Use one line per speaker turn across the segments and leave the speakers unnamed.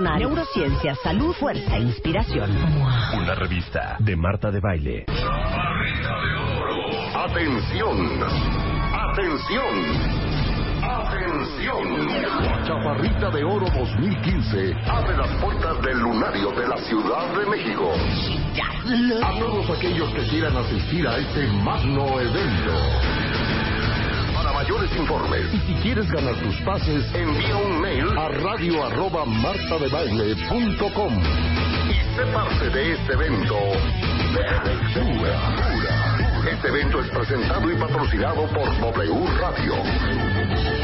neurociencia, salud, fuerza e inspiración.
Una revista de Marta de Baile.
Atención, atención. ¡Atención! Chaparrita de Oro 2015 abre las puertas del lunario de la Ciudad de México. A todos aquellos que quieran asistir a este magno evento. Mayores informes y si quieres ganar tus pases, envía un mail a radio arroba martadebaile.com y sé parte de este evento. Este evento es presentado y patrocinado por W Radio.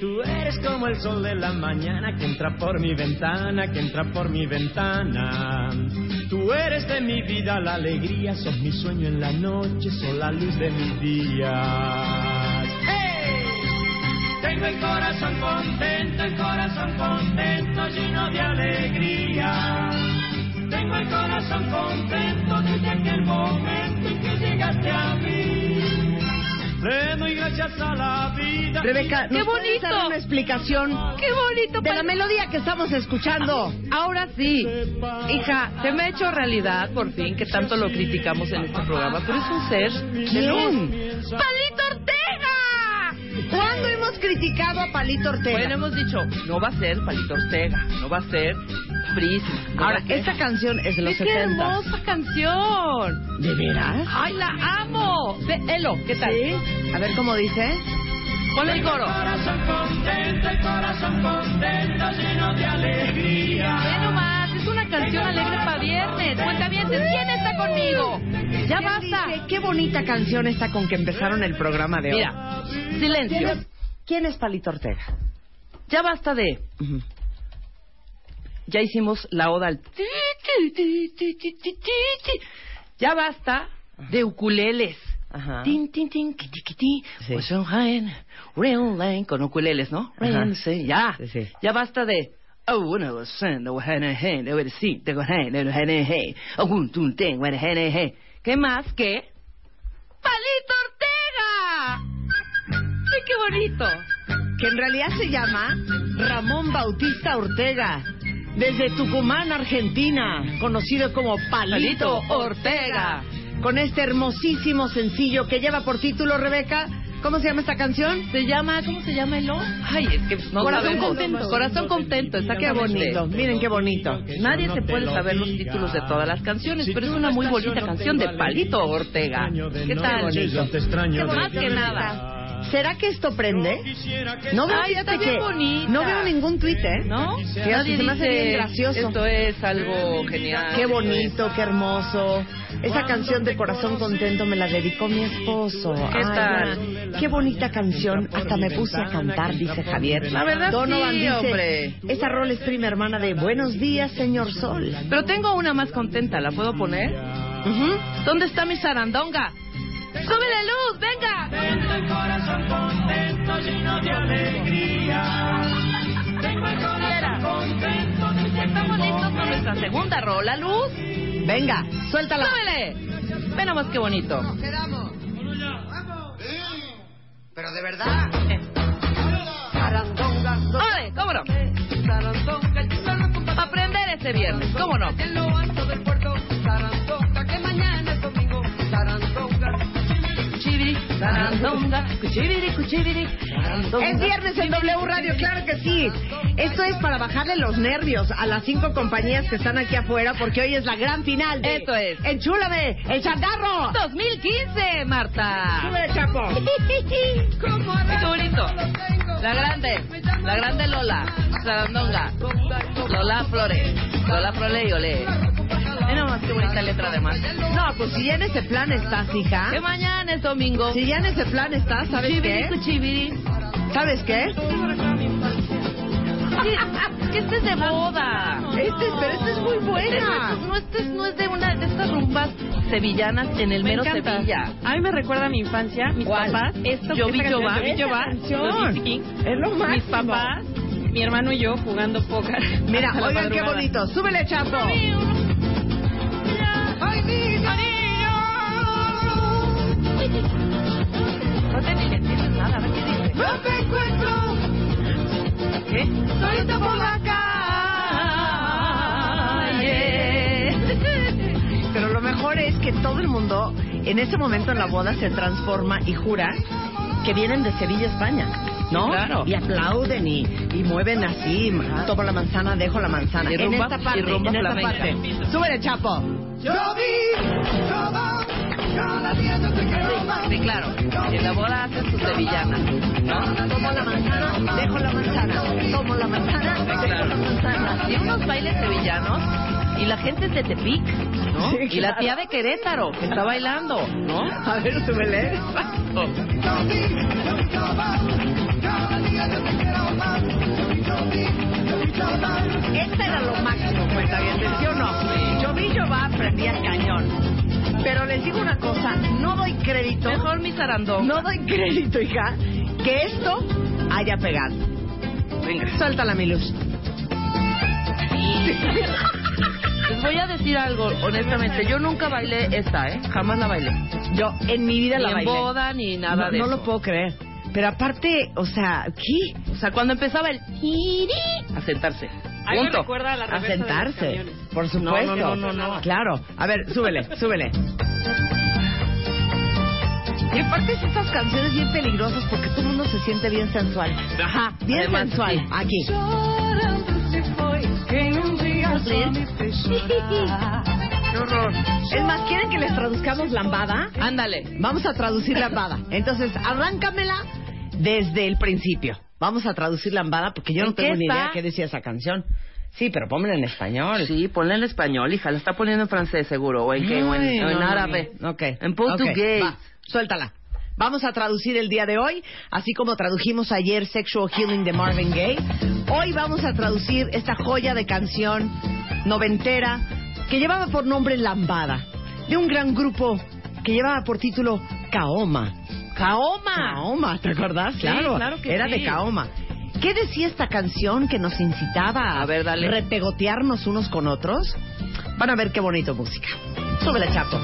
Tú eres como el sol de la mañana que entra por mi ventana, que entra por mi ventana. Tú eres de mi vida la alegría, sos mi sueño en la noche, sos la luz de mis días. ¡Hey! Tengo el corazón contento, el corazón contento, lleno de alegría. Tengo el corazón contento desde aquel momento en que llegaste a mí. Le doy gracias a la vida.
Rebeca, ¿nos
¡Qué
puedes dar
bonito!
una explicación
¡Qué bonito!
de la melodía que estamos escuchando?
Ahora sí, hija, se me ha hecho realidad por fin que tanto lo criticamos en este programa, pero es un ser de luz.
¿Quién?
¡Palito Ortega!
¿Cuándo hemos criticado a Palito Ortega?
Bueno, hemos dicho, no va a ser Palito Ortega, no va a ser Prisma. no
Ahora, esta canción es de los
¡Qué
70.
hermosa canción!
¿De veras?
¡Ay, la amo! Ve, Elo, ¿qué tal?
¿Sí? A ver cómo dice.
Ponle el coro.
corazón contento, el corazón contento, lleno de alegría.
Ve nomás, canción alegre para viernes. Cuenta bien, ¿quién está conmigo? Ya
¿Quién
basta.
dice, qué bonita canción está con que empezaron el programa de hoy.
Mira,
¿Quién
silencio.
es, quién es Palito Ortega?
Ya basta de. Ya hicimos la oda al. Ya basta de ukuleles.
Ajá.
Tin, tin, tin, kiti.
Sí.
Pues son con ukuleles, ¿no?
Ajá.
Ya.
Sí, sí.
Ya basta de. Oh, bueno, lo sé, no, jene, jene, no, bueno, sí, tengo jene, no, jene, jene. Oh, un, tun, ten, bueno, jene, jene. ¿Qué más que? ¡Palito Ortega! ¡Sí, qué bonito!
que en realidad se llama Ramón Bautista Ortega, desde Tucumán, Argentina, conocido como Palito,
Palito Ortega.
con este hermosísimo sencillo que lleva por título, Rebeca, ¿cómo se llama esta canción?
Se llama, ¿cómo se llama el Ay, es que no
Corazón
sabemos.
contento.
Corazón contento,
Qué
exactamente.
bonito, miren qué bonito.
Nadie se puede saber los títulos de todas las canciones, pero es una muy bonita canción de Palito Ortega. ¿Qué tal? Más que nada.
¿Será que esto prende? No veo,
Ay, está bien
que no veo ningún tuit, ¿eh?
¿No?
Fíjate,
Nadie
se me hace bien gracioso.
Esto es algo genial.
Qué bonito, qué hermoso. Esa canción de Corazón Contento me la dedicó mi esposo.
¿Qué
Ay,
tal?
Qué bonita canción. Hasta me puse a cantar, dice Javier.
La verdad
Donovan
sí,
dice,
hombre.
Esa rol es prima hermana de Buenos días, señor Sol.
Pero tengo una más contenta, ¿la puedo poner?
Ujú.
¿Dónde está mi zarandonga? ¡Súbele luz, venga!
Tengo el corazón contento, lleno de alegría. Tengo el corazón contento,
Estamos listos con nuestra segunda rola, Luz.
Venga, suéltala.
¡Súbele! Ve nomás qué bonito.
Pero de verdad.
¡Ole! ¿Cómo no? Para aprender este viernes, ¿cómo no?
Es viernes en W Radio, claro que sí. Esto es para bajarle los nervios a las cinco compañías que están aquí afuera porque hoy es la gran final de
Esto es.
Enchúlame, el changarro.
2015, Marta.
Súbele, Chapo.
Qué bonito. La grande, la grande Lola, Sarandonga, Lola Flores, Lola Flores y Olé. Mira nomás qué bonita letra además.
No, pues si ya en ese plan estás, hija.
Que mañana es domingo.
Si ya en ese plan estás, ¿sabes
Cuchibiri,
qué?
cuchibiri.
¿Sabes qué?
Que, que este es de boda.
Este, pero esta es muy buena.
No, este es- no es de una de estas rumbas sevillanas en el
Me
mero
encanta.
Sevilla.
A mí me recuerda a mi infancia, mis
¿Cuál?
papás. Esto,
Yo vi, yo va.
Yo va.
Es lo máximo.
Mis papás, mi hermano y yo jugando póker.
Mira, oigan qué bonito. Súbele, Chapo. En ese momento en la boda se transforma y jura que vienen de Sevilla, España. ¿No?
Claro.
Y aplauden y, y mueven así, tomo la manzana, dejo la manzana.
Y
en
rumba-
esta parte,
y rumba
en esta parte. Súbele, Chapo.
Sí, claro. En la boda hacen sus sevillanas. ¿no?
Tomo la manzana, dejo la manzana. Tomo la manzana, dejo
Claro.
la manzana.
Y unos bailes sevillanos y la gente es de Tepic, ¿no?
Sí,
Y la
claro.
tía de Querétaro que está bailando, ¿no?
A ver, súbele. Este era lo máximo, cuenta bien, ¿sí o no? Yo vi, yo va, aprendí al cañón. Pero les digo una cosa, no doy crédito,
Mejor mi zarandón.
no doy crédito, hija, que esto haya pegado.
Venga.
Suéltala, mi luz.
Les voy a decir algo, honestamente. Yo nunca bailé esta, ¿eh? Jamás la bailé.
Yo en mi vida
Ni
la
en
bailé.
boda, ni nada
no,
de
no
eso.
lo puedo creer. Pero aparte, o sea, ¿qué?
O sea, cuando empezaba el... A sentarse.
A mí me
Punto.
recuerda a la
A
reversa de los
sentarse, por supuesto.
No, no, no, no, no.
Claro. A ver, súbele, súbele. Y aparte es estas canciones bien peligrosas porque todo el mundo se siente bien sensual.
Ajá.
Bien
además,
sensual.
sí.
Aquí.
Qué horror.
Es más, ¿quieren que les traduzcamos lambada?
Ándale.
Vamos a traducir lambada. Entonces, arráncamela desde el principio. Vamos a traducir lambada porque yo
¿En
no tengo ni idea qué decía esa canción. Sí, pero pónmela en español.
Sí, ponle en español, hija. La está poniendo en francés, seguro. O en, qué, o en,
Ay,
o en
no,
árabe.
no. Ok.
En portugués.
Ok, va, suéltala. Vamos a traducir el día de hoy, así como tradujimos ayer Sexual Healing de Marvin Gaye. Hoy vamos a traducir esta joya de canción noventera que llevaba por nombre Lambada, de un gran grupo que llevaba por título Kaoma.
¡Kaoma!
Kaoma, ¿te acordás?
Sí,
claro,
claro que
era
sí.
de Kaoma. ¿Qué decía esta canción que nos incitaba
A ver, dale.
repegotearnos unos con otros? Van a ver qué bonito música. Súbele, Chapo.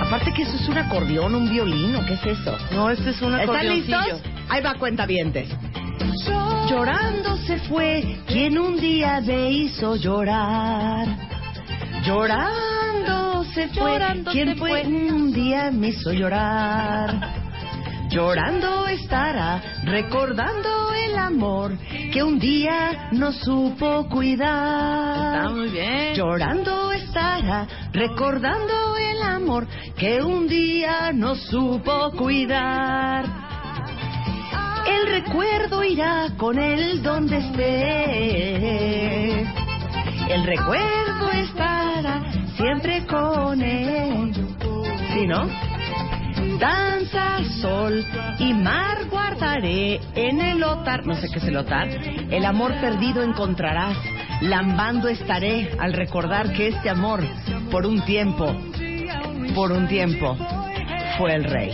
Aparte que eso es un acordeón, un violín, ¿o qué es eso?
No, este es un
¿Están
acordeoncillo.
listos? Ahí va cuenta vientes. Llorando se fue quien un día me hizo llorar. Llorando se fue
Llorando
quien fue
fue.
un día me hizo llorar. Llorando estará, recordando el amor que un día no supo cuidar.
Está muy bien.
Llorando estará, recordando el amor que un día no supo cuidar. El recuerdo irá con él donde esté. El recuerdo estará siempre con él. ¿Sí, no? Danza, sol y mar guardaré en el otar, no sé qué es el otar, el amor perdido encontrarás, lambando estaré al recordar que este amor, por un tiempo, por un tiempo, fue el rey.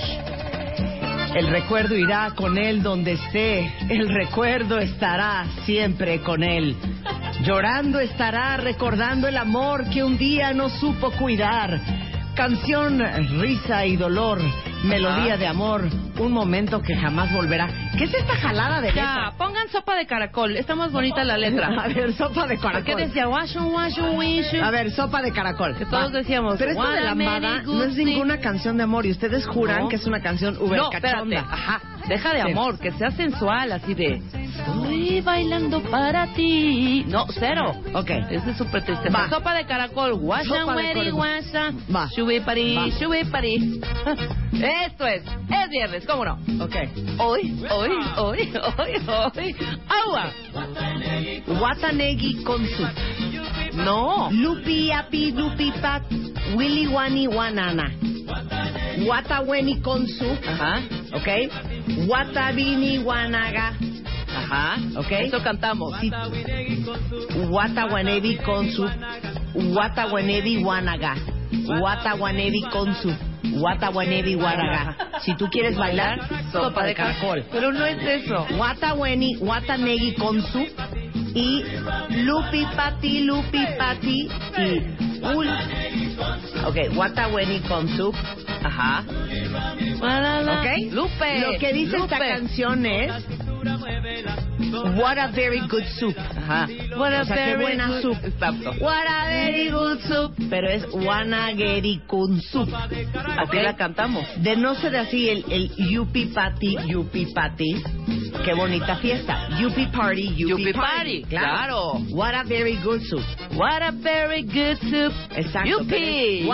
El recuerdo irá con él donde esté, el recuerdo estará siempre con él. Llorando estará recordando el amor que un día no supo cuidar. Canción, risa y dolor, melodía de amor, un momento que jamás volverá. ¿Qué es esta jalada de
Ya, pongan sopa de caracol. Está más bonita la letra.
A ver, sopa de
¿Por qué
caracol.
decía washu, washu, wishu?
A ver, sopa de caracol.
Que todos
Va.
decíamos,
Pero esto de
"What a
lambada
very good
no es
thing".
ninguna canción de amor y ustedes juran
No.
que es una canción uber
No,
cachonda.
Ajá. Deja de
Sí.
amor, que sea sensual, así de. Estoy bailando para ti. No, cero.
Ok.
Ese es súper triste.
Va.
Sopa de caracol. Guasa, güeri,
caracol.
guasa.
Va.
Sube parí,
Va.
sube parí. Esto es. Es viernes, ¿cómo no?
Ok.
Hoy, hoy, hoy, hoy, hoy. Agua.
Watanegi con su.
No.
Lupi api lupi pat. Willy wani wanana. Wataweni con su.
Ajá.
Ok. Watabini wanaga.
Ajá.
Ok.
Eso cantamos.
Watawanebi con su. Watawanebi wanaga. Watawanebi con su. Watawanebi wanaga. Si tú quieres bailar, sopa de caracol.
Pero no es eso.
Wataweni, Watanegi con su y Lupi Pati, Lupi Pati y Ul. Ok, Wataweni con su. Ajá. Ok.
Lupe.
Lo que dice esta canción es What a very good soup.
Ajá. What a
O sea, qué
very
buena
good-
soup.
Exacto.
What a very good soup. Pero es Wanageri kun soup.
Así la cantamos.
De no ser así el, el Yupi Party, Yupi Party. Qué bonita fiesta. Yupi Party, Yupi,
Yupi Party, claro.
What a very good soup.
What a very good soup.
Exacto.
Yupi.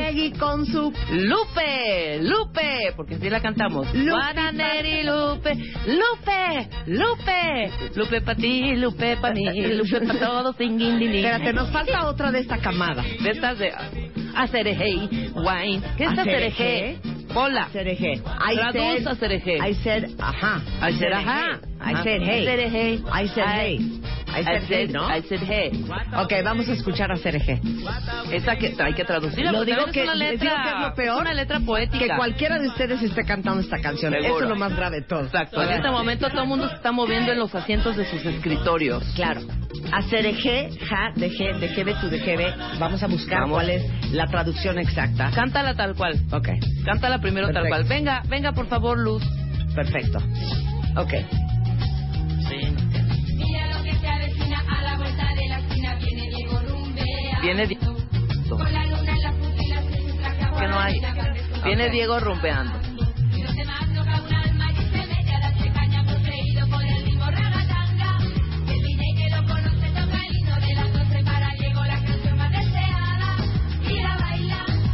negi con soup.
Lupe, Lupe, porque así la cantamos. Guaraneri, Lupe, Lupe, Lupe, Lupe para ti, Lupe para mí, Lupe para todos.
Espérate, nos falta otra de esta camada.
De estas de Acerejei, wine. ¿Qué es? Acerejei? Hola.
Cereje. I
Traduz
said,
Acerejei.
I said, ajá.
I said, ajá.
I said, hey.
Acerejei.
I said, hey. I said, hey, ¿no?
I said, hey.
Ok, vamos a escuchar a Cereje.
Esa que hay que traducirla.
Lo digo que,
es una
les
letra,
digo que es lo peor.
Una letra poética.
Que cualquiera de ustedes esté cantando esta canción.
Seguro.
Eso es lo más grave de todo.
Exacto. En este momento todo el mundo se está moviendo en los asientos de sus escritorios.
Claro. Acereje, ja, deje, dejebe, tu dejebe. Vamos a buscar
Vamos.
cuál es la traducción exacta.
Cántala tal cual.
Ok,
Cántala primero tal cual. Venga, venga por favor, Luz.
perfecto. Ok.
Mira su traje
que no hay. Viene
Ok.
Diego rumbeando.
Diego.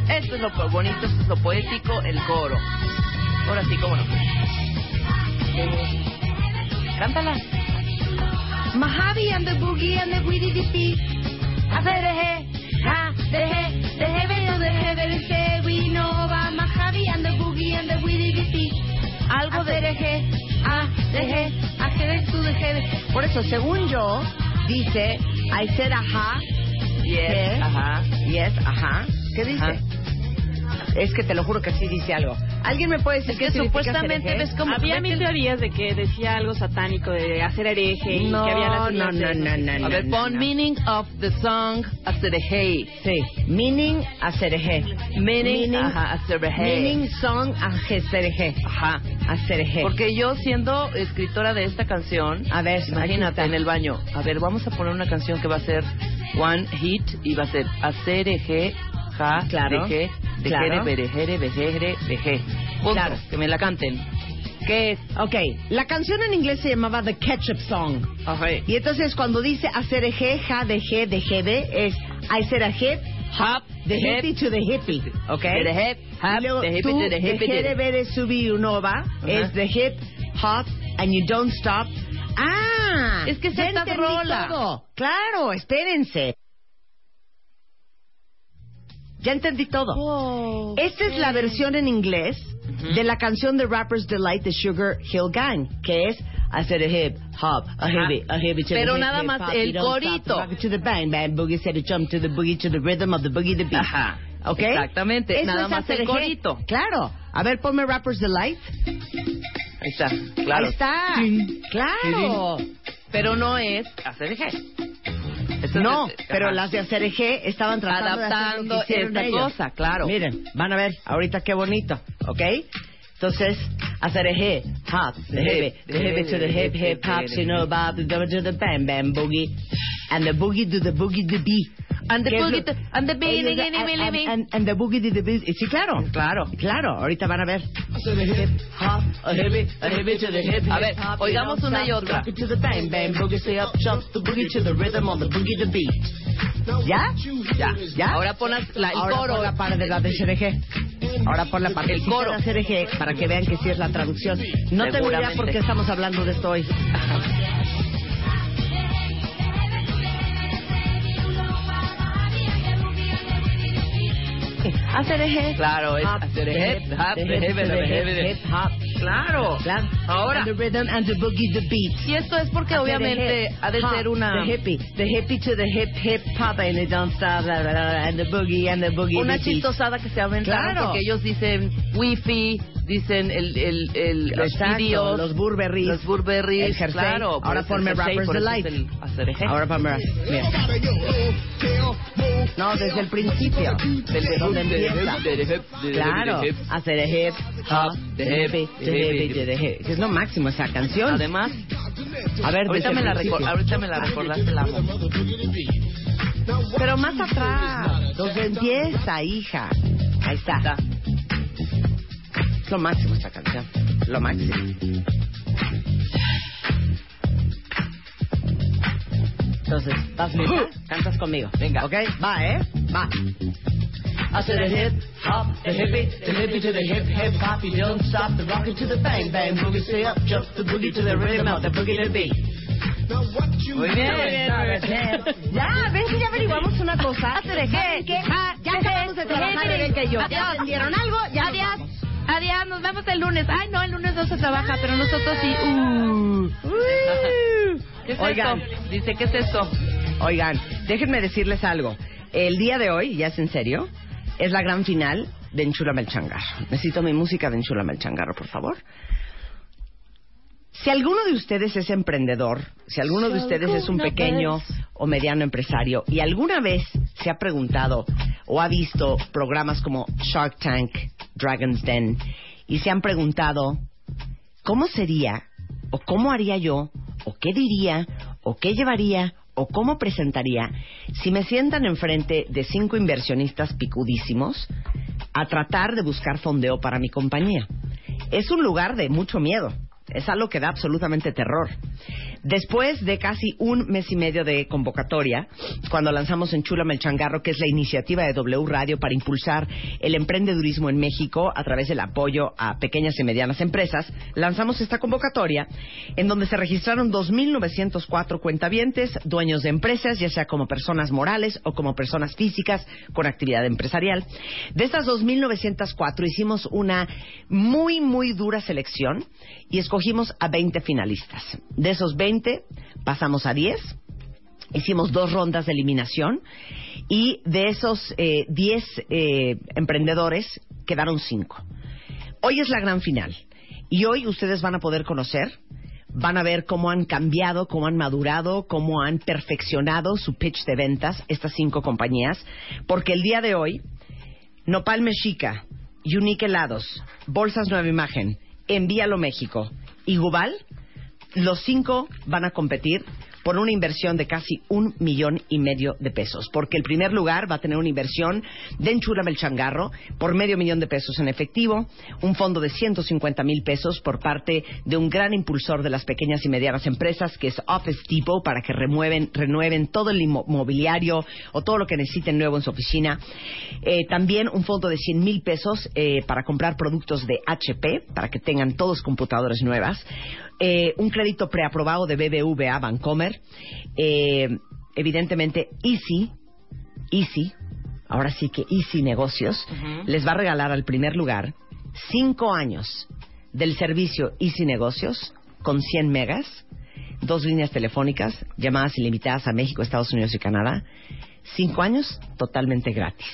Esto es lo bonito, esto es lo poético, el coro. Ahora sí, cómo no. Cántala.
Mahavi and the boogie and the witty
deje, deje, deje, verse, we know Majavi and the boogie and the bitty.
Algo de...
Acereje, ah, deje, acereje, tu deje, de-
Por eso, según yo, dice, I said ajá,
Yes,
Yes.
ajá.
yes, ajá. ¿Qué dice?
Ajá.
Es que te lo juro que sí dice algo. ¿Alguien me puede decir
Es
qué
que
significa
supuestamente ves como...
Había mil teorías de que decía algo satánico, de hacer hereje y que había las
no, no, no, no,
A ver,
no,
pon
no.
meaning of the song Acerejei.
Sí, meaning acereje.
Meaning, ajá, Acerejei.
Meaning song acereje.
Ajá.
Acereje.
Porque yo siendo escritora de esta canción,
A ver,
imagínate
está.
en el baño, a ver, vamos a poner una canción que va a ser one hit y va a ser hacer eje, ja,
Claro,
deje, dejere,
claro.
berejere, vejere, veje. Punto.
Claro.
Que me la canten. ¿Qué es?
Ok, la canción en inglés se llamaba The Ketchup Song. Y entonces cuando dice hacer eje, ja, de G, de G, de, es I said a hip, hop, the
hip,
hippie to the hippie. Ok.
The hip, hop,
luego
the hippie
tú,
to the hippie,
de G, de
to-
B, de subir unova, es the hip, hop, and you don't stop. Ah,
Es que es
ya
esta
entendí
rola.
todo. Claro, espérense. Ya entendí todo. Esta es la versión en inglés de la canción de Rapper's Delight de Sugar Hill Gang, que es hacer a hip hop, a hippie, a hippie to
Pero
the hip,
nada
hip,
más
hop,
el
stop,
corito.
it to the bang bang boogie, a jump to the boogie to the rhythm of the boogie the beat.
Ajá.
¿Ok?
Exactamente,
Eso
nada
es
más el corito.
Claro. A ver, ponme Rapper's Delight.
Ahí está, claro.
Ahí está. Claro.
Pero no es hacer eje. Esto
No,
de-
pero
ajá.
las de hacer eje estaban tratando de hacer lo
Adaptando
que hicieron
esta
ellos.
cosa, claro.
Miren, van a ver ahorita qué bonito, ¿ok? Entonces, hacer eje, hop, the hip, the hip to the hip, hip hop, you know about the double to the bam bam boogie, and the boogie to the boogie to beat.
And the
¿Qué es
boogie to- and the beat,
Ellos-
gini,
and- and- and- and the boogie to the beat. Sí, claro.
Claro.
Claro, ahorita van a ver. Hip hop, a hip, a hip to the hip,
A ver,
hip hop,
oigamos una y otra.
to the bang bang boogie, say up, jump the boogie to the rhythm of the boogie to beat. ¿Ya?
Ya,
¿Ya?
Ahora pon la- la- el
Ahora
coro.
pon la parte de la de CRG. Ahora pon la parte
El coro.
de CRG para que vean que sí es la traducción. No tengo idea por qué estamos hablando de esto hoy. Hacer.
Claro, es hacer hip, hop,
hip, hop.
Claro.
Claro.
Ahora.
And the rhythm and the boogie the beat.
Y esto es porque obviamente ha de ser una
The hippie, the hippie to the hip hip hop and it don't stop, and the boogie and the boogie.
una
the beat.
chistosada que se aventaron
Claro.
porque ellos dicen wifi, dicen el, el, el, los
Exacto,
videos,
los Burberrys,
los Burberrys,
el jersey.
claro.
Ahora ponme Rapper's Delight. Ahora ponme mira. No, desde el principio, desde donde empieza. Claro, hacer el hip, hop, hippie, the hippie. Que Es lo máximo esa canción.
Además,
a ver,
ahorita me, la ahorita me la recordaste, la.
Pero más atrás, donde empieza, hija. Ahí está. Es lo máximo esta canción. Lo máximo. Entonces, ¿vas lista? Cantas conmigo.
Venga.
¿Ok? Va, ¿eh? Va. Hacer el hip hop, the hippie, the hippie to the hip hip hop, you don't stop the rocket to the bang bang boogie, stay up, jump the boogie to the rhythm of the boogie to beat.
Muy bien.
Ya, ven que ya averiguamos una cosa. ¿Saben qué? Ya acabamos de trabajar, Eren que yo. ¿Ya entendieron algo? Ya
Adiós. Adiós, nos vemos el lunes. Ay, no, el lunes no se trabaja, pero nosotros sí. Uh. ¿Qué es
Oigan.
esto? Dice, ¿qué es esto?
Oigan, déjenme decirles algo. El día de hoy, ya es en serio, es la gran final de Enchúlame el Changarro. Necesito mi música de Enchúlame el Changarro, por favor. Si alguno de ustedes es emprendedor, si alguno de ustedes es un pequeño o mediano empresario y alguna vez se ha preguntado o ha visto programas como Shark Tank, Dragon's Den y se han preguntado cómo sería o cómo haría yo o qué diría o qué llevaría o cómo presentaría si me sientan enfrente de cinco inversionistas picudísimos a tratar de buscar fondeo para mi compañía. Es un lugar de mucho miedo. Es algo que da absolutamente terror. Después de casi un mes y medio de convocatoria, cuando lanzamos en Chula el Changarro, que es la iniciativa de W Radio para impulsar el emprendedurismo en México a través del apoyo a pequeñas y medianas empresas, lanzamos esta convocatoria en donde se registraron 2.904 cuentavientes, dueños de empresas, ya sea como personas morales o como personas físicas con actividad empresarial. De estas 2.904 hicimos una muy, muy dura selección y escogimos a 20 finalistas. De esos 20 pasamos a 10. Hicimos dos rondas de eliminación y de esos eh, 10 eh, emprendedores quedaron 5. Hoy es la gran final y hoy ustedes van a poder conocer, van a ver cómo han cambiado, cómo han madurado, cómo han perfeccionado su pitch de ventas estas cinco compañías, porque el día de hoy Nopal Mexica, Unique Helados, Bolsas Nueva Imagen, Envíalo México. Y Gubal, los cinco van a competir por una inversión de casi un millón y medio de pesos. Porque el primer lugar va a tener una inversión de Enchúrame el Changarro por medio millón de pesos en efectivo, un fondo de 150 mil pesos por parte de un gran impulsor de las pequeñas y medianas empresas, que es Office Depot, para que remueven, renueven todo el mobiliario o todo lo que necesiten nuevo en su oficina. Eh, también un fondo de 100 mil pesos eh, para comprar productos de HP, para que tengan todos computadoras nuevas. Eh, un crédito preaprobado de BBVA Bancomer. evidentemente, Easy, Easy, ahora sí que Easy Negocios, les va a regalar al primer lugar cinco años del servicio Easy Negocios con 100 megas, dos líneas telefónicas, llamadas ilimitadas a México, Estados Unidos y Canadá, cinco años totalmente gratis.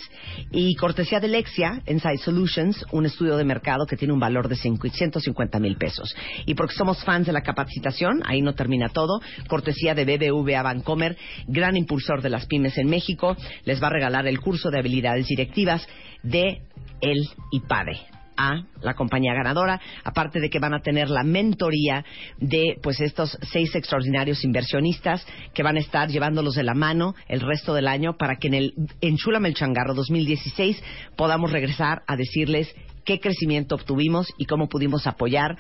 Y cortesía de Lexia, Inside Solutions, un estudio de mercado que tiene un valor de 150 mil pesos. Y porque somos fans de la capacitación, ahí no termina todo, cortesía de BBVA Bancomer, gran impulsor de las pymes en México, les va a regalar el curso de habilidades directivas de el IPADE a la compañía ganadora, aparte de que van a tener la mentoría de pues estos seis extraordinarios inversionistas que van a estar llevándolos de la mano el resto del año para que en el Enchúlame el Changarro 2016 podamos regresar a decirles qué crecimiento obtuvimos y cómo pudimos apoyar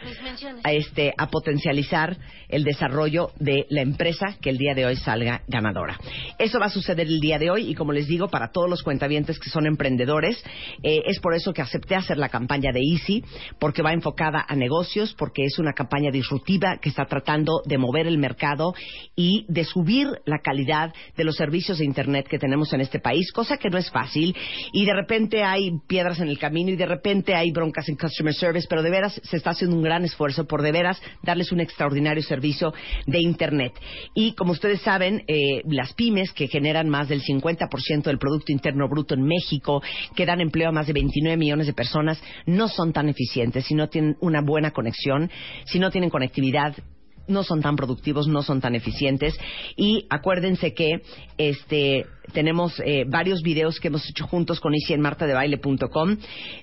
a este a potencializar el desarrollo de la empresa que el día de hoy salga ganadora. Eso va a suceder el día de hoy y como les digo para todos los cuentavientes que son emprendedores eh, es por eso que acepté hacer la campaña de Easy porque va enfocada a negocios porque es una campaña disruptiva que está tratando de mover el mercado y de subir la calidad de los servicios de internet que tenemos en este país cosa que no es fácil y de repente hay piedras en el camino y de repente hay broncas en customer service, pero de veras se está haciendo un gran esfuerzo por de veras darles un extraordinario servicio de Internet. Y como ustedes saben, eh, las pymes que generan más del 50% del Producto Interno Bruto en México, que dan empleo a más de 29 millones de personas, no son tan eficientes si no tienen una buena conexión, si no tienen conectividad no son tan productivos, no son tan eficientes y acuérdense que este tenemos eh, varios videos que hemos hecho juntos con Easy en martadebaile.com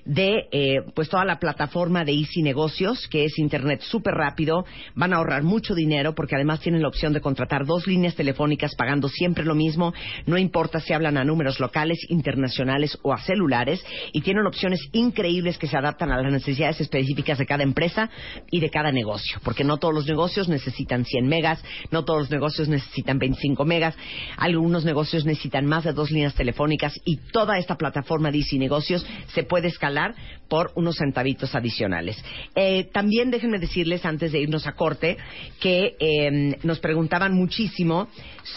de eh, pues toda la plataforma de Easy Negocios, que es internet súper rápido, van a ahorrar mucho dinero porque además tienen la opción de contratar dos líneas telefónicas pagando siempre lo mismo, no importa si hablan a números locales, internacionales o a celulares, y tienen opciones increíbles que se adaptan a las necesidades específicas de cada empresa y de cada negocio, porque no todos los negocios necesitan 100 megas, no todos los negocios necesitan 25 megas, algunos negocios necesitan más de dos líneas telefónicas y toda esta plataforma de Easy Negocios se puede escalar por unos centavitos adicionales. Eh, también déjenme decirles, antes de irnos a corte, que em, nos preguntaban muchísimo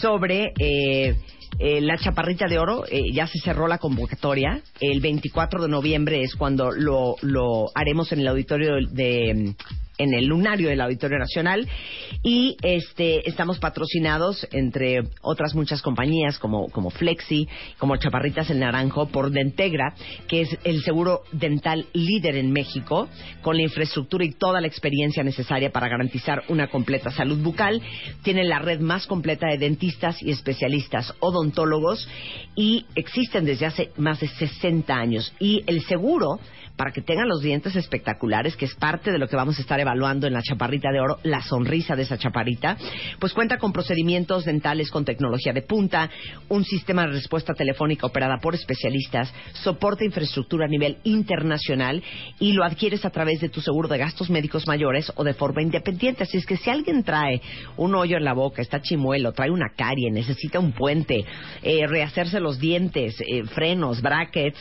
sobre... Eh, eh, la Chaparrita de Oro, ya se cerró la convocatoria. El 24 de noviembre es cuando lo, lo haremos en el auditorio de, en el lunario del Auditorio Nacional y este estamos patrocinados entre otras muchas compañías como, como Flexi, como Chaparritas el Naranjo por Dentegra, que es el seguro dental líder en México con la infraestructura y toda la experiencia necesaria para garantizar una completa salud bucal. Tiene la red más completa de dentistas y especialistas odontólogos y existen desde hace más de 60 años y el seguro para que tengan los dientes espectaculares, que es parte de lo que vamos a estar evaluando en la chaparrita de oro, la sonrisa de esa chaparrita, pues cuenta con procedimientos dentales con tecnología de punta, un sistema de respuesta telefónica operada por especialistas, soporte infraestructura a nivel internacional y lo adquieres a través de tu seguro de gastos médicos mayores o de forma independiente. Así es que si alguien trae un hoyo en la boca, está chimuelo, trae una carie, necesita un puente, eh, rehacerse los dientes, eh, frenos, brackets,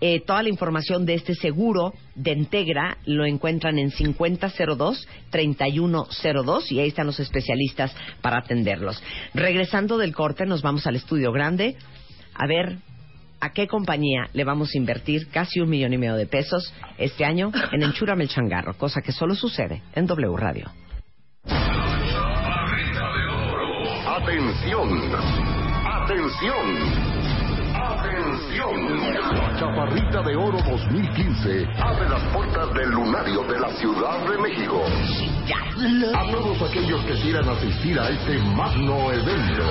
eh, toda la información de este seguro seguro de Integra lo encuentran en 5002-3102 y ahí están los especialistas para atenderlos. Regresando del corte, nos vamos al estudio grande a ver a qué compañía le vamos a invertir casi un millón y medio de pesos este año en Enchúrame el Changarro, cosa que solo sucede en W Radio.
Atención, atención. La Chaparrita de Oro 2015 abre las puertas del lunario de la Ciudad de México. A todos aquellos que quieran asistir a este magno evento.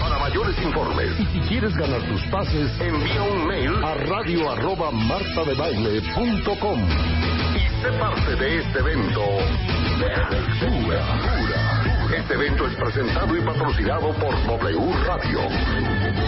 Para mayores informes y si quieres ganar tus pases, envía un mail a radio arroba martadebaile.com y sé parte de este evento de Este evento es presentado y patrocinado por W Radio.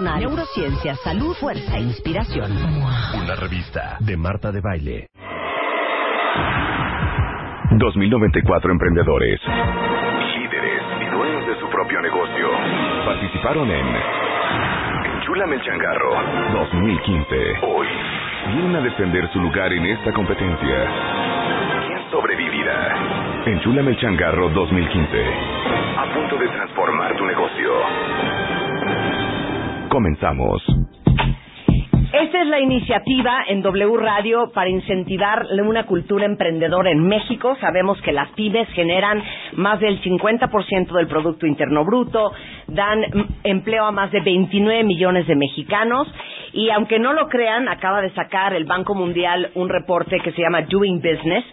neurociencia, salud, fuerza e inspiración.
Una revista de Marta de Baile.
2094 emprendedores, líderes y dueños de su propio negocio participaron en Enchúlame el Changarro 2015. Hoy vienen a defender su lugar en esta competencia. ¿Quién sobrevivirá? Enchúlame el Changarro 2015. A punto de transformar tu negocio. Comenzamos.
Esta es la iniciativa en W Radio para incentivar una cultura emprendedora en México. Sabemos que las pymes generan más del 50% del Producto Interno Bruto, dan empleo a más de 29 millones de mexicanos y aunque no lo crean, acaba de sacar el Banco Mundial un reporte que se llama Doing Business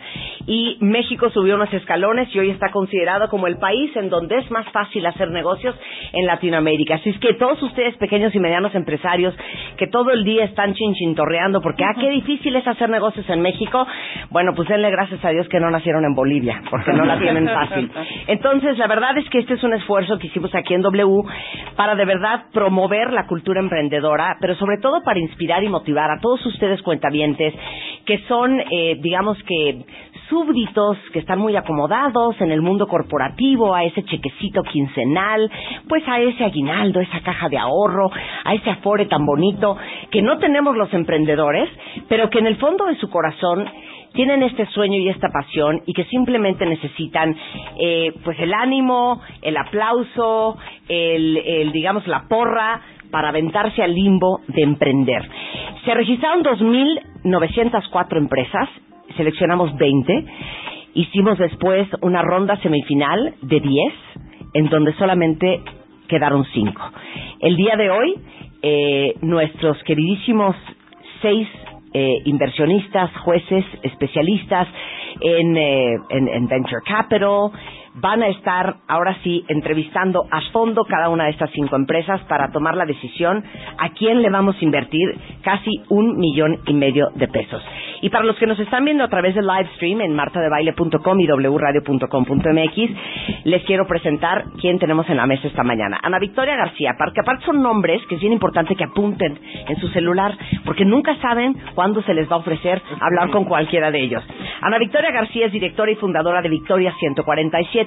y México subió unos escalones y hoy está considerado como el país en donde es más fácil hacer negocios en Latinoamérica. Así es que todos ustedes pequeños y medianos empresarios que todo el día están chinchintorreando porque ah, qué difícil es hacer negocios en México, bueno, pues denle gracias a Dios que no nacieron en Bolivia, porque no la tienen fácil. Entonces, la verdad es que este es un esfuerzo que hicimos aquí en W para de verdad promover la cultura emprendedora, pero sobre todo para inspirar y motivar a todos ustedes cuentavientes que son, eh, digamos que, súbditos que están muy acomodados en el mundo corporativo, a ese chequecito quincenal, pues a ese aguinaldo, esa caja de ahorro, a ese afore tan bonito que no tenemos los emprendedores, pero que en el fondo de su corazón tienen este sueño y esta pasión y que simplemente necesitan eh, pues el ánimo, el aplauso, el, el digamos la porra para aventarse al limbo de emprender. Se registraron 2.904 empresas, seleccionamos 20, hicimos después una ronda semifinal de 10, en donde solamente quedaron 5. El día de hoy, eh, nuestros queridísimos seis eh, inversionistas, jueces, especialistas en, eh, en, en Venture Capital, van a estar ahora sí entrevistando a fondo cada una de estas cinco empresas para tomar la decisión a quién le vamos a invertir casi un millón y medio de pesos. Y para los que nos están viendo a través del live stream en martadebaile.com y wradio.com.mx, les quiero presentar quién tenemos en la mesa esta mañana. Ana Victoria García, porque aparte son nombres que es bien importante que apunten en su celular, porque nunca saben cuándo se les va a ofrecer hablar con cualquiera de ellos. Ana Victoria García es directora y fundadora de Victoria 147,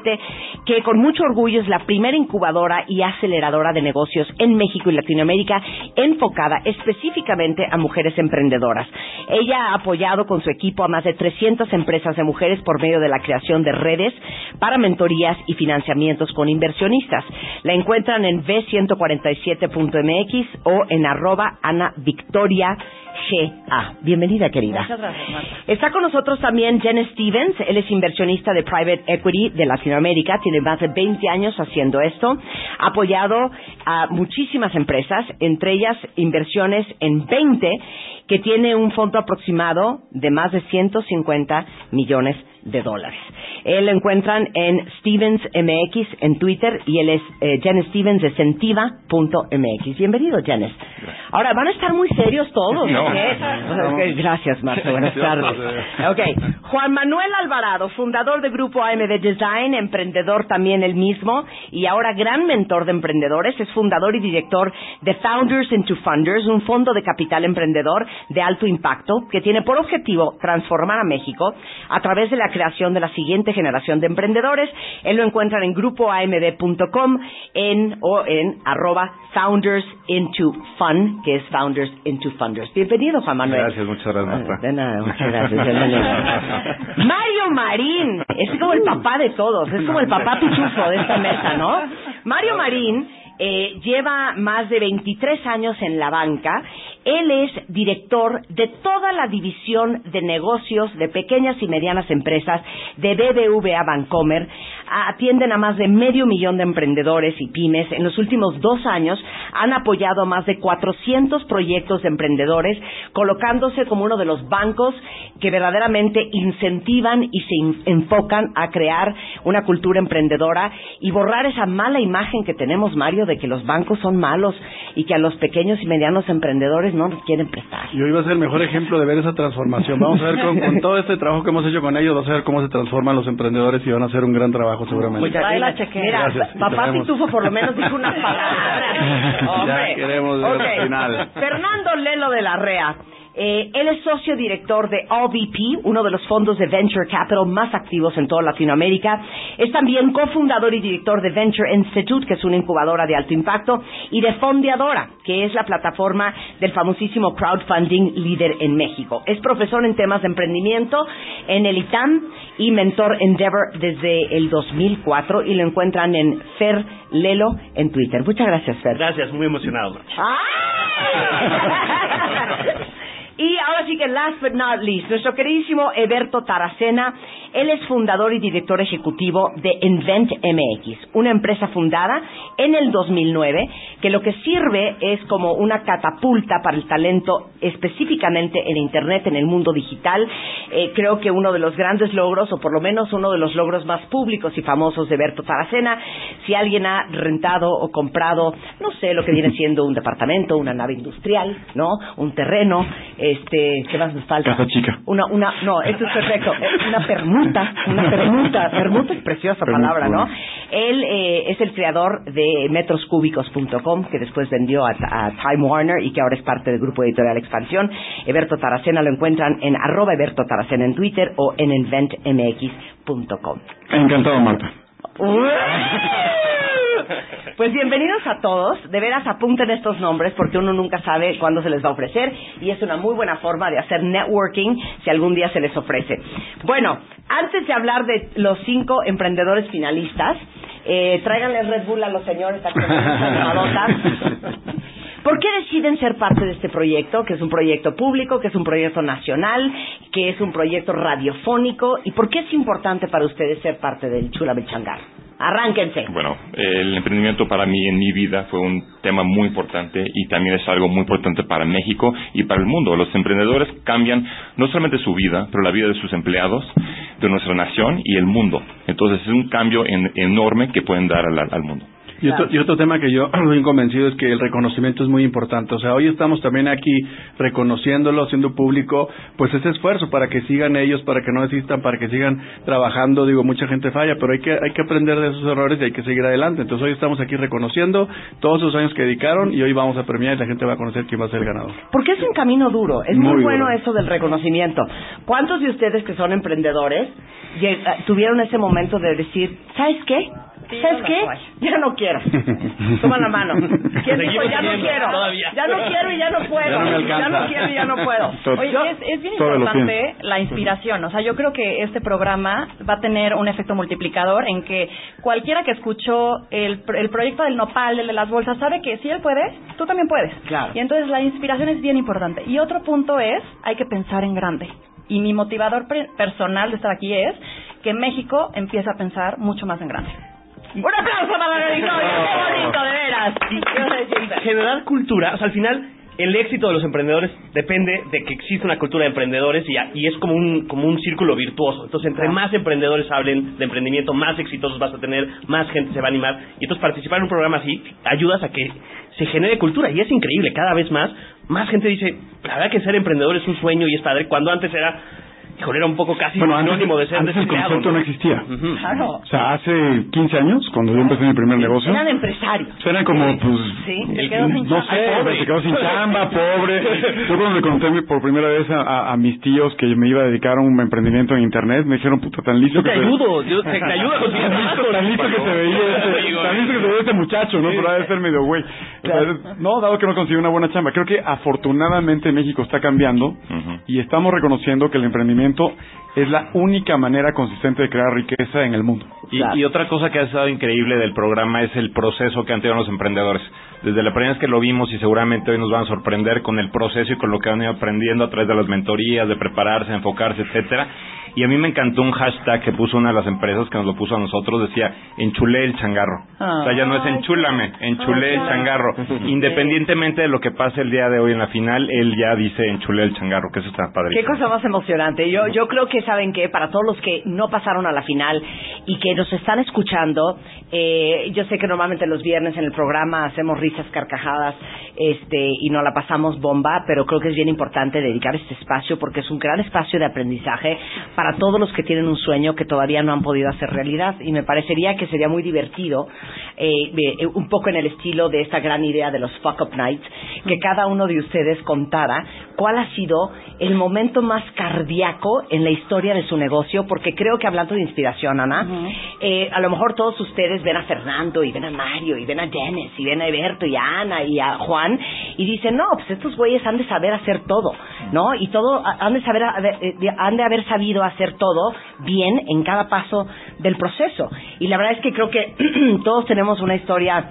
que con mucho orgullo es la primera incubadora y aceleradora de negocios en México y Latinoamérica, enfocada específicamente a mujeres emprendedoras. Ella ha apoyado con su equipo a más de 300 empresas de mujeres por medio de la creación de redes para mentorías y financiamientos con inversionistas. La encuentran en v147.mx o en arroba Ana Victoria GA. Bienvenida, querida.
Muchas gracias, Marta.
Está con nosotros también Jen Stevens. Él es inversionista de Private Equity de Latinoamérica. Tiene más de 20 años haciendo esto. Ha apoyado a muchísimas empresas, entre ellas inversiones en 20, que tiene un fondo aproximado de más de 150 millones de dólares. Él lo encuentran en Stevens MX en Twitter y él es eh, Stevens de Sentiva.mx. Bienvenido, Janes. Ahora, van a estar muy serios todos, ¿no?
No.
Ok, Gracias, Marta. Buenas tardes. Ok. Juan Manuel Alvarado, fundador de Grupo AMD Design, emprendedor también él mismo y ahora gran mentor de emprendedores. Es fundador y director de Founders into Funders, un fondo de capital emprendedor de alto impacto que tiene por objetivo transformar a México a través de la creación de la siguiente generación de emprendedores. Él lo encuentran en grupoamd.com en, o en arroba Founders into Fun, que es Founders into Funders. Bienvenido, Juan Manuel.
Gracias, muchas gracias, Marta.
De nada, muchas gracias. Mario Marín, es como el papá de todos, es como el papá pitufo de esta mesa, ¿no? Mario Marín eh, lleva más de 23 años en la banca. Él es director de toda la división de negocios de pequeñas y medianas empresas de BBVA Bancomer. Atienden a más de medio millón de emprendedores y pymes. En los últimos dos años han apoyado a más de 400 proyectos de emprendedores, colocándose como uno de los bancos que verdaderamente incentivan y se enfocan a crear una cultura emprendedora y borrar esa mala imagen que tenemos, Mario, de que los bancos son malos y que a los pequeños y medianos emprendedores no nos quieren prestar.
Y hoy va a ser el mejor ejemplo de ver esa transformación. Vamos a ver con, con todo este trabajo que hemos hecho con ellos, vamos a ver cómo se transforman los emprendedores y van a hacer un gran trabajo seguramente.
Muchas
la
gracias. Mira, papá. Pitufo por lo menos dijo una palabra.
Ya
Hombre.
queremos ver
Ok.
el final.
Fernando Lelo de la REA. Eh, él es socio director de OVP, uno de los fondos de Venture Capital más activos en toda Latinoamérica. Es también cofundador y director de Venture Institute, que es una incubadora de alto impacto, y de Fondeadora, que es la plataforma del famosísimo crowdfunding líder en México. Es profesor en temas de emprendimiento en el ITAM y mentor Endeavor desde el 2004 y lo encuentran en Fer Lelo en Twitter. Muchas gracias, Fer.
Gracias, muy emocionado.
Y ahora sí que last but not least, nuestro queridísimo Eberto Taracena, él es fundador y director ejecutivo de Invent MX, una empresa fundada en el 2009 que lo que sirve es como una catapulta para el talento específicamente en Internet, en el mundo digital. Eh, creo que uno de los grandes logros, o por lo menos uno de los logros más públicos y famosos de Eberto Taracena, si alguien ha rentado o comprado, no sé, lo que viene siendo un departamento, una nave industrial, ¿no? Un terreno, este, ¿qué más nos falta?
Casa chica.
Una, una, no, esto es perfecto, eh, una permuta, una permuta, permuta es preciosa
Permuta,
palabra, ¿no? Él eh, es el creador de metroscúbicos.com, que después vendió a, a Time Warner y que ahora es parte del grupo editorial Expansión. Eberto Taracena lo encuentran en arroba Eberto Taracena en Twitter o en inventmx.com.
Encantado, Marta.
Pues bienvenidos a todos. De veras apunten estos nombres porque uno nunca sabe cuándo se les va a ofrecer y es una muy buena forma de hacer networking si algún día se les ofrece. Bueno, antes de hablar de los cinco emprendedores finalistas, eh, tráiganle Red Bull a los señores animadota. ¿Por qué deciden ser parte de este proyecto, que es un proyecto público, que es un proyecto nacional, que es un proyecto radiofónico? ¿Y por qué es importante para ustedes ser parte del Chula Bechangar? Arránquense.
Bueno, el emprendimiento para mí en mi vida fue un tema muy importante y también es algo muy importante para México y para el mundo. Los emprendedores cambian no solamente su vida, pero la vida de sus empleados, de nuestra nación y el mundo. Entonces es un cambio en- enorme que pueden dar al, al mundo.
Y otro, y otro tema que yo estoy convencido es que el reconocimiento es muy importante. O sea, hoy estamos también aquí reconociéndolo, haciendo público, pues ese esfuerzo para que sigan ellos, para que no desistan, para que sigan trabajando. Digo, mucha gente falla, pero hay que, hay que aprender de esos errores y hay que seguir adelante. Entonces hoy estamos aquí reconociendo todos esos años que dedicaron y hoy vamos a premiar y la gente va a conocer quién va a ser el ganador.
Porque es un camino duro, es muy,
Muy
bueno
duro.
eso del reconocimiento. ¿Cuántos de ustedes que son emprendedores tuvieron ese momento de decir, ¿sabes qué? ¿Sabes qué? Ya no quiero. Toma la mano. ¿Quién dijo
Seguimos
ya no quiero?
todavía.
Ya no quiero y ya no puedo.
Ya no me
Ya
alcanza.
no quiero y ya no puedo.
Oye,
Yo-
es, es bien importante la inspiración. O sea, yo creo que este programa va a tener un efecto multiplicador en que cualquiera que escuchó el, el proyecto del nopal, el de las bolsas, sabe que si él puede, tú también puedes.
Claro.
Y entonces la inspiración es bien importante. Y otro punto es, hay que pensar en grande. Y mi motivador personal de estar aquí es que México empiece a pensar mucho más en grande.
Un aplauso para la victoria, qué bonito, de veras. ¿Qué vas a decir?
Generar cultura, o sea, al final el éxito de los emprendedores depende de que existe una cultura de emprendedores y, a- y es como un como un círculo virtuoso. Entonces, entre más emprendedores hablen de emprendimiento, más exitosos vas a tener, más gente se va a animar. Y entonces participar en un programa así ayudas a que se genere cultura y es increíble, cada vez más más gente dice, la verdad que ser emprendedor es un sueño y es padre, cuando antes era híjole, era un poco casi
Bueno, antes,
sinónimo de ser
antes el concepto no
¿no?
existía.
Claro.
O sea, hace 15 años, cuando yo empecé mi primer negocio,
Eran empresarios.
eran como, pues,
Sí,
el-
quedó sin
no sé,
Pobre.
se quedó sin chamba, pobre. Yo cuando le conté mi- por primera vez a, a- a mis tíos que me iba a dedicar a un emprendimiento en internet, me dijeron, puta, tan listo
Yo te
que se-
ayudo, yo te, te ayudo a conseguir
tan listo,
trabajo.
tan listo que se veía este, tan listo que se veía este muchacho, ¿no? Pero ha de ser medio güey. O sea, no, dado que no consiguió una buena chamba. Creo que afortunadamente México está cambiando y estamos reconociendo que el emprendimiento es la única manera consistente de crear riqueza en el mundo.
Y, y otra cosa que ha estado increíble del programa es el proceso que han tenido los emprendedores. Desde la primera vez que lo vimos y seguramente hoy nos van a sorprender con el proceso y con lo que han ido aprendiendo a través de las mentorías, de prepararse, enfocarse, etcétera. Y a mí me encantó un hashtag que puso una de las empresas que nos lo puso a nosotros, decía, enchulé el changarro. o sea, ya no es enchúlame, enchulé el changarro. Independientemente de lo que pase el día de hoy en la final, él ya dice enchulé el changarro, que eso está
Qué
padrísimo.
cosa más emocionante. Yo, yo creo que saben que para todos los que no pasaron a la final y que nos están escuchando, eh, yo sé que normalmente los viernes en el programa hacemos risas, carcajadas, este, y no la pasamos bomba, pero creo que es bien importante dedicar este espacio porque es un gran espacio de aprendizaje para todos los que tienen un sueño que todavía no han podido hacer realidad. Y me parecería que sería muy divertido, eh, eh, un poco en el estilo de esta gran idea de los fuck up nights, que cada uno de ustedes contara cuál ha sido el momento más cardíaco en la historia de su negocio, porque creo que hablando de inspiración, Ana, eh, a lo mejor todos ustedes ven a Fernando y ven a Mario y ven a Dennis y ven a Eberto y a Ana y a Juan y dicen, no, pues estos güeyes han de saber hacer todo, ¿no? Y todo, han de saber, haber- eh, han de haber sabido hacer todo bien en cada paso del proceso. Y la verdad es que creo que todos tenemos una historia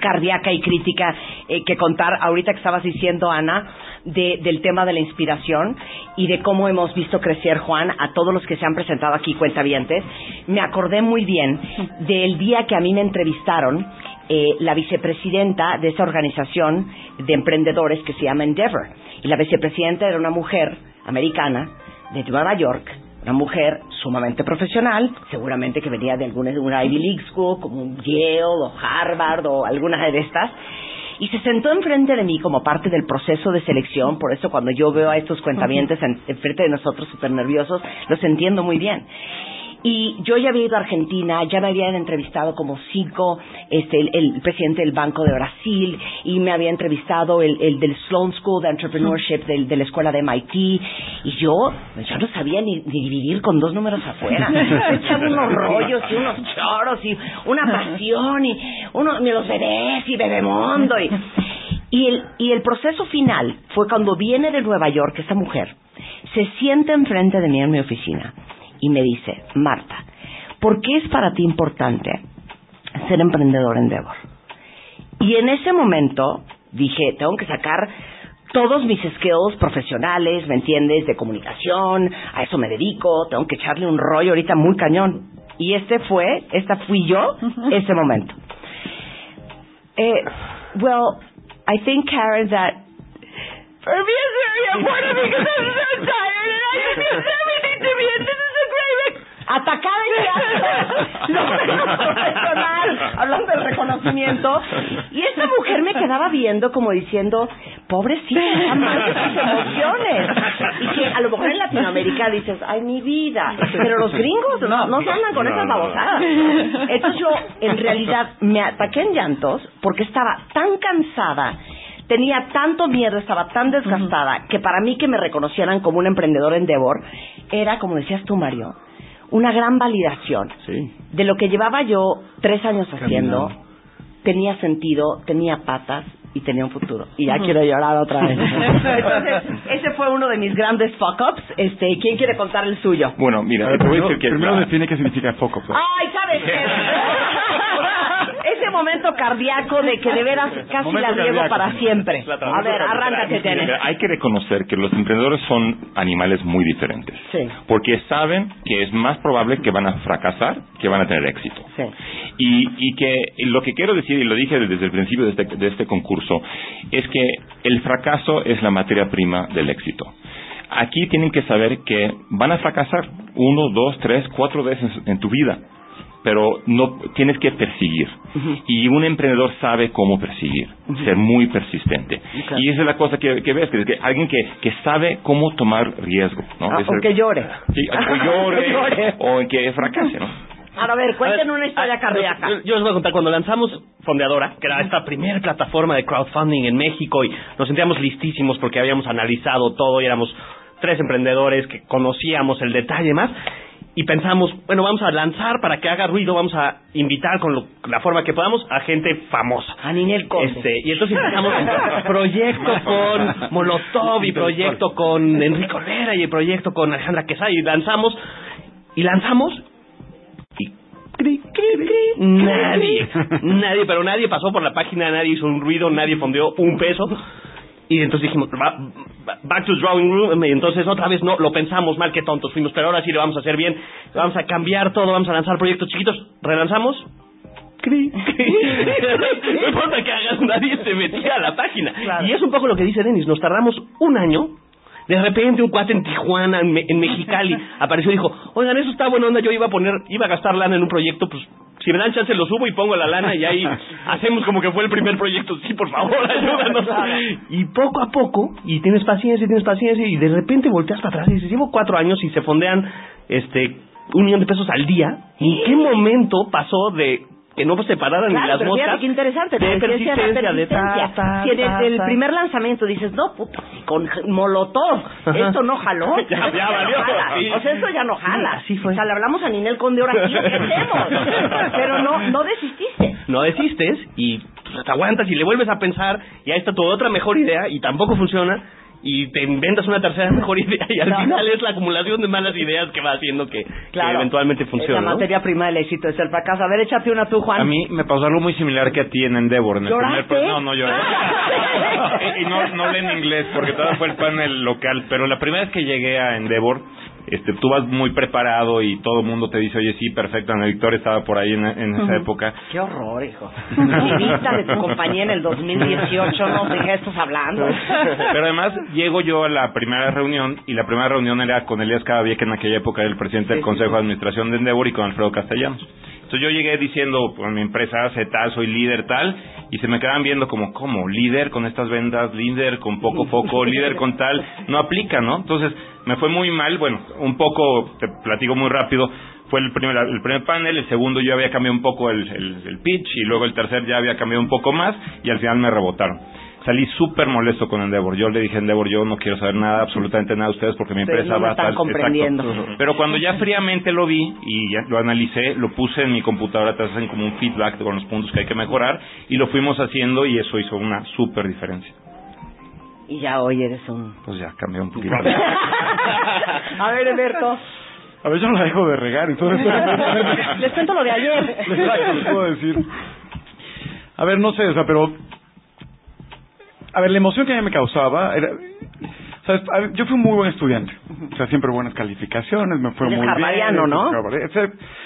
cardíaca y crítica eh, que contar ahorita que estabas diciendo Ana de- del tema de la inspiración y de cómo hemos visto crecer Juan a todos los que se han presentado aquí cuentavientes me acordé muy bien del día que a mí me entrevistaron eh, la vicepresidenta de esa organización de emprendedores que se llama Endeavor y la vicepresidenta era una mujer americana de Nueva York una mujer sumamente profesional, seguramente que venía de alguna de una Ivy League School, como un Yale o Harvard o alguna de estas, y se sentó enfrente de mí como parte del proceso de selección, por eso cuando yo veo a estos cuentavientes en- enfrente de nosotros súper nerviosos, los entiendo muy bien. Y yo ya había ido a Argentina, ya me habían entrevistado como cinco, este, el, el presidente del Banco de Brasil, y me había entrevistado el, el del Sloan School de Entrepreneurship del- de la escuela de MIT, y yo, yo no sabía ni, ni dividir con dos números afuera. Echaba unos rollos y unos choros y una pasión y uno, y los bebés y bebemondo y, y el, y el proceso final fue cuando viene de Nueva York esta mujer, se sienta enfrente de mí en mi oficina y me dice, Marta, ¿por qué es para ti importante ser emprendedor en Endeavor? Y en ese momento dije, tengo que sacar todos mis skills profesionales, ¿me entiendes? De comunicación, a eso me dedico, tengo que echarle un rollo ahorita muy cañón. Y este fue, esta fui yo, ese momento. Eh, well, I think, Karen, that for me it's very important because I'm so tired and I just use everything to this atacada en lo profesional, hablando del reconocimiento. Y esta mujer me quedaba viendo como diciendo, pobrecita, mal de sus emociones. Y que a lo mejor en Latinoamérica dices, ay, mi vida. Pero los gringos no, no se andan con
No,
esas
no.
babosadas. Entonces yo, en realidad, me ataqué en llantos porque estaba tan cansada tenía tanto miedo, estaba tan desgastada, que para mí que me reconocieran como un emprendedor Endeavor era, como decías tú, Mario, una gran validación de lo que llevaba yo tres años haciendo. Tenía sentido, tenía patas y tenía un futuro. Y ya quiero llorar otra vez. Entonces, ese fue uno de mis grandes fuck-ups. Este, ¿Quién quiere contar el suyo?
Bueno, mira,
ver,
te voy a
primero,
decir que
primero define qué significa foco. pues.
¡Ay, sabes qué! Ese momento cardíaco de que de veras casi
Momento
la riego para siempre. A ver, arráncate, Dennis.
Hay que reconocer que los emprendedores son animales muy diferentes.
Sí.
Porque saben que es más probable que van a fracasar que van a tener éxito.
Sí.
Y, y que lo que quiero decir, y lo dije desde el principio de este, de este concurso, es que el fracaso es la materia prima del éxito. Aquí tienen que saber que van a fracasar uno, dos, tres, cuatro veces en tu vida, pero no tienes que perseguir. Y un emprendedor sabe cómo perseguir, ser muy persistente. Y esa es la cosa que, que ves, que, que alguien que, que sabe cómo tomar riesgo. ¿no?
Ah, o
el-
que llore.
Sí, o llore,
Llore.
o en que fracase, ¿no?
Ahora, a ver, cuenten una historia cardíaca.
Yo, yo les voy a contar, cuando lanzamos Fondeadora, que era esta primera plataforma de crowdfunding en México, y nos sentíamos listísimos porque habíamos analizado todo y éramos tres emprendedores que conocíamos el detalle más, y pensamos, bueno, vamos a lanzar para que haga ruido, vamos a invitar con lo- la forma que podamos a gente famosa.
A Ninel Conde.
Este, y entonces empezamos proyecto con Molotov y proyecto con Enrique Olvera y el proyecto con Alejandra Quesada y lanzamos y lanzamos y cri, cri, cri, nadie, nadie, pero nadie pasó por la página, nadie hizo un ruido, nadie fondeó un peso. Y entonces dijimos, "Va- va- back to drawing room. Y entonces otra vez no, lo pensamos mal, que tontos fuimos, pero ahora sí lo vamos a hacer bien. Vamos a cambiar todo, vamos a lanzar proyectos chiquitos. Relanzamos. Cri, cri. no importa que hagas, nadie se metía a la página. Y es un poco lo que dice Denis, nos tardamos un año. De repente un cuate en Tijuana, en, Me- en Mexicali, apareció y dijo, oigan, eso está buena onda, yo iba a poner, iba a gastar lana en un proyecto, pues si me dan chance lo subo y pongo la lana y ahí hacemos como que fue el primer proyecto. Sí, por favor, ayúdanos. Y poco a poco, y tienes paciencia, y tienes paciencia, y de repente volteas para atrás y dices, llevo cuatro años y se fondean este un millón de pesos al día. ¿En qué momento pasó de que no se pararan ni las
pero
moscas?
fíjate qué interesante.
de persistencia, de ta,
si en el,
ta,
primer lanzamiento dices, no, puta, si con Molotov, esto no jaló.
Ya, ya
esto no
valió.
jala.
Sí.
O sea, esto ya no jala.
Así fue.
O sea, le hablamos a Ninel Conde ahora ¿qué hacemos? Pero no, no desististe.
no desistes y pues, te aguantas y le vuelves a pensar y ahí está tu otra mejor idea y tampoco funciona y te inventas una tercera mejor idea y al
No.
final es la acumulación de malas ideas que va haciendo que, que eventualmente funcione.
La
¿no?
materia prima del éxito es el fracaso. A ver, échate una tú, Juan.
A mí me pasó algo muy similar que a ti en Endeavor. En el
¿Lloraste?
primer no, no lloré. y no, no hablé en inglés porque todavía fue el panel local. Pero la primera vez que llegué a Endeavor, este, tú vas muy preparado y todo el mundo te dice, oye, sí, perfecto. Ana Victoria estaba por ahí en, en esa época.
Qué horror, hijo. Vivista de tu compañía en el 2018, no sé qué estás hablando.
Pero además llego yo a la primera reunión y la primera reunión era con Elías Cadavie, que en aquella época era el presidente del Consejo de Administración de Endeavor y con Alfredo Castellanos. Entonces yo llegué diciendo, pues mi empresa hace tal, soy líder tal, y se me quedaban viendo como, ¿cómo? Líder con estas ventas, líder con poco foco, líder con tal, no aplica, ¿no? Entonces me fue muy mal, bueno, un poco, te platico muy rápido, fue el primer, el primer panel, el segundo yo había cambiado un poco el, el- el pitch y luego el tercer ya había cambiado un poco más y al final me rebotaron. Salí súper molesto con Endeavor. Yo le dije a Endeavor, yo no quiero saber nada, absolutamente nada de ustedes porque mi empresa
no
va
están
tal.
comprendiendo.
Exacto. Pero cuando ya fríamente lo vi y ya lo analicé, lo puse en mi computadora, te hacen como un feedback con los puntos que hay que mejorar y lo fuimos haciendo y eso hizo una súper diferencia.
Y ya hoy eres un...
Pues ya cambió un poquito.
A ver, Eberto.
A ver, yo no la dejo de regar, entonces...
Les cuento lo de ayer.
Exacto, les puedo decir. A ver, no sé, o sea, pero... A ver, la emoción que a mí me causaba era... ver, yo fui un muy buen estudiante. O sea, siempre buenas calificaciones, me fue
Eres
muy bien.
¿no?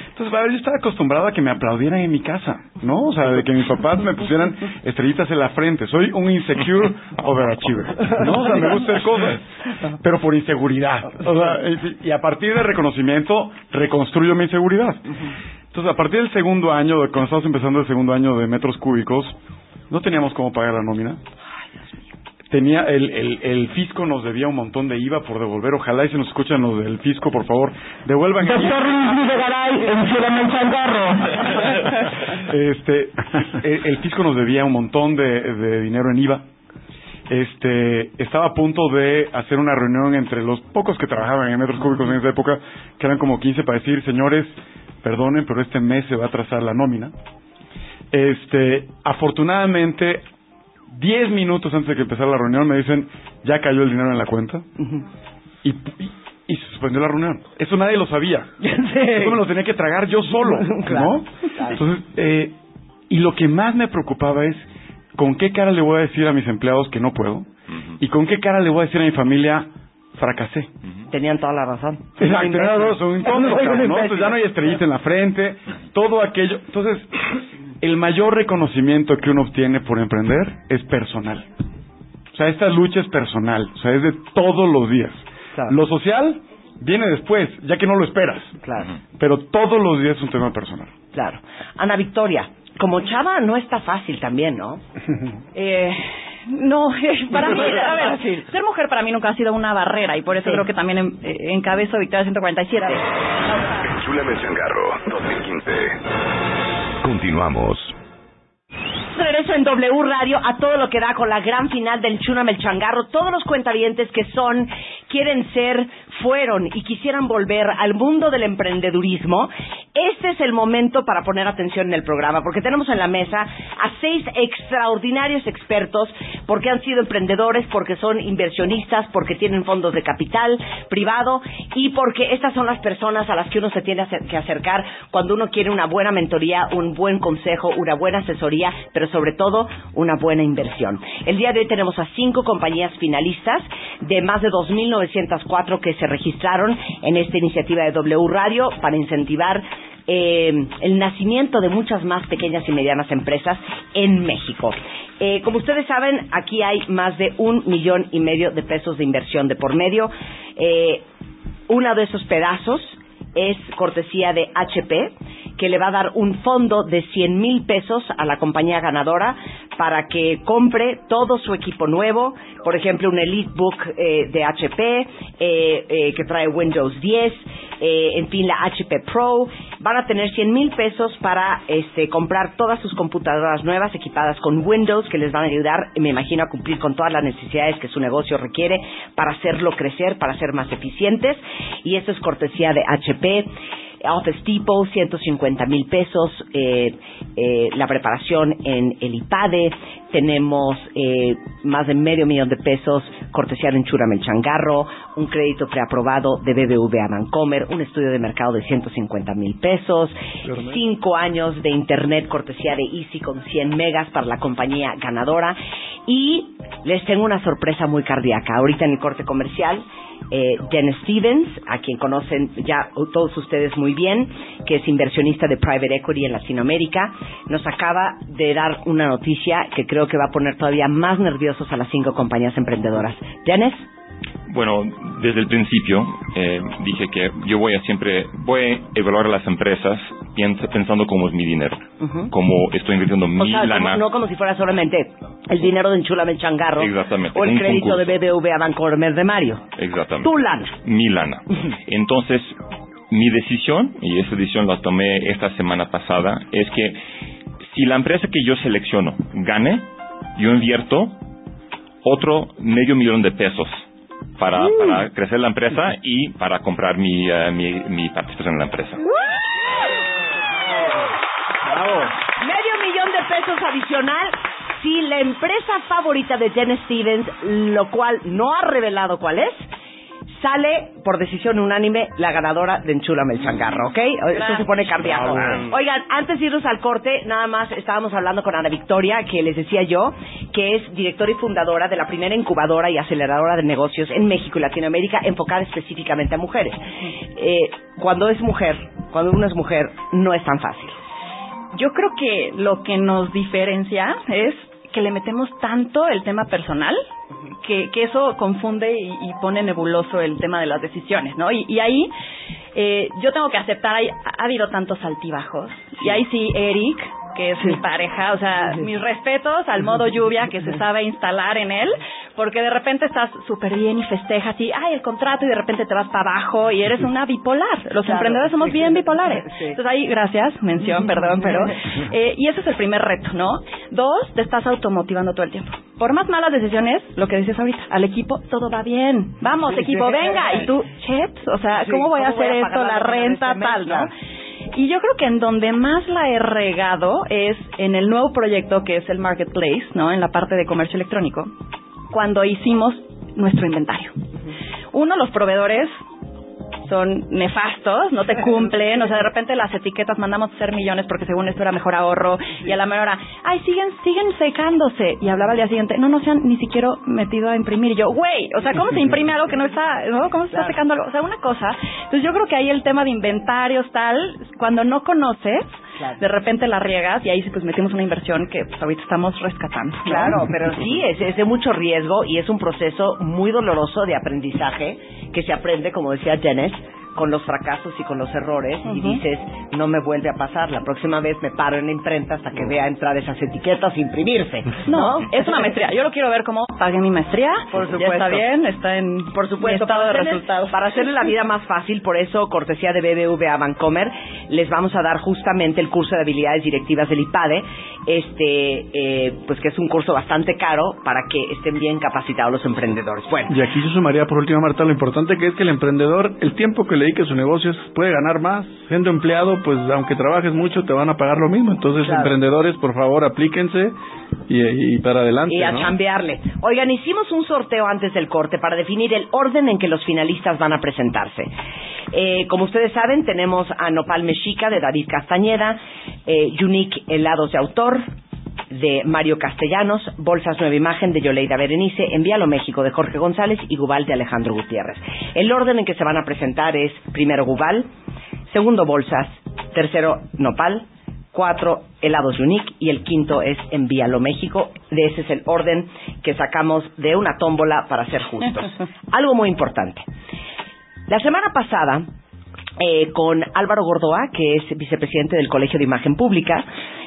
Entonces, a ver, yo estaba acostumbrado a que me aplaudieran en mi casa, ¿no? O sea, de que mis papás me pusieran estrellitas en la frente. Soy un insecure overachiever, ¿no? O sea, me gusta hacer cosas, pero por inseguridad. O sea, y- a partir del reconocimiento, reconstruyo mi inseguridad. Entonces, a partir del segundo año, cuando estábamos empezando el segundo año de metros cúbicos, no teníamos cómo pagar la nómina. Tenía el, el, el fisco nos debía un montón de IVA por devolver. Ojalá y si nos escuchan los del fisco, por favor, devuelvan. el IVA. Este, el, el fisco nos debía un montón de, de dinero en IVA. Este, estaba a punto de hacer una reunión entre los pocos que trabajaban en metros cúbicos en esa época, que eran como 15, para decir, señores, perdonen, pero este mes se va a trazar la nómina. Este, afortunadamente, 10 minutos antes de que empezara la reunión me dicen, ya cayó el dinero en la cuenta. y, y, y se suspendió la reunión. Eso nadie lo sabía. Eso me lo tenía que tragar yo solo,
Claro,
¿no? Entonces, eh, y lo que más me preocupaba es con qué cara le voy a decir a mis empleados que no puedo y con qué cara le voy a decir a mi familia fracasé.
Tenían toda la razón.
Exacto, tenía razón, son un tonto,
Soy un
cabrón, ¿no?
imbécil.
Entonces ya no hay estrellita en la frente, todo aquello. Entonces, el mayor reconocimiento que uno obtiene por emprender es personal. O sea, esta lucha es personal, o sea, es de todos los días. Lo social viene después, ya que no lo esperas.
Claro.
Pero todos los días es un tema personal.
Claro. Ana Victoria, como chava no está fácil también, ¿no?
Eh, no, para mí, a ver, ser mujer para mí nunca ha sido una barrera y por eso creo que también en- eh, encabezo Victoria 147.
Enchúlame el changarro 2015. Continuamos.
Regreso en W Radio a todo lo que da con la gran final del Chúname el Changarro. Todos los cuentavientes que son quieren ser, fueron y quisieran volver al mundo del emprendedurismo, este es el momento para poner atención en el programa, porque tenemos en la mesa a seis extraordinarios expertos, porque han sido emprendedores, porque son inversionistas, porque tienen fondos de capital privado y porque estas son las personas a las que uno se tiene que acercar cuando uno quiere una buena mentoría, un buen consejo, una buena asesoría, pero sobre todo una buena inversión. El día de hoy tenemos a cinco compañías finalistas de más de 2.904 que se registraron en esta iniciativa de W Radio para incentivar eh, el nacimiento de muchas más pequeñas y medianas empresas en México. Eh, como ustedes saben, aquí hay más de un millón y medio de pesos de inversión de por medio. Eh, uno de esos pedazos es cortesía de HP, que le va a dar un fondo de 100 mil pesos a la compañía ganadora para que compre todo su equipo nuevo, por ejemplo, un EliteBook eh, de HP eh, eh, que trae Windows 10, eh, en fin, la HP Pro. Van a tener 100 mil pesos para este, comprar todas sus computadoras nuevas equipadas con Windows que les van a ayudar, me imagino, a cumplir con todas las necesidades que su negocio requiere para hacerlo crecer, para ser más eficientes. Y esto es cortesía de HP. Office Depot, 150 mil pesos, eh, eh, la preparación en el IPADE, tenemos eh, más de medio millón de pesos cortesía de Enchúrame el Changarro, un crédito preaprobado de BBVA Bancomer, un estudio de mercado de 150 mil pesos, cinco años de internet cortesía de Easy con 100 megas para la compañía ganadora y les tengo una sorpresa muy cardíaca. Ahorita en el corte comercial eh, Jen Stevens, a quien conocen ya todos ustedes muy bien, que es inversionista de private equity en Latinoamérica, nos acaba de dar una noticia que creo que va a poner todavía más nerviosos a las cinco compañías emprendedoras. Janes.
Bueno, desde el principio eh, dije que yo voy a siempre, voy a evaluar a las empresas pensando cómo es mi dinero,
Ujú.
como estoy invirtiendo
O
mi
sea,
lana.
como- no como si fuera solamente el dinero de Enchúlame el Changarro
Exactamente,
o el crédito de
concurso.
BBVA Bancomer de Mario.
Exactamente.
Tu lana.
Mi lana. Entonces, mi decisión, y esa decisión la tomé esta semana pasada, es que si la empresa que yo selecciono gane, yo invierto otro medio millón de pesos para, para crecer la empresa y para comprar mi, eh, mi, mi participación en la empresa.
Medio millón de pesos adicional. Si la empresa favorita de Jen Stevens, lo cual no ha revelado cuál es, sale por decisión unánime la ganadora de Enchúlame el Changarro, ¿ok? Esto se pone cardíaco.
Bravo.
Oigan, antes de irnos al corte, nada más estábamos hablando con Ana Victoria, que les decía yo, que es directora y fundadora de la primera incubadora y aceleradora de negocios en México y Latinoamérica, enfocada específicamente a mujeres. Eh, cuando es mujer, cuando uno es mujer, no es tan fácil.
Yo creo que lo que nos diferencia es que le metemos tanto el tema personal que, que eso confunde y, y pone nebuloso el tema de las decisiones, ¿no? Y, y ahí eh, yo tengo que aceptar, hay- ha habido tantos altibajos. Y ahí sí, Eric, que es mi pareja, o sea, mis respetos al modo lluvia que se sabe instalar en él, porque de repente estás súper bien y festejas y, ay, el contrato, y de repente te vas para abajo y eres una bipolar. Los
Claro.
emprendedores somos bien bipolares.
Sí.
Entonces ahí, gracias, mención, perdón, pero... eh, y ese es el primer reto, ¿no? Dos, te estás automotivando todo el tiempo. Por más malas decisiones, lo que dices ahorita, al equipo todo va bien. Vamos,
Sí,
equipo,
sí.
venga. Y tú, chet, o sea, ¿cómo voy a
¿cómo voy
hacer
a
esto,
la
renta,
este
tal, no? Y yo creo que en donde más la he regado es en el nuevo proyecto que es el Marketplace, ¿no? En la parte de comercio electrónico, cuando hicimos nuestro inventario. Uno, los proveedores son nefastos, no te cumplen, o sea, de repente las etiquetas mandamos hacer millones porque según esto era mejor ahorro y a la hora, ay, siguen siguen secándose y hablaba al día siguiente, no, no se han ni siquiera metido a imprimir y yo, güey, o sea, ¿cómo se imprime algo que no está, no? ¿Cómo se está secando algo? O sea, una cosa. Entonces yo creo que ahí el tema de inventarios tal, cuando no conoces, de repente la riegas y ahí sí pues metimos una inversión que pues ahorita estamos rescatando. ¿no?
Claro, pero sí, es, es de mucho riesgo y es un proceso muy doloroso de aprendizaje que se aprende, como decía Janet, con los fracasos y con los errores y dices, no me vuelve a pasar, la próxima vez me paro en la imprenta hasta que vea entrar esas etiquetas e imprimirse.
No, es una maestría. Yo lo quiero ver como pagué mi maestría.
Por
Ya
supuesto.
está bien, está en
Por supuesto,
mi estado de
para hacerle-
resultados.
Para hacerle la vida más fácil, por eso, cortesía de BBVA Bancomer, les vamos a dar justamente el curso de habilidades directivas del IPADE, este, eh, pues que es un curso bastante caro para que estén bien capacitados los emprendedores. Bueno,
Y aquí yo sumaría por último, Marta, lo importante que es que el emprendedor, el tiempo que le dedique a su negocio puede ganar más. Siendo empleado, pues aunque trabajes mucho, te van a pagar lo mismo. Entonces,
Claro.
emprendedores, por favor, aplíquense y, y para adelante.
y a
¿no?
chambearle. Oigan, hicimos un sorteo antes del corte para definir el orden en que los finalistas van a presentarse. Eh, como ustedes saben, tenemos a Nopal Mexica de David Castañeda, eh, Unique Helados de Autor de Mario Castellanos, Bolsas Nueva Imagen de Yoleida Berenice, Envíalo México de Jorge González y Gubal de Alejandro Gutiérrez. El orden en que se van a presentar es primero Gubal, segundo Bolsas, tercero Nopal, cuatro helados Unique y el quinto es Envíalo México. De ese es el orden que sacamos de una tómbola para ser justos. Algo muy importante. La semana pasada, eh, con Álvaro Gordoa, que es vicepresidente del Colegio de Imagen Pública,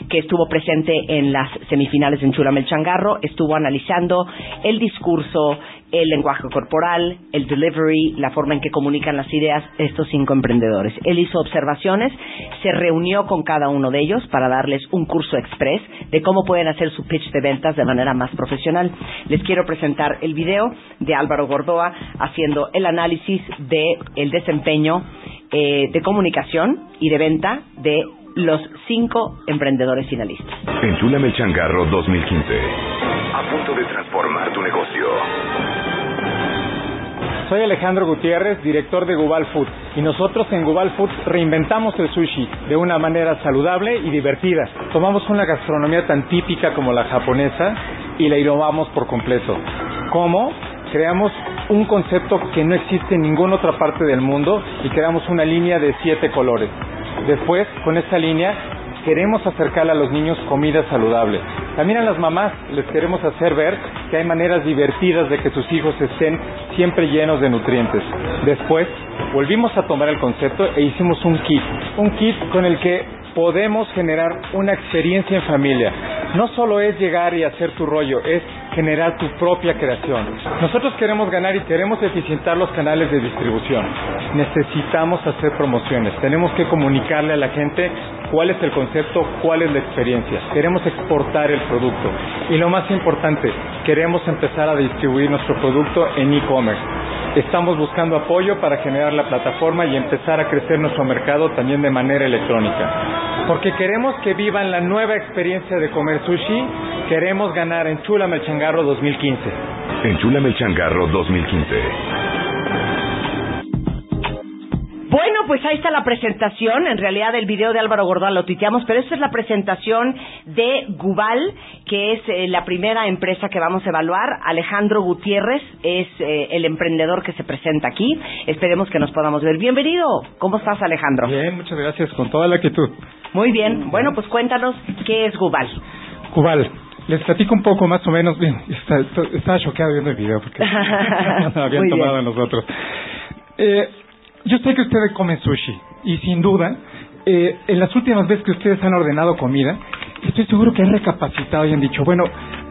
que estuvo presente en las semifinales de Enchúrame el Changarro, estuvo analizando el discurso, el lenguaje corporal, el delivery, la forma en que comunican las ideas estos cinco emprendedores. Él hizo observaciones, se reunió con cada uno de ellos para darles un curso express de cómo pueden hacer su pitch de ventas de manera más profesional. Les quiero presentar el video de Álvaro Gordoa haciendo el análisis de el desempeño eh, de comunicación y de venta de los cinco emprendedores finalistas.
Enchúlame el changarro 2015. A punto de transformar tu negocio.
Soy Alejandro Gutiérrez, director de Gubal Food, y nosotros en Gubal Food reinventamos el sushi de una manera saludable y divertida. Tomamos una gastronomía tan típica como la japonesa y la innovamos por completo. ¿Cómo? Creamos un concepto que no existe en ninguna otra parte del mundo y creamos una línea de siete colores. Después, con esta línea, queremos acercarle a los niños comida saludable. También a las mamás les queremos hacer ver que hay maneras divertidas de que sus hijos estén siempre llenos de nutrientes. Después, volvimos a tomar el concepto e hicimos un kit. Un kit con el que podemos generar una experiencia en familia. No solo es llegar y hacer tu rollo, es generar tu propia creación. Nosotros queremos ganar y queremos eficientar los canales de distribución. Necesitamos hacer promociones. Tenemos que comunicarle a la gente cuál es el concepto, cuál es la experiencia. Queremos exportar el producto. Y lo más importante, queremos empezar a distribuir nuestro producto en e-commerce. Estamos buscando apoyo para generar la plataforma y empezar a crecer nuestro mercado también de manera electrónica. Porque queremos que vivan la nueva experiencia de comer sushi, queremos ganar en Chula Melchangarro 2015.
Enchúlame el changarro 2015.
Bueno, pues ahí está la presentación. En realidad el video de Álvaro Gordón lo tuiteamos, pero esta es la presentación de Gubal, que es eh, la primera empresa que vamos a evaluar. Alejandro Gutiérrez es eh, el emprendedor que se presenta aquí. Esperemos que nos podamos ver. Bienvenido. ¿Cómo estás, Alejandro?
Bien, muchas gracias, con toda la actitud.
Muy bien. Bueno, pues cuéntanos qué es Gubal.
Cubal, les platico un poco más o menos, bien, está- está- estaba choqueado viendo el video porque no habían
Muy bien.
tomado en nosotros. Eh, yo sé que ustedes comen sushi y sin duda, eh, en las últimas veces que ustedes han ordenado comida, estoy seguro que han recapacitado y han dicho, bueno,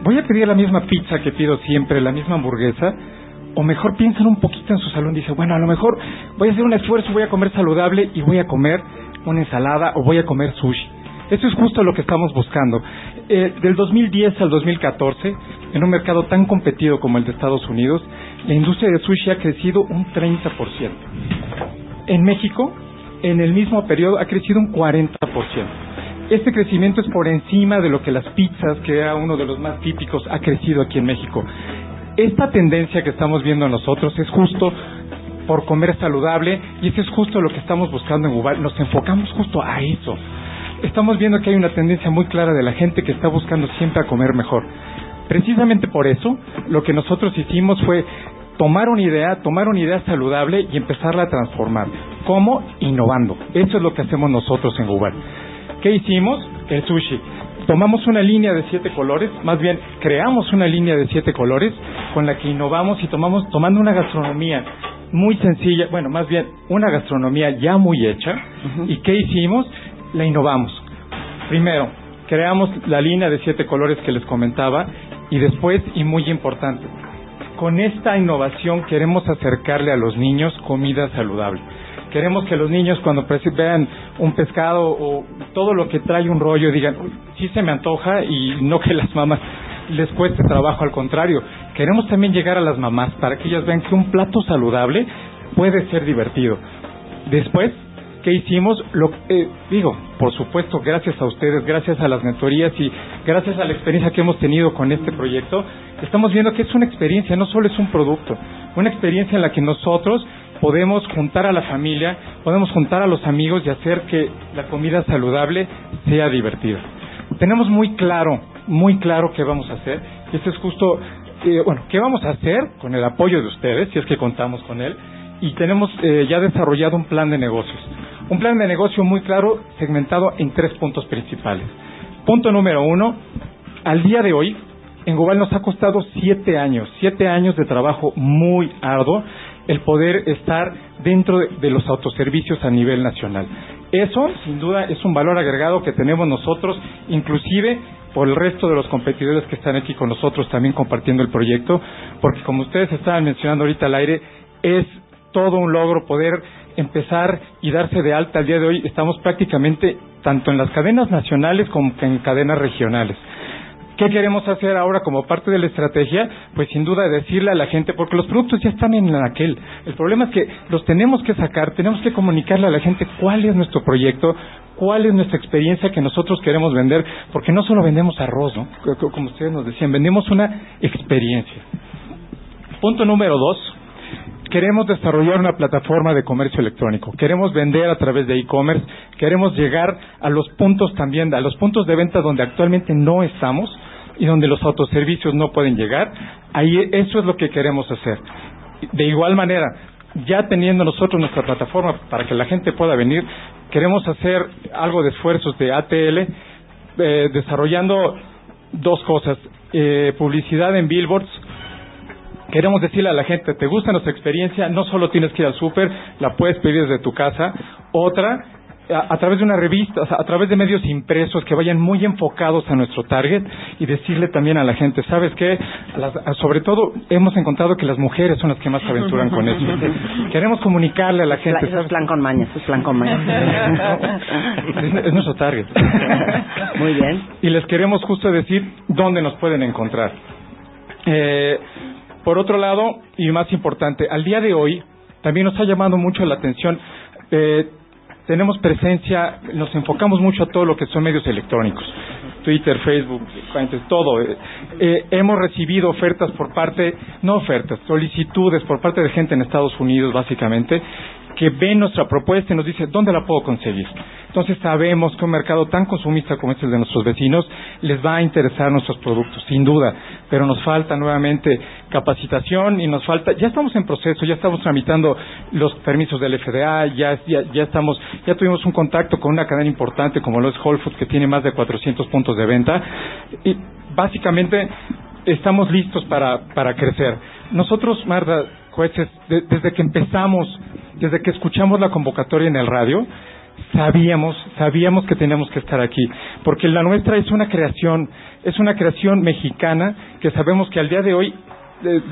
voy a pedir la misma pizza que pido siempre, la misma hamburguesa, o mejor piensan un poquito en su salón y dicen, bueno, a lo mejor voy a hacer un esfuerzo, voy a comer saludable y voy a comer una ensalada o voy a comer sushi. Eso es justo lo que estamos buscando. Eh, del 2010 al 2014, en un mercado tan competido como el de Estados Unidos, la industria de sushi ha crecido un 30%. En México, en el mismo periodo, ha crecido un 40%. Este crecimiento es por encima de lo que las pizzas, que era uno de los más típicos, ha crecido aquí en México. Esta tendencia que estamos viendo nosotros es justo por comer saludable y eso es justo lo que estamos buscando en Ubal. Nos enfocamos justo a eso. Estamos viendo que hay una tendencia muy clara de la gente que está buscando siempre a comer mejor. Precisamente por eso, lo que nosotros hicimos fue tomar una idea, tomar una idea saludable y empezarla a transformar. ¿Cómo? Innovando. Eso es lo que hacemos nosotros en Ubal. ¿Qué hicimos? El sushi. Tomamos una línea de siete colores, más bien creamos una línea de siete colores con la que innovamos y tomamos tomando una gastronomía muy sencilla, bueno, más bien una gastronomía ya muy hecha. ¿Y qué hicimos? La innovamos. Primero, creamos la línea de siete colores que les comentaba y después, y muy importante, con esta innovación queremos acercarle a los niños comida saludable. Queremos que los niños cuando vean un pescado o todo lo que trae un rollo digan, "Uy, sí se me antoja y no que las mamás les cueste trabajo, al contrario. Queremos también llegar a las mamás para que ellas vean que un plato saludable puede ser divertido. Después, ¿qué hicimos? Lo, eh, digo, por supuesto, gracias a ustedes, gracias a las mentorías y gracias a la experiencia que hemos tenido con este proyecto, estamos viendo que es una experiencia, no solo es un producto, una experiencia en la que nosotros podemos juntar a la familia, podemos juntar a los amigos y hacer que la comida saludable sea divertida. Tenemos muy claro, muy claro qué vamos a hacer, este es justo, eh, bueno, qué vamos a hacer con el apoyo de ustedes, si es que contamos con él, y tenemos eh, ya desarrollado un plan de negocios. Un plan de negocio muy claro, segmentado en tres puntos principales. Punto número uno, al día de hoy, en Gobal nos ha costado siete años, siete años de trabajo muy arduo el poder estar dentro de, de los autoservicios a nivel nacional. Eso, sin duda, es un valor agregado que tenemos nosotros, inclusive por el resto de los competidores que están aquí con nosotros también compartiendo el proyecto, porque como ustedes estaban mencionando ahorita al aire, es todo un logro poder empezar y darse de alta al día de hoy. Estamos prácticamente tanto en las cadenas nacionales como en cadenas regionales. ¿Qué queremos hacer ahora como parte de la estrategia? Pues sin duda decirle a la gente, porque los productos ya están en aquel. El problema es que los tenemos que sacar, tenemos que comunicarle a la gente cuál es nuestro proyecto, cuál es nuestra experiencia que nosotros queremos vender, porque no solo vendemos arroz, ¿no? Co- Como ustedes nos decían, vendemos una experiencia. Punto número dos, queremos desarrollar una plataforma de comercio electrónico, queremos vender a través de e-commerce, queremos llegar a los puntos también, a los puntos de venta donde actualmente no estamos y donde los autoservicios no pueden llegar. Ahí eso es lo que queremos hacer. De igual manera, ya teniendo nosotros nuestra plataforma para que la gente pueda venir, queremos hacer algo de esfuerzos de ATL eh, desarrollando dos cosas, eh, publicidad en billboards, queremos decirle a la gente, ¿te gusta nuestra experiencia? No solo tienes que ir al súper, la puedes pedir desde tu casa. Otra, a, a través de una revista, o sea, a través de medios impresos que vayan muy enfocados a nuestro target y decirle también a la gente, ¿sabes qué? Las- sobre todo hemos encontrado que las mujeres son las que más se aventuran con eso. Queremos comunicarle a la gente.
Eso es plan con maña, eso es plan con maña.
es, es nuestro target.
Muy bien.
Y les queremos justo decir dónde nos pueden encontrar. Eh, por otro lado, y más importante, al día de hoy también nos ha llamado mucho la atención. eh, tenemos presencia, nos enfocamos mucho a todo lo que son medios electrónicos, Twitter, Facebook, todo. Eh, eh, hemos recibido ofertas por parte, no ofertas, solicitudes por parte de gente en Estados Unidos, básicamente, que ven nuestra propuesta y nos dice, ¿dónde la puedo conseguir? Entonces sabemos que un mercado tan consumista como este de nuestros vecinos les va a interesar nuestros productos, sin duda, pero nos falta nuevamente capacitación y nos falta, ya estamos en proceso, ya estamos tramitando los permisos del FDA, ya, ya, ya estamos, ya tuvimos un contacto con una cadena importante como lo es Whole Foods que tiene más de 400 puntos de venta y básicamente estamos listos para, para crecer. Nosotros, Marta, jueces, de- desde que empezamos, desde que escuchamos la convocatoria en el radio, sabíamos, sabíamos que teníamos que estar aquí, porque la nuestra es una creación, es una creación mexicana que sabemos que al día de hoy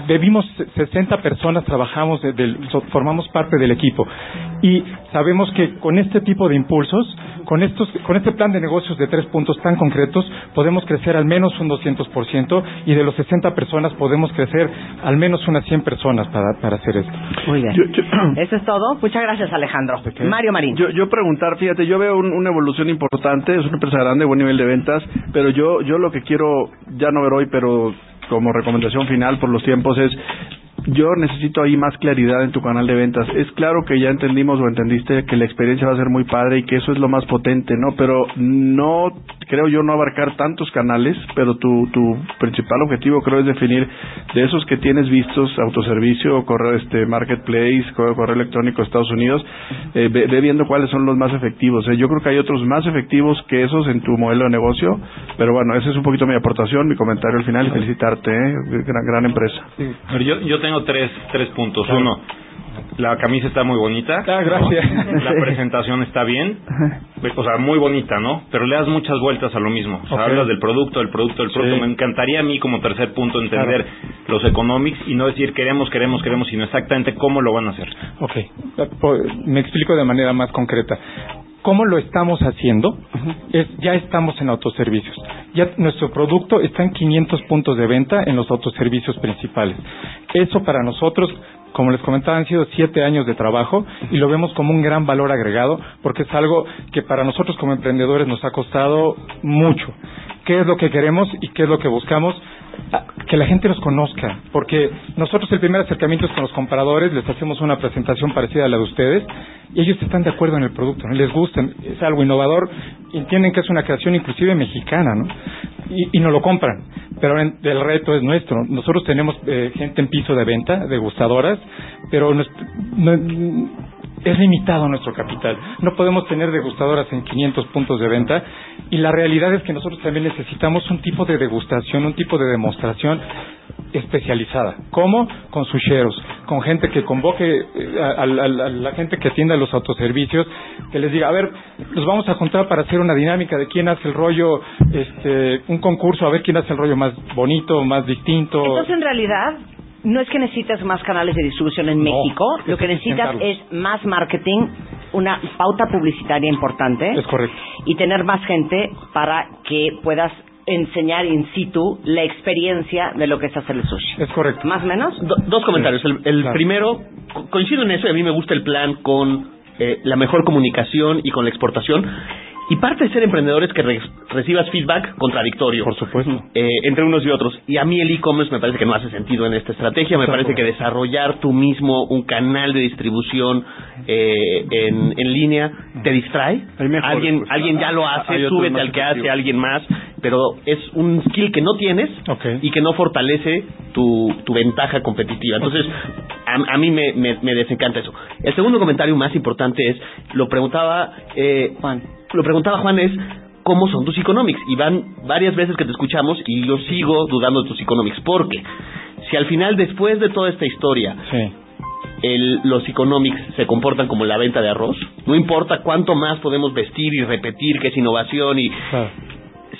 debimos 60 personas trabajamos de- del- so- formamos parte del equipo y sabemos que con este tipo de impulsos con estos con este plan de negocios de tres puntos tan concretos podemos crecer al menos un 200% y de los 60 personas podemos crecer al menos unas 100 personas para, para hacer esto
Muy bien. Eso es todo. Muchas gracias, Alejandro. Mario Marín.
Yo, yo preguntar, fíjate, yo veo un- una evolución importante, es una empresa grande, buen nivel de ventas, pero yo, yo lo que quiero ya no ver hoy, pero como recomendación final por los tiempos es yo necesito ahí más claridad en tu canal de ventas. Es claro que ya entendimos o entendiste que la experiencia va a ser muy padre y que eso es lo más potente, ¿no? Pero no creo yo no abarcar tantos canales, pero tu, tu principal objetivo creo es definir de esos que tienes vistos, autoservicio, correo este marketplace, correo, correo electrónico de Estados Unidos, eh, ve, ve viendo cuáles son los más efectivos. Eh, Yo creo que hay otros más efectivos que esos en tu modelo de negocio, pero bueno, esa es un poquito mi aportación, mi comentario al final y felicitarte, ¿eh? gran, gran empresa.
Pero yo, yo tengo tres, tres puntos. Uno, La camisa está muy bonita.
Ah, gracias.
La presentación está bien. O sea, muy bonita, ¿no? Pero le das muchas vueltas a lo mismo. O sea, hablas del producto, del producto, del producto.
Sí.
Me encantaría a mí como tercer punto entender los economics y no decir queremos, queremos, queremos, sino exactamente cómo lo van a hacer.
Ok, Po- me explico de manera más concreta. ¿Cómo lo estamos haciendo? Es, ya estamos en autoservicios. Ya nuestro producto está en 500 puntos de venta en los autoservicios principales. Eso para nosotros, como les comentaba, han sido siete años de trabajo y lo vemos como un gran valor agregado porque es algo que para nosotros como emprendedores nos ha costado mucho. ¿Qué es lo que queremos y qué es lo que buscamos? Ah, que la gente nos conozca, porque nosotros el primer acercamiento es con los compradores, les hacemos una presentación parecida a la de ustedes y ellos están de acuerdo en el producto, ¿no? les gusta, es algo innovador, entienden que es una creación inclusive mexicana, ¿no? Y, y nos lo compran, pero el reto es nuestro. Nosotros tenemos eh, gente en piso de venta, degustadoras, pero nos- no- es limitado nuestro capital. No podemos tener degustadoras en 500 puntos de venta y la realidad es que nosotros también necesitamos un tipo de degustación, un tipo de demostración especializada. ¿Cómo? Con susheros, con gente que convoque eh, a, a- a- a la gente que atienda los autoservicios, que les diga, a ver, nos vamos a juntar para hacer una dinámica de quién hace el rollo, este, un concurso, a ver quién hace el rollo más bonito, más distinto.
Entonces, en realidad, no es que necesites más canales de distribución en México, lo que necesitas es más marketing, una pauta publicitaria importante.
Es correcto.
Y tener más gente para que puedas enseñar in situ la experiencia de lo que es hacer el sushi.
Es correcto.
¿Más o menos?
Do- dos comentarios. El, el
Claro.
primero, co- coincido en eso y a mí me gusta el plan con eh, la mejor comunicación y con la exportación. Y parte de ser emprendedor es que re- recibas feedback contradictorio. Por
supuesto.
entre unos y otros. Y a mí el e-commerce me parece que no hace sentido en esta estrategia. Me
Exacto.
parece que desarrollar tú mismo un canal de distribución eh, en, en línea te distrae. Alguien, alguien ya lo hace, súbete al que hace alguien más. Pero es un skill que no tienes y que no fortalece tu, tu ventaja competitiva. Entonces, a, a mí me, me, me desencanta eso. El segundo comentario más importante es, lo preguntaba eh, Juan. Lo preguntaba Juan es, ¿cómo son tus economics? Y van varias veces que te escuchamos y yo sigo dudando de tus economics. Porque si al final, después de toda esta historia, el- los economics se comportan como la venta de arroz, no importa cuánto más podemos vestir y repetir que es innovación y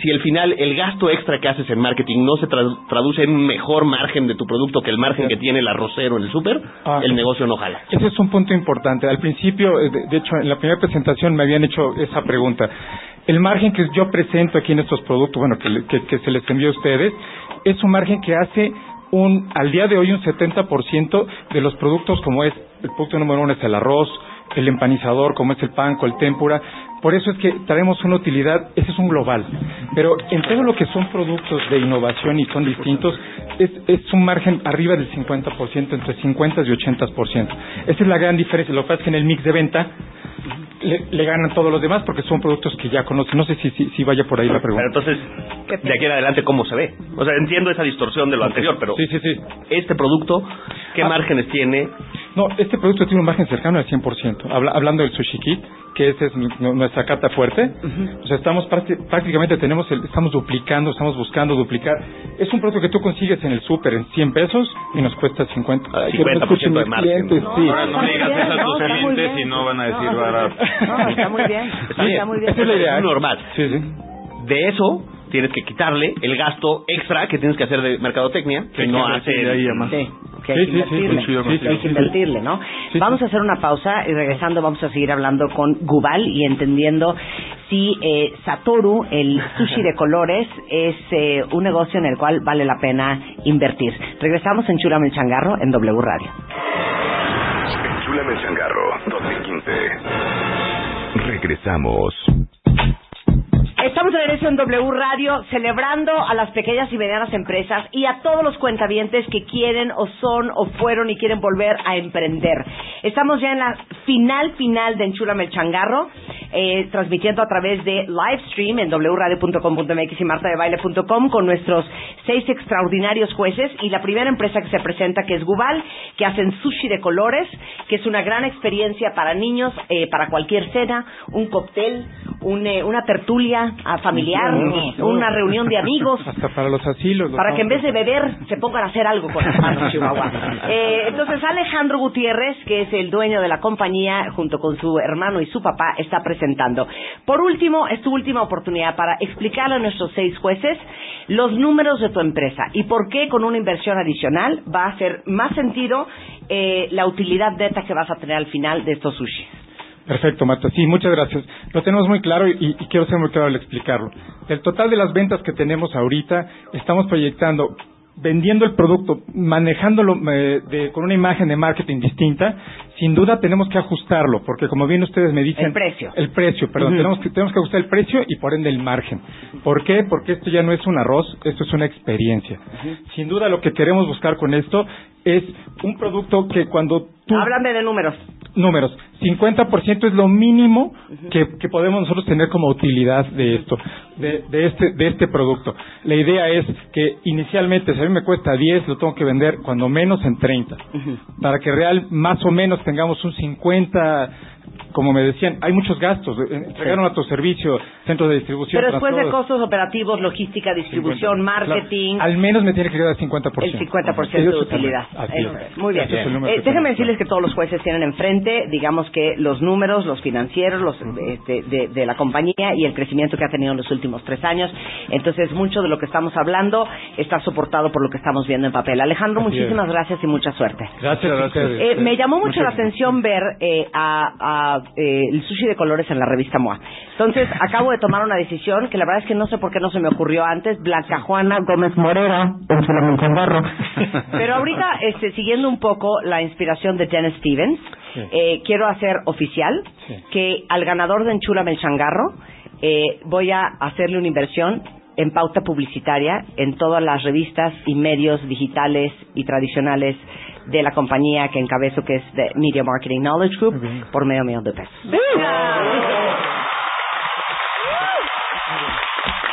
si al final el gasto extra que haces en marketing no se tra- traduce en un mejor margen de tu producto que el margen que tiene el arrocero en el súper,
Ah.
el negocio no jala.
Ese es un punto importante. Al principio, eh, de, hecho, en la primera presentación me habían hecho esa pregunta. El margen que yo presento aquí en estos productos, bueno, que, que- que se les envió a ustedes, es un margen que hace un, al día de hoy un 70% de los productos como es, el producto número uno es el arroz, el empanizador como es el panco, el tempura. Por eso es que traemos una utilidad, ese es un global. Pero en todo lo que son productos de innovación y son distintos, es, es un margen arriba del 50%, entre 50 y 80%. Esa es la gran diferencia. Lo que pasa es que en el mix de venta le, le ganan todos los demás porque son productos que ya conocen. No sé si, si, si vaya por ahí la pregunta.
Pero entonces, de aquí en adelante, ¿cómo se ve? O sea, entiendo esa distorsión de lo anterior, pero este producto, ¿qué
Ah.
márgenes tiene?
No, este producto tiene un margen cercano al 100%. Habla- hablando del sushi kit, que esa es nuestra carta fuerte. O sea, estamos prácti- prácticamente tenemos el- estamos duplicando, estamos buscando duplicar. Es un producto que tú consigues en el súper en 100 pesos y nos cuesta 50. Ay, que no me
50%
escuchen
de margen.
clientes,
No,
sí.
ahora no digas eso a tus clientes y no van a decir barato.
No, está muy bien. Está muy bien.
Esa es la idea.
¿eh?
Es normal. De eso tienes que quitarle el gasto extra que tienes que hacer de mercadotecnia, que
Sí,
no
que
hace...
sí, ahí, además. Sí, que hay que invertirle, que hay que invertirle, ¿no? Vamos a hacer una pausa y regresando vamos a seguir hablando con Gubal y entendiendo si eh, Satoru, el sushi de colores, es eh, un negocio en el cual vale la pena invertir. Regresamos en Chulame el Changarro en W Radio.
Enchúlame el changarro 2015. Regresamos.
Estamos de regreso en W Radio celebrando a las pequeñas y medianas empresas y a todos los cuentavientes que quieren o son o fueron y quieren volver a emprender. Estamos ya en la final final de Enchúlame el Changarro, eh, transmitiendo a través de livestream en wradio.com.mx y martadebaile.com con nuestros seis extraordinarios jueces y la primera empresa que se presenta que es Gubal, que hacen sushi de colores, que es una gran experiencia para niños, eh, para cualquier cena, un cóctel, un, eh, una tertulia ah, familiar, una reunión de amigos,
Hasta para los asilos. los
para que en vez de beber se pongan a hacer algo con las manos, Chihuahua. Eh, entonces Alejandro Gutiérrez, que es el dueño de la compañía, junto con su hermano y su papá, está presentando. Por último, es tu última oportunidad para explicarle a nuestros seis jueces los números de tu empresa y por qué con una inversión adicional va a hacer más sentido eh, la utilidad neta que vas a tener al final de estos sushis.
Perfecto, Marta. Sí, muchas gracias. Lo tenemos muy claro y, y quiero ser muy claro al explicarlo. El total de las ventas que tenemos ahorita, estamos proyectando, vendiendo el producto, manejándolo eh, de- con una imagen de marketing distinta, sin duda tenemos que ajustarlo, porque como bien ustedes me dicen...
El precio.
El precio, perdón. Tenemos, que, tenemos que ajustar el precio y por ende el margen. ¿Por qué? Porque esto ya no es un arroz, esto es una experiencia. Sin duda lo que queremos buscar con esto es un producto que cuando tú...
Háblame de números.
Números. 50% es lo mínimo que, que podemos nosotros tener como utilidad de esto, de, de este, de este producto. La idea es que inicialmente, si a mí me cuesta 10, lo tengo que vender cuando menos en 30. Para que real, más o menos tengamos un 50, como me decían, hay muchos gastos. eh, Entregaron a tu servicio, centro de distribución.
Pero después de costos operativos, logística, distribución,
50.
marketing,
Claro, al menos me tiene que quedar 50%.
el 50% de utilidad. Muy bien.
Número
Eh, déjenme decirles que todos los jueces tienen enfrente, digamos que los números, los financieros, los este, de, de la compañía y el crecimiento que ha tenido en los últimos tres años. Entonces, mucho de lo que estamos hablando está soportado por lo que estamos viendo en papel. Alejandro,
Así
muchísimas gracias y mucha suerte.
Gracias, ustedes.
Eh, me llamó mucho
Muchas
la atención ver eh, a, a, eh, el sushi de colores en la revista MOA. Entonces, acabo de tomar una decisión que la verdad es que no sé por qué no se me ocurrió antes. Blanca Juana Gómez Morera, en Chulamancandarro. Pero ahorita, este, siguiendo un poco la inspiración de Dennis Stevens,
Sí.
eh, quiero hacer oficial que al ganador de Enchúlame el Changarro eh, voy a hacerle una inversión en pauta publicitaria en todas las revistas y medios digitales y tradicionales de la compañía que encabezo que es de Media Marketing Knowledge Group por medio millón de pesos.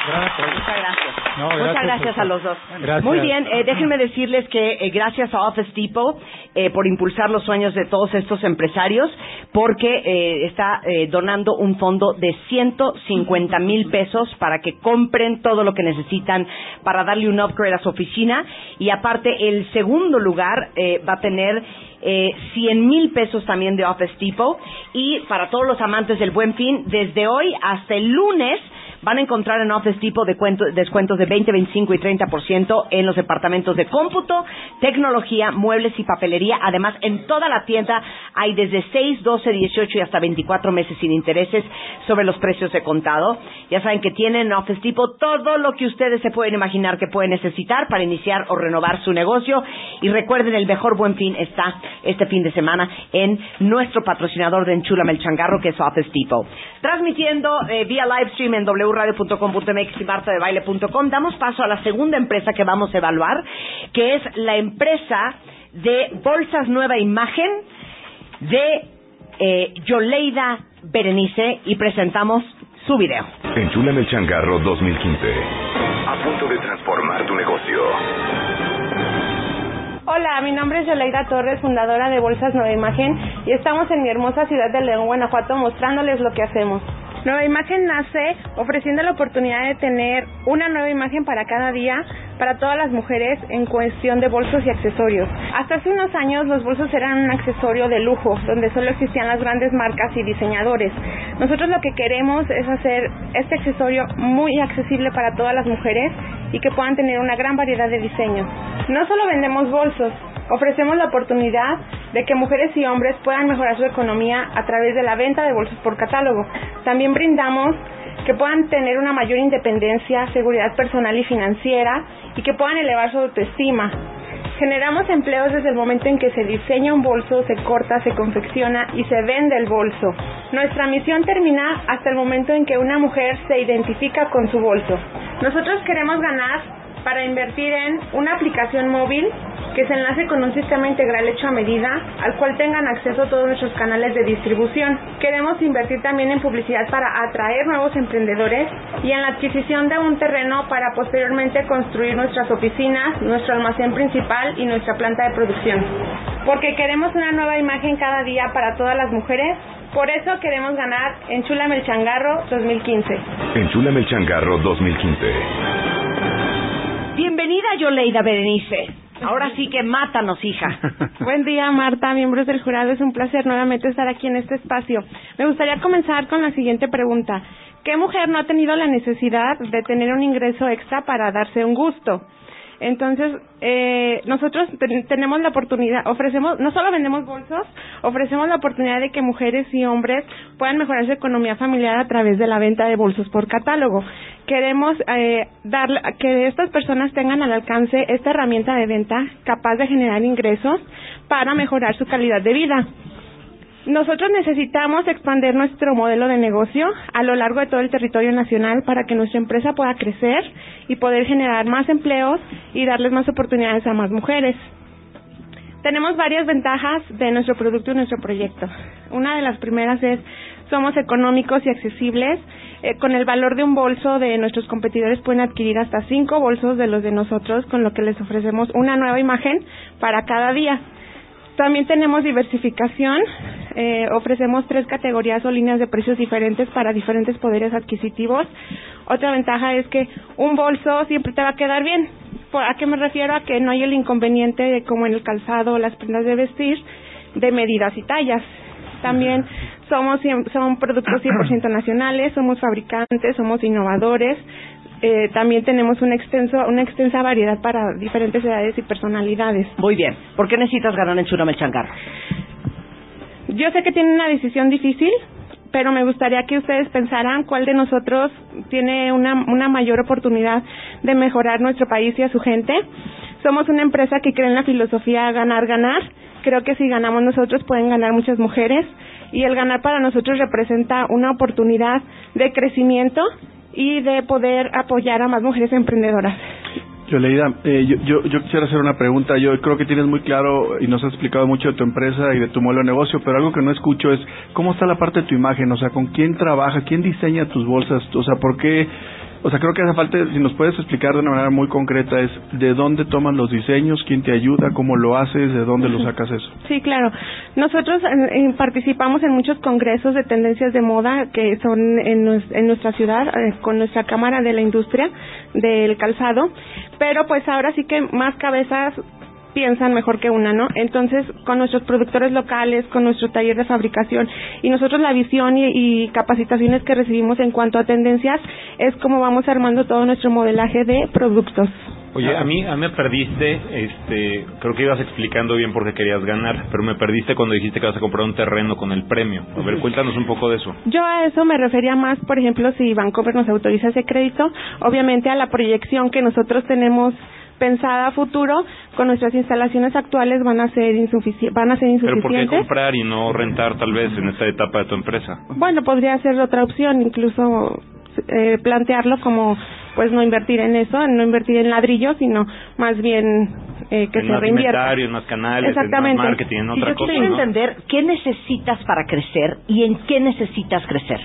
Muchas gracias.
No,
Muchas
gracias
a los dos.
Gracias.
Muy bien, eh, déjenme decirles que eh, gracias a Office Depot eh, por impulsar los sueños de todos estos empresarios, porque eh, está eh, donando un fondo de 150 mil pesos para que compren todo lo que necesitan para darle un upgrade a su oficina. Y aparte, el segundo lugar eh, va a tener eh, 100 mil pesos también de Office Depot. Y para todos los amantes del buen fin, desde hoy hasta el lunes, Van a encontrar en Office Depot de cuento- descuentos de 20, 25 y 30% en los departamentos de cómputo, tecnología, muebles y papelería. Además, en toda la tienda hay desde 6, 12, 18 y hasta 24 meses sin intereses sobre los precios de contado. Ya saben que tienen en Office Depot todo lo que ustedes se pueden imaginar que pueden necesitar para iniciar o renovar su negocio. Y recuerden, el mejor buen fin está este fin de semana en nuestro patrocinador de Enchúlame el Changarro, que es Office Depot. Transmitiendo eh, vía live stream en wradio.com.mx y martadebaile.com, damos paso a la segunda empresa que vamos a evaluar, que es la empresa de Bolsas Nueva Imagen de eh, Yoleida Berenice y presentamos su video.
Enchúlame el changarro 2015. A punto de transformar tu negocio.
Hola, mi nombre es Yoleida Torres, fundadora de Bolsas Nueva Imagen, y estamos en mi hermosa ciudad de León, Guanajuato, mostrándoles lo que hacemos. Nueva Imagen nace ofreciendo la oportunidad de tener una nueva imagen para cada día para todas las mujeres en cuestión de bolsos y accesorios. Hasta hace unos años los bolsos eran un accesorio de lujo, donde solo existían las grandes marcas y diseñadores. Nosotros lo que queremos es hacer este accesorio muy accesible para todas las mujeres y que puedan tener una gran variedad de diseños. No solo vendemos bolsos, ofrecemos la oportunidad de que mujeres y hombres puedan mejorar su economía a través de la venta de bolsos por catálogo. También brindamos que puedan tener una mayor independencia, seguridad personal y financiera y que puedan elevar su autoestima. Generamos empleos desde el momento en que se diseña un bolso, se corta, se confecciona y se vende el bolso. Nuestra misión termina hasta el momento en que una mujer se identifica con su bolso. Nosotros queremos ganar para invertir en una aplicación móvil que se enlace con un sistema integral hecho a medida al cual tengan acceso todos nuestros canales de distribución. Queremos invertir también en publicidad para atraer nuevos emprendedores y en la adquisición de un terreno para posteriormente construir nuestras oficinas, nuestro almacén principal y nuestra planta de producción. Porque queremos una nueva imagen cada día para todas las mujeres Por eso queremos ganar Enchúlame el Changarro 2015.
Enchúlame el changarro 2015.
Bienvenida, Yoleida Berenice. Ahora sí que mátanos, hija.
Buen día, Marta, miembros del jurado. Es un placer nuevamente estar aquí en este espacio. Me gustaría comenzar con la siguiente pregunta. ¿Qué mujer no ha tenido la necesidad de tener un ingreso extra para darse un gusto? Entonces, eh, nosotros ten- tenemos la oportunidad, ofrecemos, no solo vendemos bolsos, ofrecemos la oportunidad de que mujeres y hombres puedan mejorar su economía familiar a través de la venta de bolsos por catálogo. Queremos eh, dar, que estas personas tengan al alcance esta herramienta de venta capaz de generar ingresos para mejorar su calidad de vida. Nosotros necesitamos expandir nuestro modelo de negocio a lo largo de todo el territorio nacional para que nuestra empresa pueda crecer y poder generar más empleos y darles más oportunidades a más mujeres. Tenemos varias ventajas de nuestro producto y nuestro proyecto. Una de las primeras es somos económicos y accesibles. Eh, con el valor de un bolso de nuestros competidores pueden adquirir hasta cinco bolsos de los de nosotros, con lo que les ofrecemos una nueva imagen para cada día. También tenemos diversificación, eh, ofrecemos tres categorías o líneas de precios diferentes para diferentes poderes adquisitivos. Otra ventaja es que un bolso siempre te va a quedar bien. ¿Por- ¿A qué me refiero? A que no hay el inconveniente de como en el calzado o las prendas de vestir de medidas y tallas. También somos son productos 100% nacionales, somos fabricantes, somos innovadores. Eh, también tenemos un extenso, una extensa variedad para diferentes edades y personalidades.
Muy bien. ¿Por qué necesitas ganar en el Changarro?
Yo sé que tienen una decisión difícil, pero me gustaría que ustedes pensaran cuál de nosotros tiene una, una mayor oportunidad de mejorar nuestro país y a su gente. Somos una empresa que cree en la filosofía ganar, ganar. Creo que si ganamos nosotros pueden ganar muchas mujeres y el ganar para nosotros representa una oportunidad de crecimiento y de poder apoyar a más mujeres emprendedoras.
Yoleida, eh, yo, yo, yo quisiera hacer una pregunta. Yo creo que tienes muy claro y nos has explicado mucho de tu empresa y de tu modelo de negocio, pero algo que no escucho es cómo está la parte de tu imagen, o sea, con quién trabaja, quién diseña tus bolsas, o sea, por qué, o sea, creo que hace falta, si nos puedes explicar de una manera muy concreta, es de dónde toman los diseños, quién te ayuda, cómo lo haces, de dónde lo sacas eso.
Sí, claro. Nosotros eh, participamos en muchos congresos de tendencias de moda que son en, en nuestra ciudad eh, con nuestra Cámara de la Industria del Calzado, pero pues ahora sí que más cabezas piensan mejor que una, ¿no? Entonces, con nuestros productores locales, con nuestro taller de fabricación y nosotros la visión y, y capacitaciones que recibimos en cuanto a tendencias es como vamos armando todo nuestro modelaje de productos.
Oye, a mí, a mí me perdiste, este, creo que ibas explicando bien por qué querías ganar, pero me perdiste cuando dijiste que vas a comprar un terreno con el premio. A ver, cuéntanos un poco de eso.
Yo a eso me refería más, por ejemplo, si Bancomer nos autoriza ese crédito, obviamente a la proyección que nosotros tenemos pensada a futuro, con nuestras instalaciones actuales van a ser insufici van a ser
Pero ¿por qué
insuficientes.
comprar y no rentar tal vez en esta etapa de tu empresa?
Bueno, podría ser otra opción, incluso eh, plantearlo como pues no invertir en eso, no invertir en ladrillos, sino más bien eh, que
en
se reinvierta.
en más canales, en más
Exactamente.
marketing, en
Si
otra
yo
cosa,
quiero
¿no?
entender qué necesitas para crecer y en qué necesitas crecer.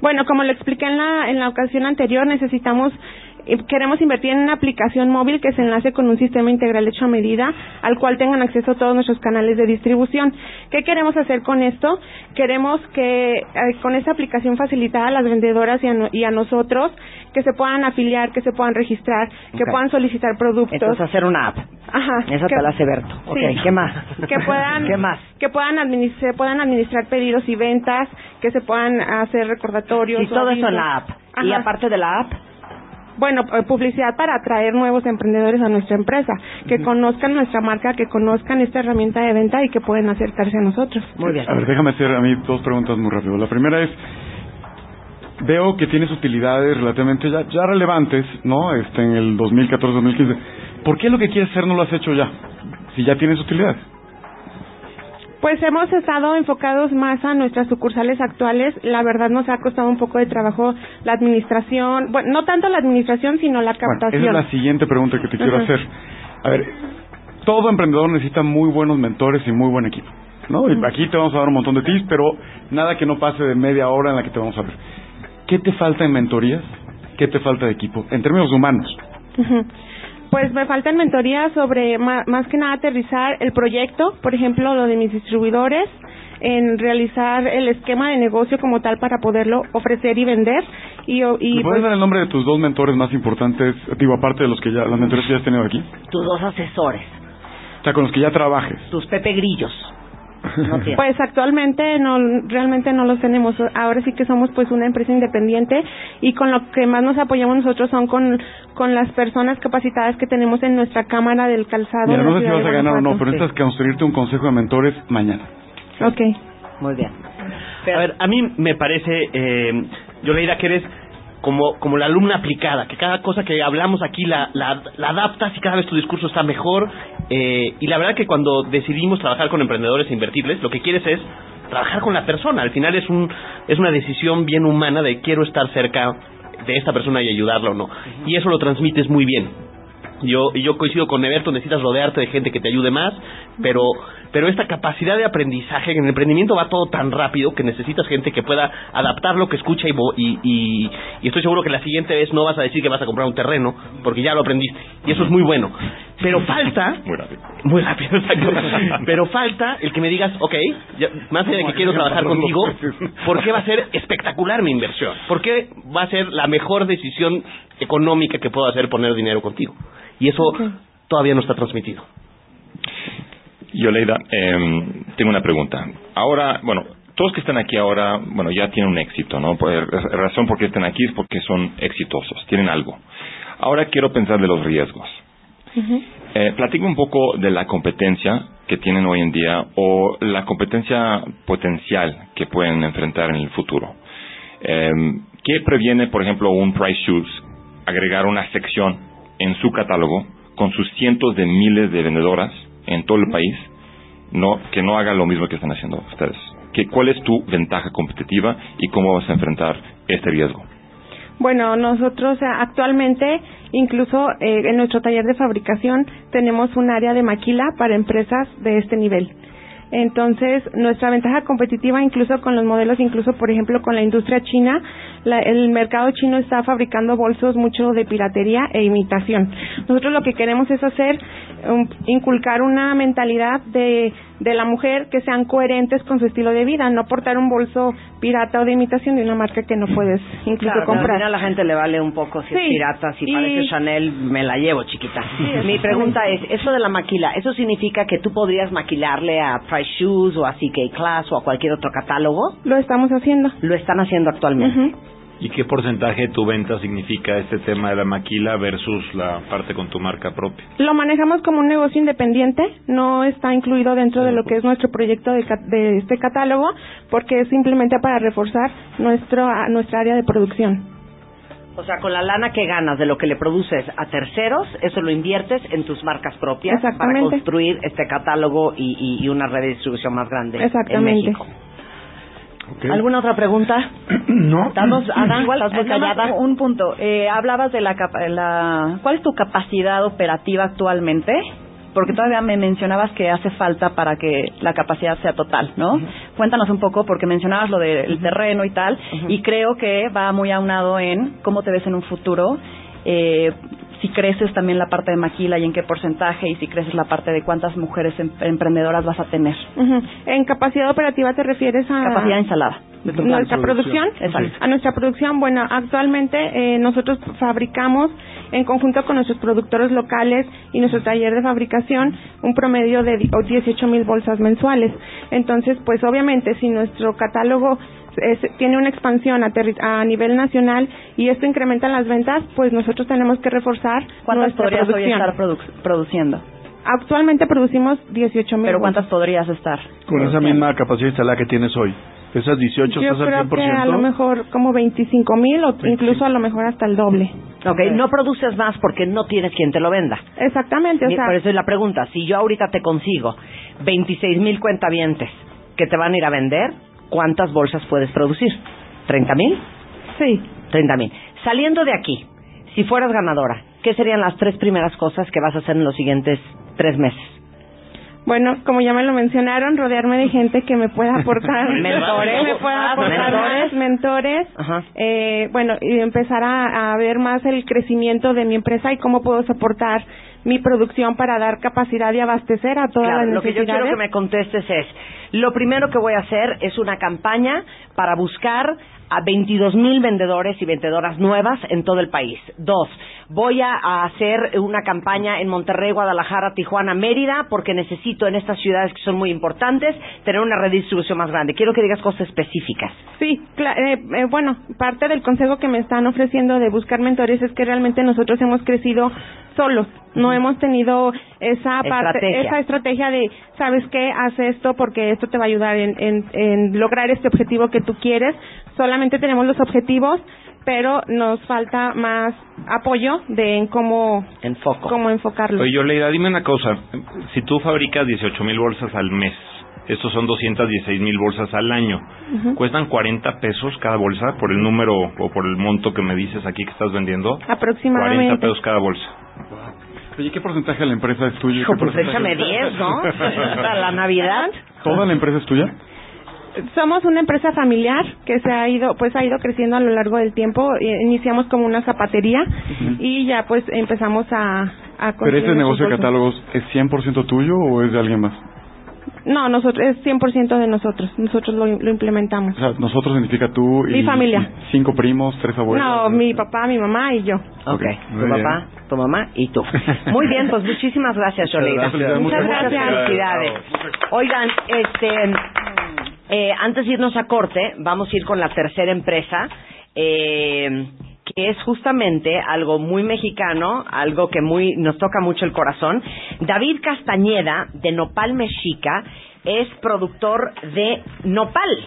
Bueno, como lo expliqué en la, en la ocasión anterior, necesitamos, eh, queremos invertir en una aplicación móvil que se enlace con un sistema integral hecho a medida, al cual tengan acceso todos nuestros canales de distribución. ¿Qué queremos hacer con esto? Queremos que eh, con esta aplicación facilitar a las vendedoras y a, no- y a nosotros que se puedan afiliar, que se puedan registrar, que puedan solicitar productos.
Entonces hacer una app.
Ajá.
Esa
que-
te la hace Berto.
Sí.
¿qué más?
que puedan
¿Qué más?
que puedan puedan administrar pedidos y ventas que se puedan hacer recordatorios
Y todo eso en la app. Y aparte de la app,
bueno eh, publicidad para atraer nuevos emprendedores a nuestra empresa que conozcan nuestra marca que conozcan esta herramienta de venta y que pueden acercarse a nosotros
muy bien
A ver, déjame hacer a mí dos preguntas muy rápido. La primera es, veo que tienes utilidades relativamente ya, ya relevantes, ¿no? Este, en el 2014-2015. ¿Por qué lo que quieres hacer no lo has hecho ya? Si ya tienes utilidades.
Pues hemos estado enfocados más a nuestras sucursales actuales. La verdad nos ha costado un poco de trabajo la administración, bueno, no tanto la administración, sino la
Bueno,
captación.
esa es la siguiente pregunta que te quiero hacer. A ver, todo emprendedor necesita muy buenos mentores y muy buen equipo, ¿no? Y aquí te vamos a dar un montón de tips, pero nada que no pase de media hora en la que te vamos a ver. ¿Qué te falta en mentorías? ¿Qué te falta de equipo? En términos humanos.
Pues me faltan mentorías sobre ma- más que nada aterrizar el proyecto, por ejemplo, lo de mis distribuidores, en realizar el esquema de negocio como tal para poderlo ofrecer y vender. Y, o- y
¿Me puedes
pues,
dar el nombre de tus dos mentores más importantes, digo, aparte de los que ya, los mentores que ya has tenido aquí?
Tus dos asesores,
O sea, con los que ya trabajes.
tus Pepe Grillos. No.
Pues actualmente no, realmente no los tenemos. Ahora sí que somos pues una empresa independiente y con lo que más nos apoyamos nosotros son con, con las personas capacitadas que tenemos en nuestra cámara del calzado.
Mira, no sé si vas a ganar o no, pero necesitas construirte un consejo de mentores mañana.
Ok.
Muy bien.
A ver, a mí me parece, eh, Yoleida, que eres como, como la alumna aplicada, que cada cosa que hablamos aquí la, la, la adaptas y cada vez tu discurso está mejor. Eh, y la verdad que cuando decidimos trabajar con emprendedores e invertirles, lo que quieres es trabajar con la persona. Al final es, un, es una decisión bien humana de quiero estar cerca de esta persona y ayudarla o no. Y eso lo transmites muy bien. Yo, yo coincido con Neberto, necesitas rodearte de gente que te ayude más, pero, pero esta capacidad de aprendizaje, en el emprendimiento va todo tan rápido que necesitas gente que pueda adaptar lo que escucha y, y, y, y estoy seguro que la siguiente vez no vas a decir que vas a comprar un terreno, porque ya lo aprendiste, y eso es muy bueno. Pero falta,
Muy rápido.
muy rápido, exacto. Pero falta el que me digas, ok, ya- más allá de que quiero trabajar contigo, ¿por qué va a ser espectacular mi inversión? ¿Por qué va a ser la mejor decisión económica que puedo hacer poner dinero contigo? Y eso todavía no está transmitido.
Yoleida, eh, tengo una pregunta. Ahora, bueno, todos que están aquí ahora, bueno, ya tienen un éxito, ¿no? La razón por qué están aquí es porque son exitosos, tienen algo. Ahora quiero pensar de los riesgos. Eh, platícame un poco de la competencia que tienen hoy en día o la competencia potencial que pueden enfrentar en el futuro. Eh, ¿Qué previene, por ejemplo, un Price Shoes agregar una sección en su catálogo con sus cientos de miles de vendedoras en todo el país no, que no hagan lo mismo que están haciendo ustedes? ¿Qué, ¿Cuál es tu ventaja competitiva y cómo vas a enfrentar este riesgo?
Bueno, nosotros eh, actualmente, incluso eh, en nuestro taller de fabricación, tenemos un área de maquila para empresas de este nivel. Entonces, nuestra ventaja competitiva, incluso con los modelos, incluso por ejemplo con la industria china, la- el mercado chino está fabricando bolsos mucho de piratería e imitación. Nosotros lo que queremos es hacer, inculcar una mentalidad de, de la mujer que sean coherentes con su estilo de vida, no portar un bolso pirata o de imitación de una marca que no puedes incluso
Claro,
comprar.
al final a la gente le vale un poco si es pirata, si
y-
parece Chanel, me la llevo, chiquita.
Sí,
Mi pregunta es, eso de la maquila, ¿eso significa que tú podrías maquilarle a Price Shoes o a CK Class o a cualquier otro catálogo?
Lo estamos haciendo.
Lo están haciendo actualmente.
¿Y qué porcentaje de tu venta significa este tema de la maquila versus la parte con tu marca propia?
Lo manejamos como un negocio independiente, no está incluido dentro de lo que es nuestro proyecto de, este catálogo, porque es simplemente para reforzar nuestro, a- nuestra área de producción.
O sea, con la lana que ganas de lo que le produces a terceros, eso lo inviertes en tus marcas propias para construir este catálogo y, y- y una red de distribución más grande
Exactamente.
en México. ¿Alguna otra pregunta?
No.
Estamos, estás muy callada.
Un punto. Eh, hablabas de la, capa- la... ¿Cuál es tu capacidad operativa actualmente? Porque todavía me mencionabas que hace falta para que la capacidad sea total, ¿no? Cuéntanos un poco, porque mencionabas lo del terreno y tal, y creo que va muy aunado en cómo te ves en un futuro, eh, si creces también la parte de maquila y en qué porcentaje, y si creces la parte de cuántas mujeres em- emprendedoras vas a tener.
En capacidad operativa te refieres a...
Capacidad instalada. de
nuestra producción,
Exacto.
a nuestra producción bueno actualmente eh, nosotros fabricamos en conjunto con nuestros productores locales y nuestro taller de fabricación un promedio de 18 mil bolsas mensuales entonces pues obviamente si nuestro catálogo es- tiene una expansión a, a nivel nacional y esto incrementa las ventas pues nosotros tenemos que reforzar
¿Cuántas
nuestra
podrías hoy estar produ- produciendo?
actualmente producimos 18 mil
¿Pero cuántas podrías estar?
Con esa misma capacidad instalada que tienes hoy. Esas 18
yo
estás
creo
al
que a lo
100%.
mejor como 25 mil o incluso a lo mejor hasta el doble
Ok, no produces más porque no tienes quien te lo venda.
Exactamente, o sea,
Por eso es la pregunta. Si yo ahorita te consigo 26 mil cuentavientes que te van a ir a vender, ¿cuántas bolsas puedes producir? ¿30 mil?
Sí.
30 mil. Saliendo de aquí, si fueras ganadora, ¿qué serían las tres primeras cosas que vas a hacer en los siguientes tres meses?
Bueno, como ya me lo mencionaron, rodearme de gente que me pueda aportar
Mentores.
me pueda aportar
Mentores.
más, mentores, eh, bueno, y empezar a, a ver más el crecimiento de mi empresa y cómo puedo soportar mi producción para dar capacidad de abastecer a todas
Claro,
las
lo que yo
necesidades.
quiero que me contestes es, lo primero que voy a hacer es una campaña para buscar a 22 mil vendedores y vendedoras nuevas en todo el país. Dos, voy a, hacer una campaña en Monterrey, Guadalajara, Tijuana, Mérida, porque necesito en estas ciudades que son muy importantes tener una red de distribución más grande. Quiero que digas cosas específicas.
Sí, eh, eh, bueno, parte del consejo que me están ofreciendo de buscar mentores es que realmente nosotros hemos crecido solos. No hemos tenido esa parte,
Estrategia.
esa estrategia de, ¿sabes qué? Haz esto porque esto te va a ayudar en, en, en lograr este objetivo que tú quieres. Solamente tenemos los objetivos, pero nos falta más apoyo de en cómo,
Enfoco.
cómo enfocarlo.
Oye, Yoleida, dime una cosa. Si tú fabricas 18 mil bolsas al mes, estos son 216 mil bolsas al año. ¿Cuestan 40 pesos cada bolsa por el número o por el monto que me dices aquí que estás vendiendo? 40
Aproximadamente.
pesos cada bolsa.
Oye, ¿qué porcentaje de la empresa es tuya?
Hijo,
¿Qué
pues
porcentaje-
échame 10, ¿no? Para la Navidad.
¿Toda la empresa es tuya?
Somos una empresa familiar que se ha ido, pues ha ido creciendo a lo largo del tiempo. Eh, Iniciamos como una zapatería y ya pues empezamos a, a
¿Pero ese negocio de catálogos es 100% tuyo o es de alguien más?
No, nosotros es 100% de nosotros. Nosotros lo, lo implementamos.
O sea, nosotros significa tú y...
Mi familia.
y cinco primos, tres abuelos.
No, mi papá, mi mamá y yo.
Ok,
muy
tu
bien.
papá, tu mamá y tú. Muy bien, pues muchísimas gracias, Yoleida.
Muchas gracias.
felicidades. Oigan, este, eh, antes de irnos a corte, vamos a ir con la tercera empresa, eh, que es justamente algo muy mexicano, algo que muy nos toca mucho el corazón. David Castañeda, de Nopal Mexica, es productor de nopal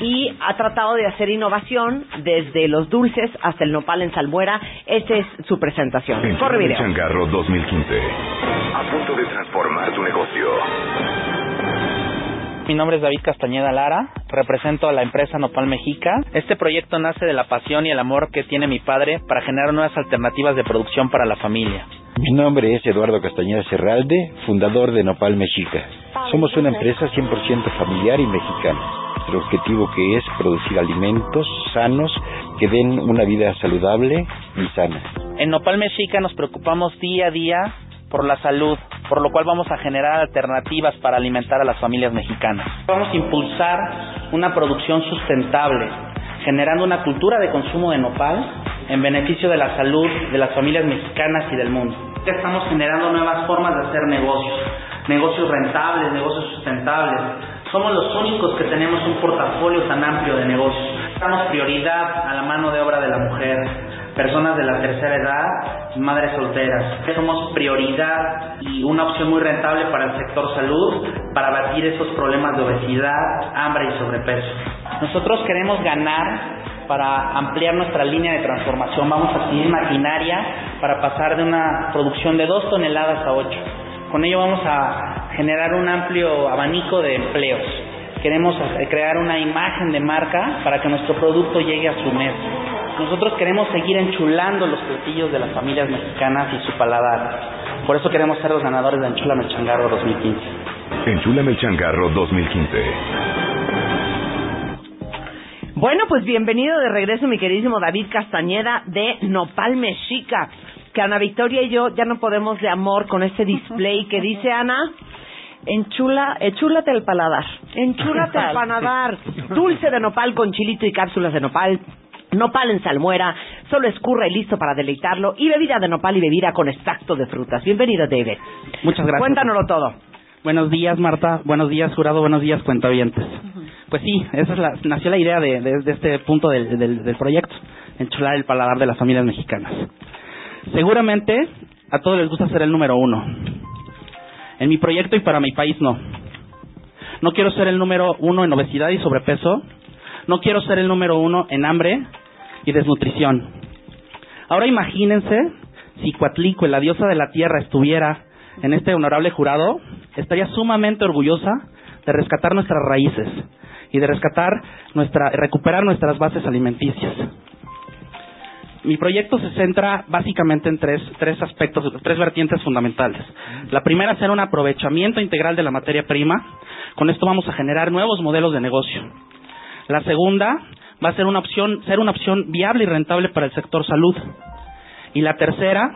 y ha tratado de hacer innovación desde los dulces hasta el nopal en salmuera. Esta es su presentación. Corre video.
Changarro 2015. A punto de transformar tu negocio.
Mi nombre es David Castañeda Lara, represento a la empresa Nopal Mexica. Este proyecto nace de la pasión y el amor que tiene mi padre para generar nuevas alternativas de producción para la familia.
Mi nombre es Eduardo Castañeda Serralde, fundador de Nopal Mexica. Somos una empresa 100% familiar y mexicana. Nuestro objetivo que es producir alimentos sanos que den una vida saludable y sana.
En Nopal Mexica nos preocupamos día a día por la salud, por lo cual vamos a generar alternativas para alimentar a las familias mexicanas. Vamos a impulsar una producción sustentable, generando una cultura de consumo de nopal en beneficio de la salud de las familias mexicanas y del mundo. Estamos generando nuevas formas de hacer negocios, negocios rentables, negocios sustentables. Somos los únicos que tenemos un portafolio tan amplio de negocios. Damos prioridad a la mano de obra de la mujer, personas de la tercera edad, madres solteras. Somos prioridad y una opción muy rentable para el sector salud para abatir esos problemas de obesidad, hambre y sobrepeso. Nosotros queremos ganar para ampliar nuestra línea de transformación. Vamos a adquirir maquinaria para pasar de una producción de 2 toneladas a 8. Con ello vamos a generar un amplio abanico de empleos. Queremos crear una imagen de marca para que nuestro producto llegue a su mesa. Nosotros queremos seguir enchulando los platillos de las familias mexicanas y su paladar. Por eso queremos ser los ganadores de Enchula Changarro 2015.
Enchúlame el Changarro 2015.
Bueno, pues bienvenido de regreso, mi queridísimo David Castañeda de Nopal Mexica. Que Ana Victoria y yo ya no podemos de amor con este display que dice Ana.
Enchula, enchúlate el paladar.
Enchúlate el paladar. Dulce de nopal con chilito y cápsulas de nopal. Nopal en salmuera, solo escurre y listo para deleitarlo. Y bebida de nopal y bebida con extracto de frutas. Bienvenido, David.
Muchas gracias.
Cuéntanoslo todo.
Buenos días, Marta. Buenos días, jurado. Buenos días, cuentavientes. Pues sí, esa es la, nació la idea de, de- de este punto del, del- del proyecto, enchular el paladar de las familias mexicanas. Seguramente a todos les gusta ser el número uno. En mi proyecto y para mi país no. No quiero ser el número uno en obesidad y sobrepeso. No quiero ser el número uno en hambre y desnutrición. Ahora imagínense si Coatlico, la diosa de la tierra, estuviera en este honorable jurado, estaría sumamente orgullosa de rescatar nuestras raíces y de rescatar nuestra, recuperar nuestras bases alimenticias. Mi proyecto se centra básicamente en tres, tres aspectos, tres vertientes fundamentales. La primera hacer un aprovechamiento integral de la materia prima. Con esto vamos a generar nuevos modelos de negocio. La segunda va a ser una opción, ser una opción viable y rentable para el sector salud. Y la tercera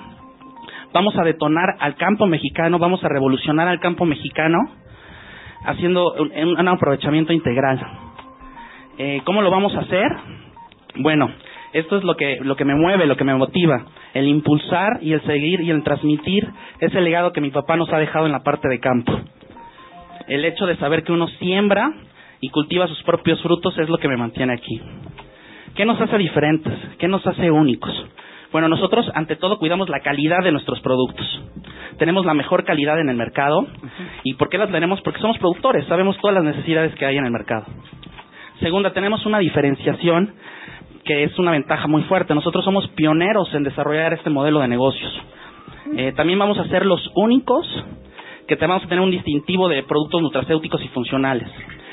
vamos a detonar al campo mexicano, vamos a revolucionar al campo mexicano haciendo un, un aprovechamiento integral. Eh, ¿Cómo lo vamos a hacer? Bueno, esto es lo que, lo que me mueve, lo que me motiva, el impulsar y el seguir y el transmitir ese legado que mi papá nos ha dejado en la parte de campo. El hecho de saber que uno siembra y cultiva sus propios frutos es lo que me mantiene aquí. ¿Qué nos hace diferentes? ¿Qué nos hace únicos? Bueno, nosotros ante todo cuidamos la calidad de nuestros productos. Tenemos la mejor calidad en el mercado. ¿Y por qué la tenemos? Porque somos productores, sabemos todas las necesidades que hay en el mercado. Segunda, tenemos una diferenciación que es una ventaja muy fuerte. Nosotros somos pioneros en desarrollar este modelo de negocios. Eh, también vamos a ser los únicos que vamos a tener un distintivo de productos nutracéuticos y funcionales.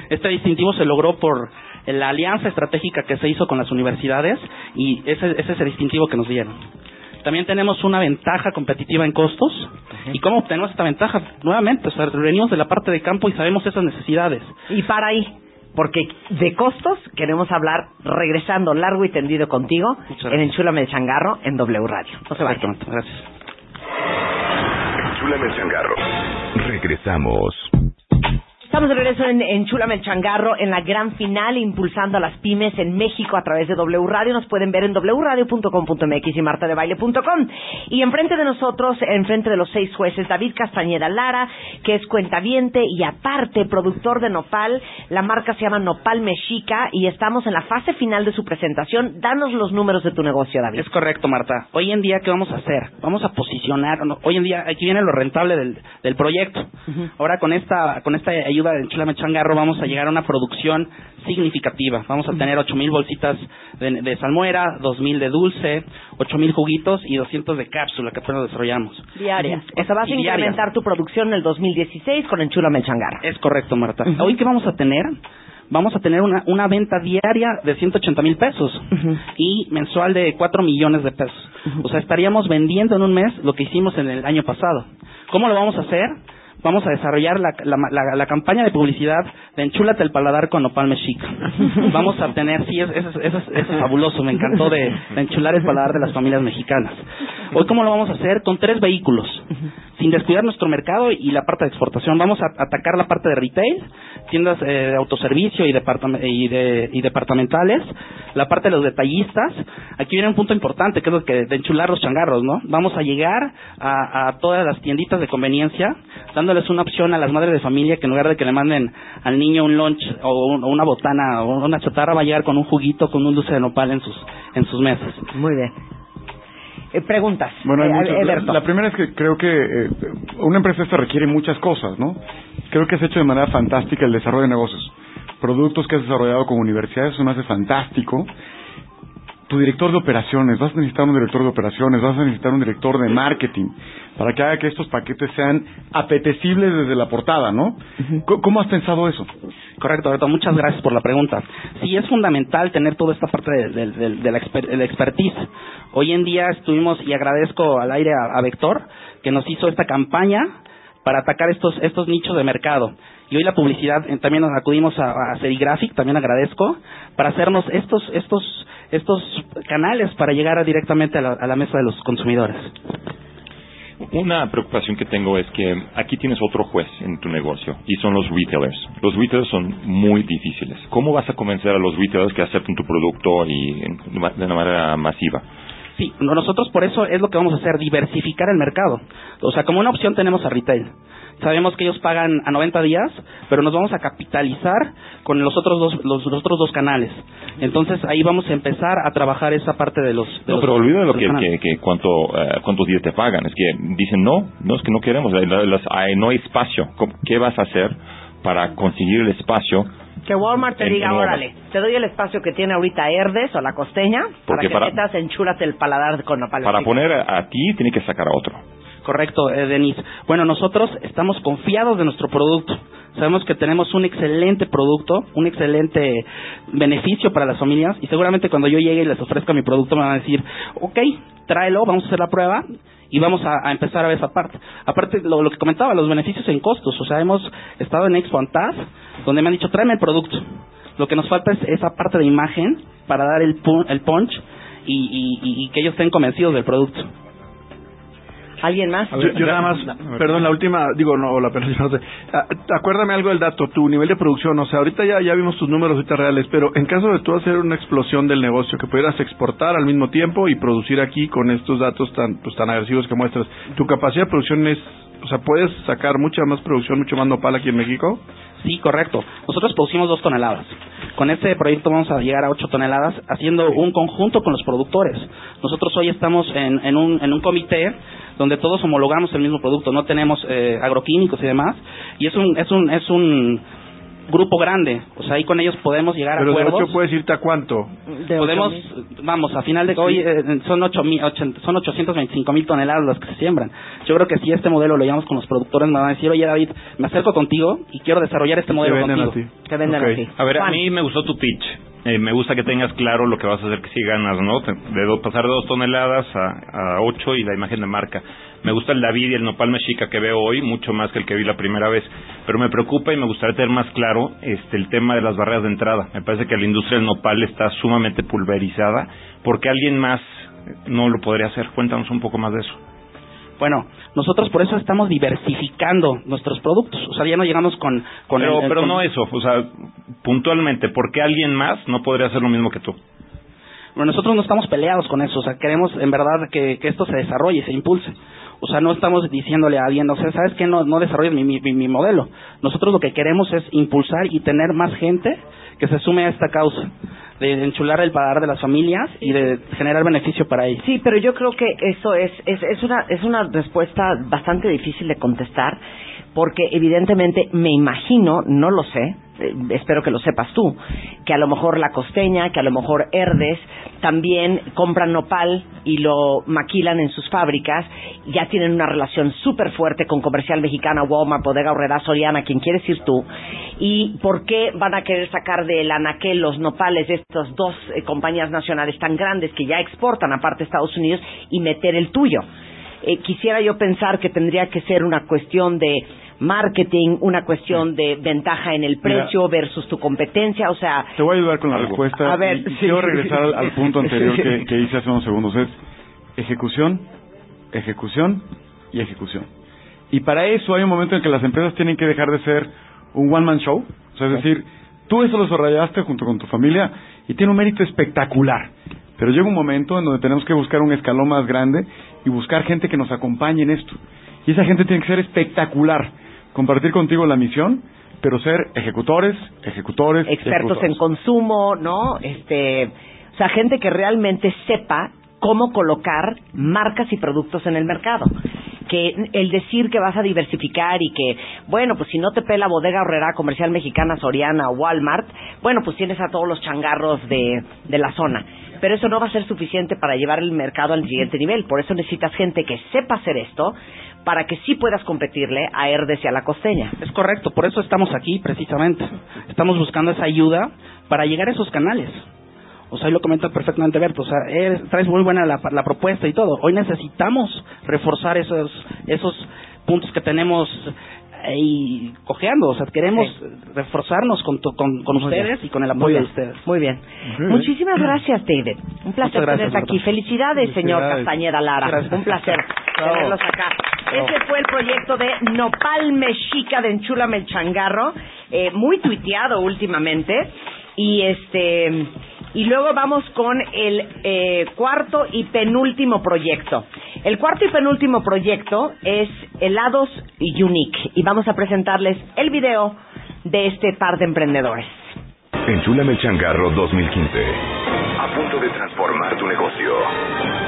Este distintivo se logró por la alianza estratégica que se hizo con las universidades y ese, ese es el distintivo que nos dieron. También tenemos una ventaja competitiva en costos. ¿Y cómo obtenemos esta ventaja? Nuevamente, o sea, venimos de la parte de campo y sabemos esas necesidades.
Y para ahí, porque de costos queremos hablar regresando largo y tendido contigo en Enchúlame el Changarro en W Radio. No se vayan.
Gracias.
Enchúlame el changarro. Regresamos.
Estamos de regreso en, en el Changarro, en la gran final, impulsando a las pymes en México a través de W Radio. Nos pueden ver en wradio.com.mx y martadebaile.com. Y enfrente de nosotros, enfrente de los seis jueces, David Castañeda Lara, que es cuentaviente y aparte productor de Nopal. La marca se llama Nopal Mexica y estamos en la fase final de su presentación. Danos los números de tu negocio, David.
Es correcto, Marta. Hoy en día, ¿qué vamos a hacer? Vamos a posicionar. Hoy en día, aquí viene lo rentable del, del proyecto. Ahora, con esta, con esta ayuda de Enchilame Changarro, vamos a llegar a una producción significativa. Vamos a tener 8.000 bolsitas de, de salmuera, 2.000 de dulce, 8.000 juguitos y 200 de cápsula que apenas desarrollamos.
Diarias.
Ujú.
O sea, vas a
Y diarias.
incrementar tu producción en el 2016 con Enchúlame el Changarro.
Es correcto, Marta. Hoy, ¿qué vamos a tener? Vamos a tener una, una venta diaria de 180 mil pesos y mensual de 4 millones de pesos. O sea, estaríamos vendiendo en un mes lo que hicimos en el año pasado. ¿Cómo lo vamos a hacer? Vamos a desarrollar la, la, la- la campaña de publicidad de Enchúlate el paladar con Nopal Mexica. Vamos a tener, sí, es- eso, es- eso, es- eso es fabuloso, me encantó de, de enchular el paladar de las familias mexicanas. Hoy, ¿cómo lo vamos a hacer? Con tres vehículos, sin descuidar nuestro mercado y la parte de exportación. Vamos a atacar la parte de retail, tiendas eh, de autoservicio y, y, de- y departamentales, la parte de los detallistas. Aquí viene un punto importante, que es lo que de enchular los changarros, ¿no? Vamos a llegar a, a todas las tienditas de conveniencia, dándoles una opción a las madres de familia que en lugar de que le manden al niño un lunch o, un- o una botana o una chatarra, va a llegar con un juguito, con un dulce de nopal en sus, en sus mesas.
Muy bien. Eh, preguntas.
Bueno, hay
Eh,
muchas. La,
Alberto.
la primera es que creo que eh, una empresa esta requiere muchas cosas, ¿no? Creo que has hecho de manera fantástica el desarrollo de negocios. Productos que has desarrollado con universidades, eso me hace fantástico. Tu director de operaciones, vas a necesitar un director de operaciones, vas a necesitar un director de marketing, para que haga que estos paquetes sean apetecibles desde la portada, ¿no? ¿Cómo- ¿Cómo has pensado eso?
Correcto, Alberto, muchas gracias por la pregunta. Sí, es fundamental tener toda esta parte de, de- de- de la, exper- de la expertise. Hoy en día estuvimos, y agradezco al aire a, a Vector, que nos hizo esta campaña para atacar estos, estos nichos de mercado. Y hoy la publicidad, eh, también nos acudimos a, a Serigraphic, también agradezco, para hacernos estos, estos, estos canales para llegar a- directamente a la, a la mesa de los consumidores.
Una preocupación que tengo es que aquí tienes otro juez en tu negocio y son los retailers. Los retailers son muy difíciles. ¿Cómo vas a convencer a los retailers que acepten tu producto y de una manera masiva?
Sí, no- nosotros por eso es lo que vamos a hacer, diversificar el mercado. O sea, como una opción tenemos a retail. Sabemos que ellos pagan a 90 días, pero nos vamos a capitalizar con los otros dos, los, los otros dos canales. Entonces ahí vamos a empezar a trabajar esa parte de los... de
No,
los-
pero olvida lo que, que, que cuánto, eh, cuántos días te pagan. Es que dicen, no, no, es que no queremos. Hay- las- hay- no hay espacio. ¿Cómo- ¿Qué vas a hacer para conseguir el espacio?
Que Walmart te
En-
diga,
Walmart.
órale, te doy el espacio que tiene ahorita Herdes o la costeña para
Porque
que
para-
metas enchúrate el paladar con la
Para poner a, a ti, tiene que sacar a otro.
Correcto, eh, Denise. Bueno, nosotros estamos confiados de nuestro producto. Sabemos que tenemos un excelente producto, un excelente beneficio para las familias y seguramente cuando yo llegue y les ofrezca mi producto me van a decir, ok, tráelo, vamos a hacer la prueba y vamos a, empezar a ver esa parte. Aparte, lo, que comentaba, los beneficios en costos. O sea, hemos estado en Expo Antaz donde me han dicho, tráeme el producto. Lo que nos falta es esa parte de imagen para dar el, pu- el punch y- y que ellos estén convencidos del producto.
¿Alguien más?
Yo, yo nada más, perdón, la última, digo, no, la perdón, no sé. Ah, acuérdame algo del dato, tu nivel de producción, o sea, ahorita ya, ya vimos tus números ahorita reales, pero en caso de tú hacer una explosión del negocio, que pudieras exportar al mismo tiempo y producir aquí con estos datos tan, pues, tan agresivos que muestras, ¿tu capacidad de producción es, o sea, puedes sacar mucha más producción, mucho más nopal aquí en México?
Sí, correcto. Nosotros producimos dos toneladas. Con este proyecto vamos a llegar a ocho toneladas haciendo un conjunto con los productores. Nosotros hoy estamos en, en, un, en un comité donde todos homologamos el mismo producto, no tenemos eh, agroquímicos y demás, y es un, es un, es un grupo grande, o sea, ahí con ellos podemos llegar
Pero
a
de
acuerdos.
ocho puedes irte a cuánto?
podemos, vamos, a final de hoy eh, son ocho mil, ochen- son 825 mil toneladas las que se siembran. Yo creo que si este modelo lo llevamos con los productores, me van a decir, oye David, me acerco contigo y quiero desarrollar este modelo contigo.
Te venden
Ok.
a ti.
A ver, a
Juan.
mí me gustó tu pitch. Eh, me gusta que tengas claro lo que vas a hacer que si ganas, ¿no? De do- pasar de dos toneladas a, a ocho y la imagen de marca. Me gusta el David y el nopal mexica que veo hoy, mucho más que el que vi la primera vez. Pero me preocupa y me gustaría tener más claro este el tema de las barreras de entrada. Me parece que la industria del nopal está sumamente pulverizada. porque alguien más no lo podría hacer? Cuéntanos un poco más de eso.
Bueno, nosotros por eso estamos diversificando nuestros productos. O sea, ya no llegamos con... con
pero
el-
pero
con-
no eso, o sea, puntualmente, ¿por qué alguien más no podría hacer lo mismo que tú?
Bueno, nosotros no estamos peleados con eso, o sea, queremos en verdad que, que esto se desarrolle, se impulse. O sea, no estamos diciéndole a alguien, o sea, ¿sabes qué? No, no desarrolles mi, mi, mi modelo. Nosotros lo que queremos es impulsar y tener más gente que se sume a esta causa, de enchular el paladar de las familias y de generar beneficio para ellos.
Sí, pero yo creo que eso es, es, es, una, es una respuesta bastante difícil de contestar, porque evidentemente me imagino, no lo sé, eh, espero que lo sepas tú, que a lo mejor la costeña, que a lo mejor Herdes también compran nopal y lo maquilan en sus fábricas, ya tienen una relación súper fuerte con Comercial Mexicana, Walmart, Bodega Horrera, Soriana, quien quieres ir tú, y por qué van a querer sacar del anaquel los nopales de estas dos eh, compañías nacionales tan grandes que ya exportan aparte a Estados Unidos y meter el tuyo. Eh, quisiera yo pensar que tendría que ser una cuestión de marketing, una cuestión de ventaja en el
Mira.
precio versus tu competencia, o sea,
Te voy a ayudar con la respuesta.
A ver,
y- y
sí.
quiero regresar al, al punto anterior que, que hice hace unos segundos. Es ejecución, ejecución y ejecución. Y para eso hay un momento en que las empresas tienen que dejar de ser un one-man show. O sea, es decir, tú eso lo desarrollaste junto con tu familia y tiene un mérito espectacular. Pero llega un momento en donde tenemos que buscar un escalón más grande y buscar gente que nos acompañe en esto. Y esa gente tiene que ser espectacular. Compartir contigo la misión, pero ser ejecutores, ejecutores,
expertos
ejecutores.
en consumo, ¿no? Este, o sea, gente que realmente sepa cómo colocar marcas y productos en el mercado. Que el decir que vas a diversificar y que, bueno, pues si no te pela Bodega Horrera, Comercial Mexicana, Soriana o Walmart, bueno, pues tienes a todos los changarros de, de la zona. Pero eso no va a ser suficiente para llevar el mercado al siguiente nivel. Por eso necesitas gente que sepa hacer esto para que sí puedas competirle a Herdes la costeña.
Es correcto, por eso estamos aquí precisamente. Estamos buscando esa ayuda para llegar a esos canales. O sea, ahí lo comenta perfectamente Berto. O sea, eres- traes muy buena la, la propuesta y todo. Hoy necesitamos reforzar esos, esos puntos que tenemos ahí cojeando. O sea, queremos reforzarnos con, tu- con, ustedes
bien.
y con el apoyo de ustedes.
Muy bien. Muchísimas gracias, David. Un placer
gracias,
tenerte aquí. Felicidades, señor. Castañeda Lara.
Gracias.
Un placer
Bravo.
tenerlos acá.
Bravo.
Ese fue el proyecto de Nopal Mexica de Enchúlame el Changarro, eh, muy tuiteado últimamente. Y este y luego vamos con el eh, cuarto y penúltimo proyecto. El cuarto y penúltimo proyecto es Helados Unique y vamos a presentarles el video de este par de emprendedores.
Enchúlame el changarro 2015. A punto de transformar tu negocio.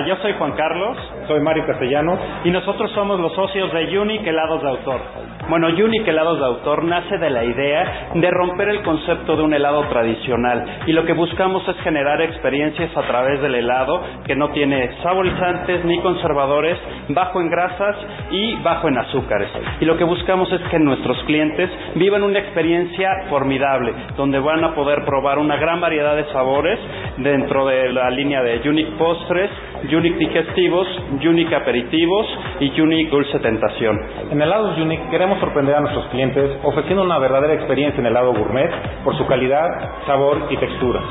Yo soy Juan Carlos. Soy Mario Castellanos. Y nosotros somos los socios de Unique Helados de Autor. Bueno, Unique Helados de Autor nace de la idea de romper el concepto de un helado tradicional. Y lo que buscamos es generar experiencias a través del helado que no tiene saborizantes ni conservadores, bajo en grasas y bajo en azúcares. Y lo que buscamos es que nuestros clientes vivan una experiencia formidable, donde van a poder probar una gran variedad de sabores dentro de la línea de Unique Postres, Unique Digestivos, Unique Aperitivos y Unique Dulce Tentación.
En Helados Unique queremos sorprender a nuestros clientes ofreciendo una verdadera experiencia en helado gourmet por su calidad, sabor y textura.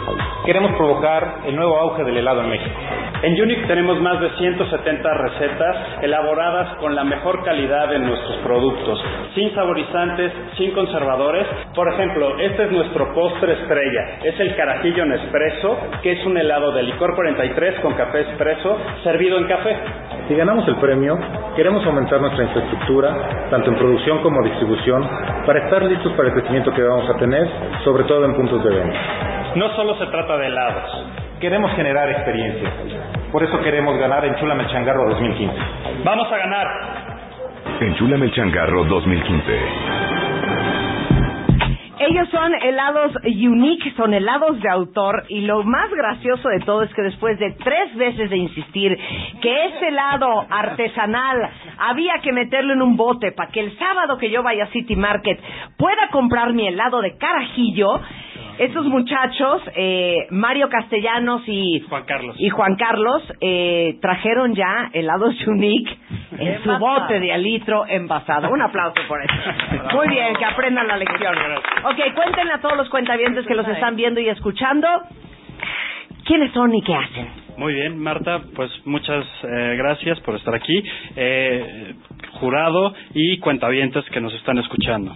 Queremos provocar el nuevo auge del helado en México.
En Unique tenemos más de 170 recetas elaboradas con la mejor calidad de nuestros productos, sin saborizantes, sin conservadores. Por ejemplo, este es nuestro postre estrella, es el carajillo Nespresso, que es un helado de licor 43 con café espresso servido en café.
Si ganamos el premio, queremos aumentar nuestra infraestructura, tanto en producción como distribución, para estar listos para el crecimiento que vamos a tener, sobre todo en puntos de venta.
No solo se trata de helados.
Queremos generar experiencias. Por eso queremos ganar en Chula Melchangarro 2015.
Vamos a ganar.
Enchúlame el changarro 2015.
Ellos son helados unique, son helados de autor y lo más gracioso de todo es que después de tres veces de insistir que ese helado artesanal había que meterlo en un bote para que el sábado que yo vaya a City Market pueda comprar mi helado de carajillo, estos muchachos, eh, Mario Castellanos y
Juan Carlos,
y Juan Carlos eh, trajeron ya helados unique en su bote de alitro envasado. Un aplauso por eso. Muy bien, que aprendan la lección. Ok, cuéntenle a todos los cuentavientes que los están viendo y escuchando quiénes son y qué hacen.
Muy bien, Marta, pues muchas eh, gracias por estar aquí, eh, jurado y cuentavientes que nos están escuchando.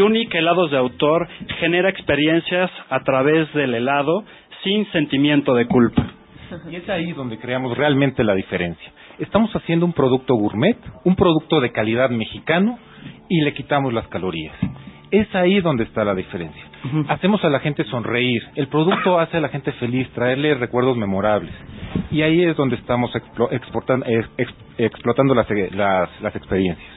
Unique Helados de Autor genera experiencias a través del helado sin sentimiento de culpa.
Y es ahí donde creamos realmente la diferencia. Estamos haciendo un producto gourmet, un producto de calidad mexicano y le quitamos las calorías. Es ahí donde está la diferencia. Hacemos a la gente sonreír, el producto hace a la gente feliz, traerle recuerdos memorables. Y ahí es donde estamos explo- exportando- eh, ex- explotando las, las, las experiencias.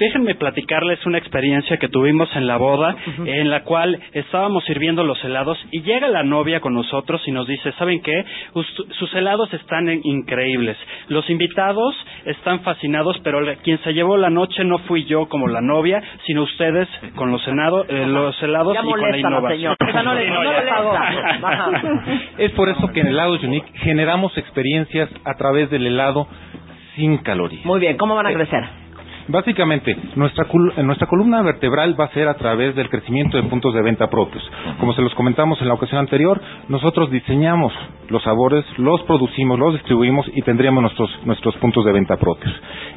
Déjenme platicarles una experiencia que tuvimos en la boda, en la cual estábamos sirviendo los helados y llega la novia con nosotros y nos dice, ¿saben qué? Us- sus helados están en- increíbles. Los invitados están fascinados, pero la- quien se llevó la noche no fui yo como la novia, sino ustedes con los, helado- eh, los helados
Ya
y con la
molesta la
innovación.
señora. Esa no.
Es por eso que en Helados Unique generamos experiencias a través del helado sin calorías.
Muy bien, ¿cómo van a crecer?
Básicamente, nuestra, eh, nuestra columna vertebral va a ser a través del crecimiento de puntos de venta propios. Como se los comentamos en la ocasión anterior, nosotros diseñamos los sabores, los producimos, los distribuimos y tendríamos nuestros, nuestros puntos de venta propios.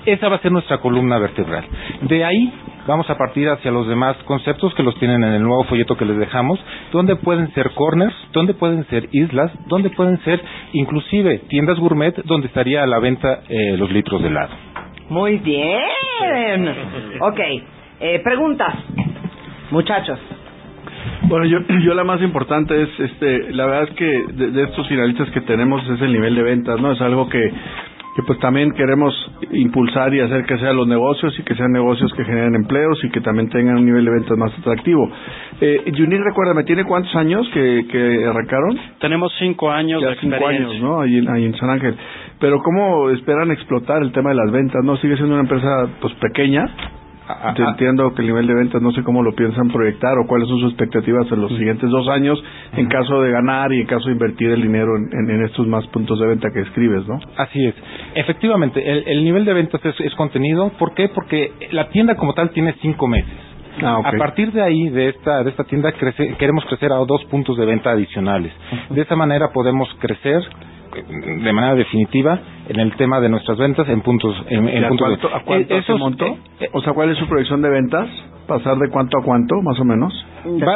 Esa va a ser nuestra columna vertebral. De ahí vamos a partir hacia los demás conceptos que los tienen en el nuevo folleto que les dejamos, donde pueden ser corners, donde pueden ser islas, donde pueden ser inclusive tiendas gourmet, donde estaría a la venta eh, los litros de helado.
Muy bien. Ok, eh, preguntas. Muchachos.
Bueno, yo, yo la más importante es, este, la verdad es que de, de estos finalistas que tenemos es el nivel de ventas, ¿no? Es algo que, que pues también queremos impulsar y hacer que sean los negocios y que sean negocios que generen empleos y que también tengan un nivel de ventas más atractivo. Eh, Unique, recuérdame, ¿tiene cuántos años que, que arrancaron?
Tenemos cinco años
Ya
de
cinco
experiencia.
años, ¿no? Ahí, en- ahí en San Ángel. Pero ¿cómo esperan explotar el tema de las ventas? ¿No? Sigue siendo una empresa, pues, pequeña. Te entiendo que el nivel de ventas no sé cómo lo piensan proyectar o cuáles son sus expectativas en los siguientes dos años en caso de ganar y en caso de invertir el dinero en, en- en estos más puntos de venta que escribes, ¿no?
Así es. Efectivamente, el, el nivel de ventas es, es contenido. ¿Por qué? Porque la tienda como tal tiene cinco meses.
Ah.
A partir de ahí, de esta, de esta tienda, crece- queremos crecer a dos puntos de venta adicionales. De esa manera podemos crecer de manera definitiva en el tema de nuestras ventas en puntos en, en
¿Y a
puntos de-
cuánto, a cuánto
Eh,
se
esos,
montó?
eh,
o sea, ¿cuál es su proyección de ventas? ¿Pasar de cuánto a cuánto, más o menos?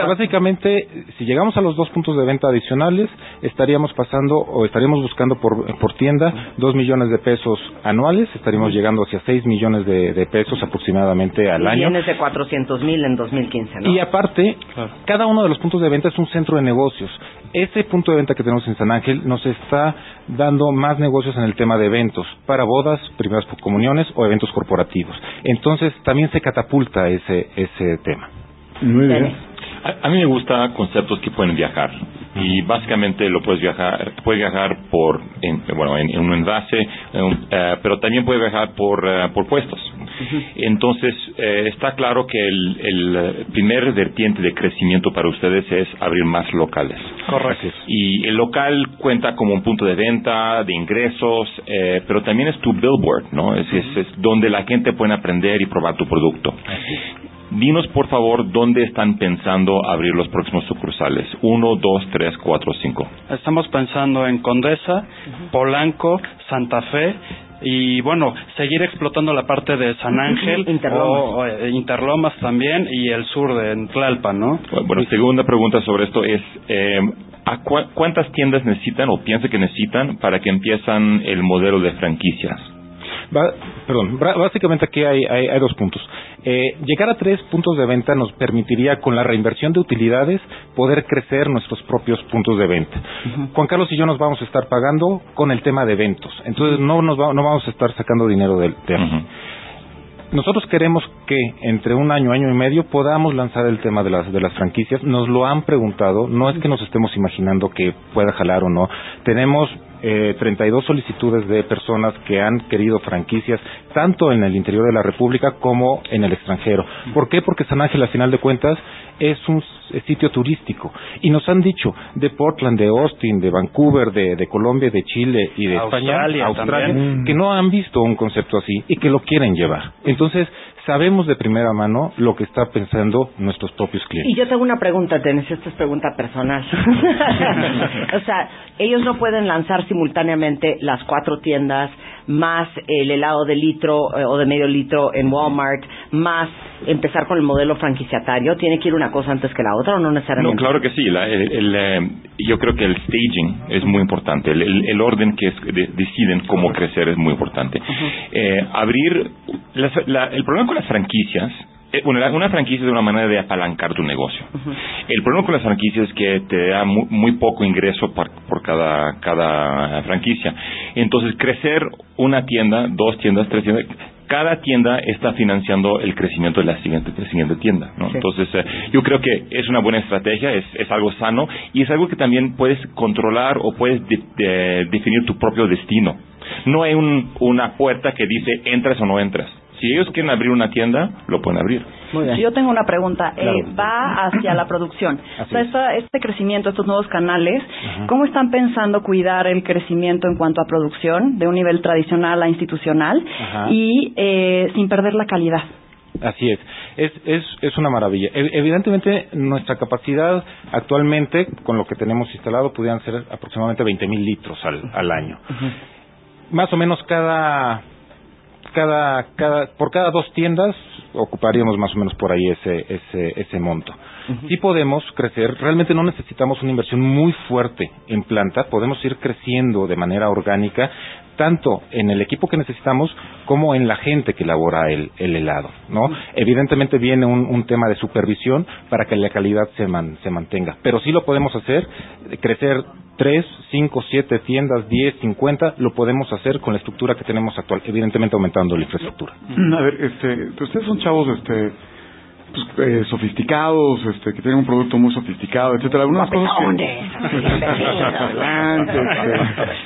Básicamente, si llegamos a los dos puntos de venta adicionales, estaríamos pasando o estaríamos buscando por, por tienda dos millones de pesos anuales, estaríamos llegando hacia seis millones de, de pesos aproximadamente al año.
Tienes de 400 mil en 2015, ¿no?
Y aparte, cada uno de los puntos de venta es un centro de negocios. Ese punto de venta que tenemos en San Ángel nos está dando más negocios en el tema de eventos, para bodas, primeras comuniones o eventos corporativos. Entonces, también se catapulta ese, ese tema.
Muy
bien.
A, a mí me gustan conceptos que pueden viajar y básicamente lo puedes viajar, puedes viajar por, en, bueno, en, en un envase, en un- eh, pero también puede viajar por, eh, por puestos. Entonces eh, está claro que el, el primer vertiente de crecimiento para ustedes es abrir más locales.
Correcto.
Y el local cuenta como un punto de venta, de ingresos, eh, pero también es tu billboard, ¿no? Es, es, es donde la gente puede aprender y probar tu producto. Dinos por favor dónde están pensando abrir los próximos sucursales. Uno, dos, tres, cuatro, cinco.
Estamos pensando en Condesa, Polanco, Santa Fe y bueno, seguir explotando la parte de San Ángel,
Interlomas.
o, o, eh, Interlomas también y el sur de Tlalpan, ¿no?
Bueno, segunda pregunta sobre esto es, eh, ¿a cua- ¿cuántas tiendas necesitan o piensa que necesitan para que empiezan el modelo de franquicias?
Va- perdón, básicamente aquí hay, hay- hay dos puntos. Eh, llegar a tres puntos de venta nos permitiría, con la reinversión de utilidades, poder crecer nuestros propios puntos de venta. Juan Carlos y yo nos vamos a estar pagando con el tema de eventos. Entonces no, nos va- no vamos a estar sacando dinero del tema. Nosotros queremos que entre un año, año y medio podamos lanzar el tema de las, de las franquicias. Nos lo han preguntado, no es que nos estemos imaginando que pueda jalar o no. Tenemos eh, 32 solicitudes de personas que han querido franquicias, tanto en el interior de la República como en el extranjero. ¿Por qué? Porque San Ángel, a final de cuentas, es un s- sitio turístico. Y nos han dicho de Portland, de Austin, de Vancouver, de, de Colombia, de Chile y de España,
Australia
Australia,
también.
que no han visto un concepto así y que lo quieren llevar. Entonces, sabemos de primera mano lo que está pensando nuestros propios clientes.
Y yo tengo una pregunta, Tenis, esta es pregunta personal. o sea, ellos no pueden lanzar simultáneamente las cuatro tiendas, más el helado de litro eh, o de medio litro en Walmart, más empezar con el modelo franquiciatario. ¿Tiene que ir una cosa antes que la otra o no
No,
necesariamente?
claro que sí. La- el- el, eh, yo creo que el staging es muy importante. El, el- el orden que es- de- deciden cómo crecer es muy importante. Eh, abrir. las- la- el problema con las franquicias. Eh, bueno, una franquicia es una manera de apalancar tu negocio. El problema con las franquicias es que te da mu- muy, poco ingreso por, por cada, cada franquicia. Entonces, crecer una tienda, dos tiendas, tres tiendas, cada tienda está financiando el crecimiento de la siguiente, de la siguiente tienda. ¿no? Entonces, eh, yo creo que es una buena estrategia, es, es algo sano y es algo que también puedes controlar o puedes de- de- definir tu propio destino. No hay un- una puerta que dice entras o no entras. Si ellos quieren abrir una tienda, lo pueden abrir.
Yo tengo una pregunta. Eh, va hacia la producción.
Así
O sea, esta- este crecimiento, estos nuevos canales, ¿cómo están pensando cuidar el crecimiento en cuanto a producción de un nivel tradicional a institucional
Ajá.
y eh, sin perder la calidad?
Así es. Es, es, es una maravilla. Evidentemente, nuestra capacidad actualmente, con lo que tenemos instalado, pudieran ser aproximadamente 20 mil litros al, al año. Más o menos cada, cada, cada, por cada dos tiendas ocuparíamos más o menos por ahí ese, ese, ese monto. Si podemos crecer, realmente no necesitamos una inversión muy fuerte en planta, podemos ir creciendo de manera orgánica, tanto en el equipo que necesitamos como en la gente que elabora el, el helado, ¿no? Evidentemente viene un, un tema de supervisión para que la calidad se, man- se mantenga, pero sí lo podemos hacer, crecer tres, cinco, siete tiendas, diez, cincuenta, lo podemos hacer con la estructura que tenemos actual, evidentemente aumentando la infraestructura.
A ver, este, ustedes son chavos, este, eh, sofisticados, este, que tienen un producto muy sofisticado, etcétera. Algunas cosas que... Adelante, este,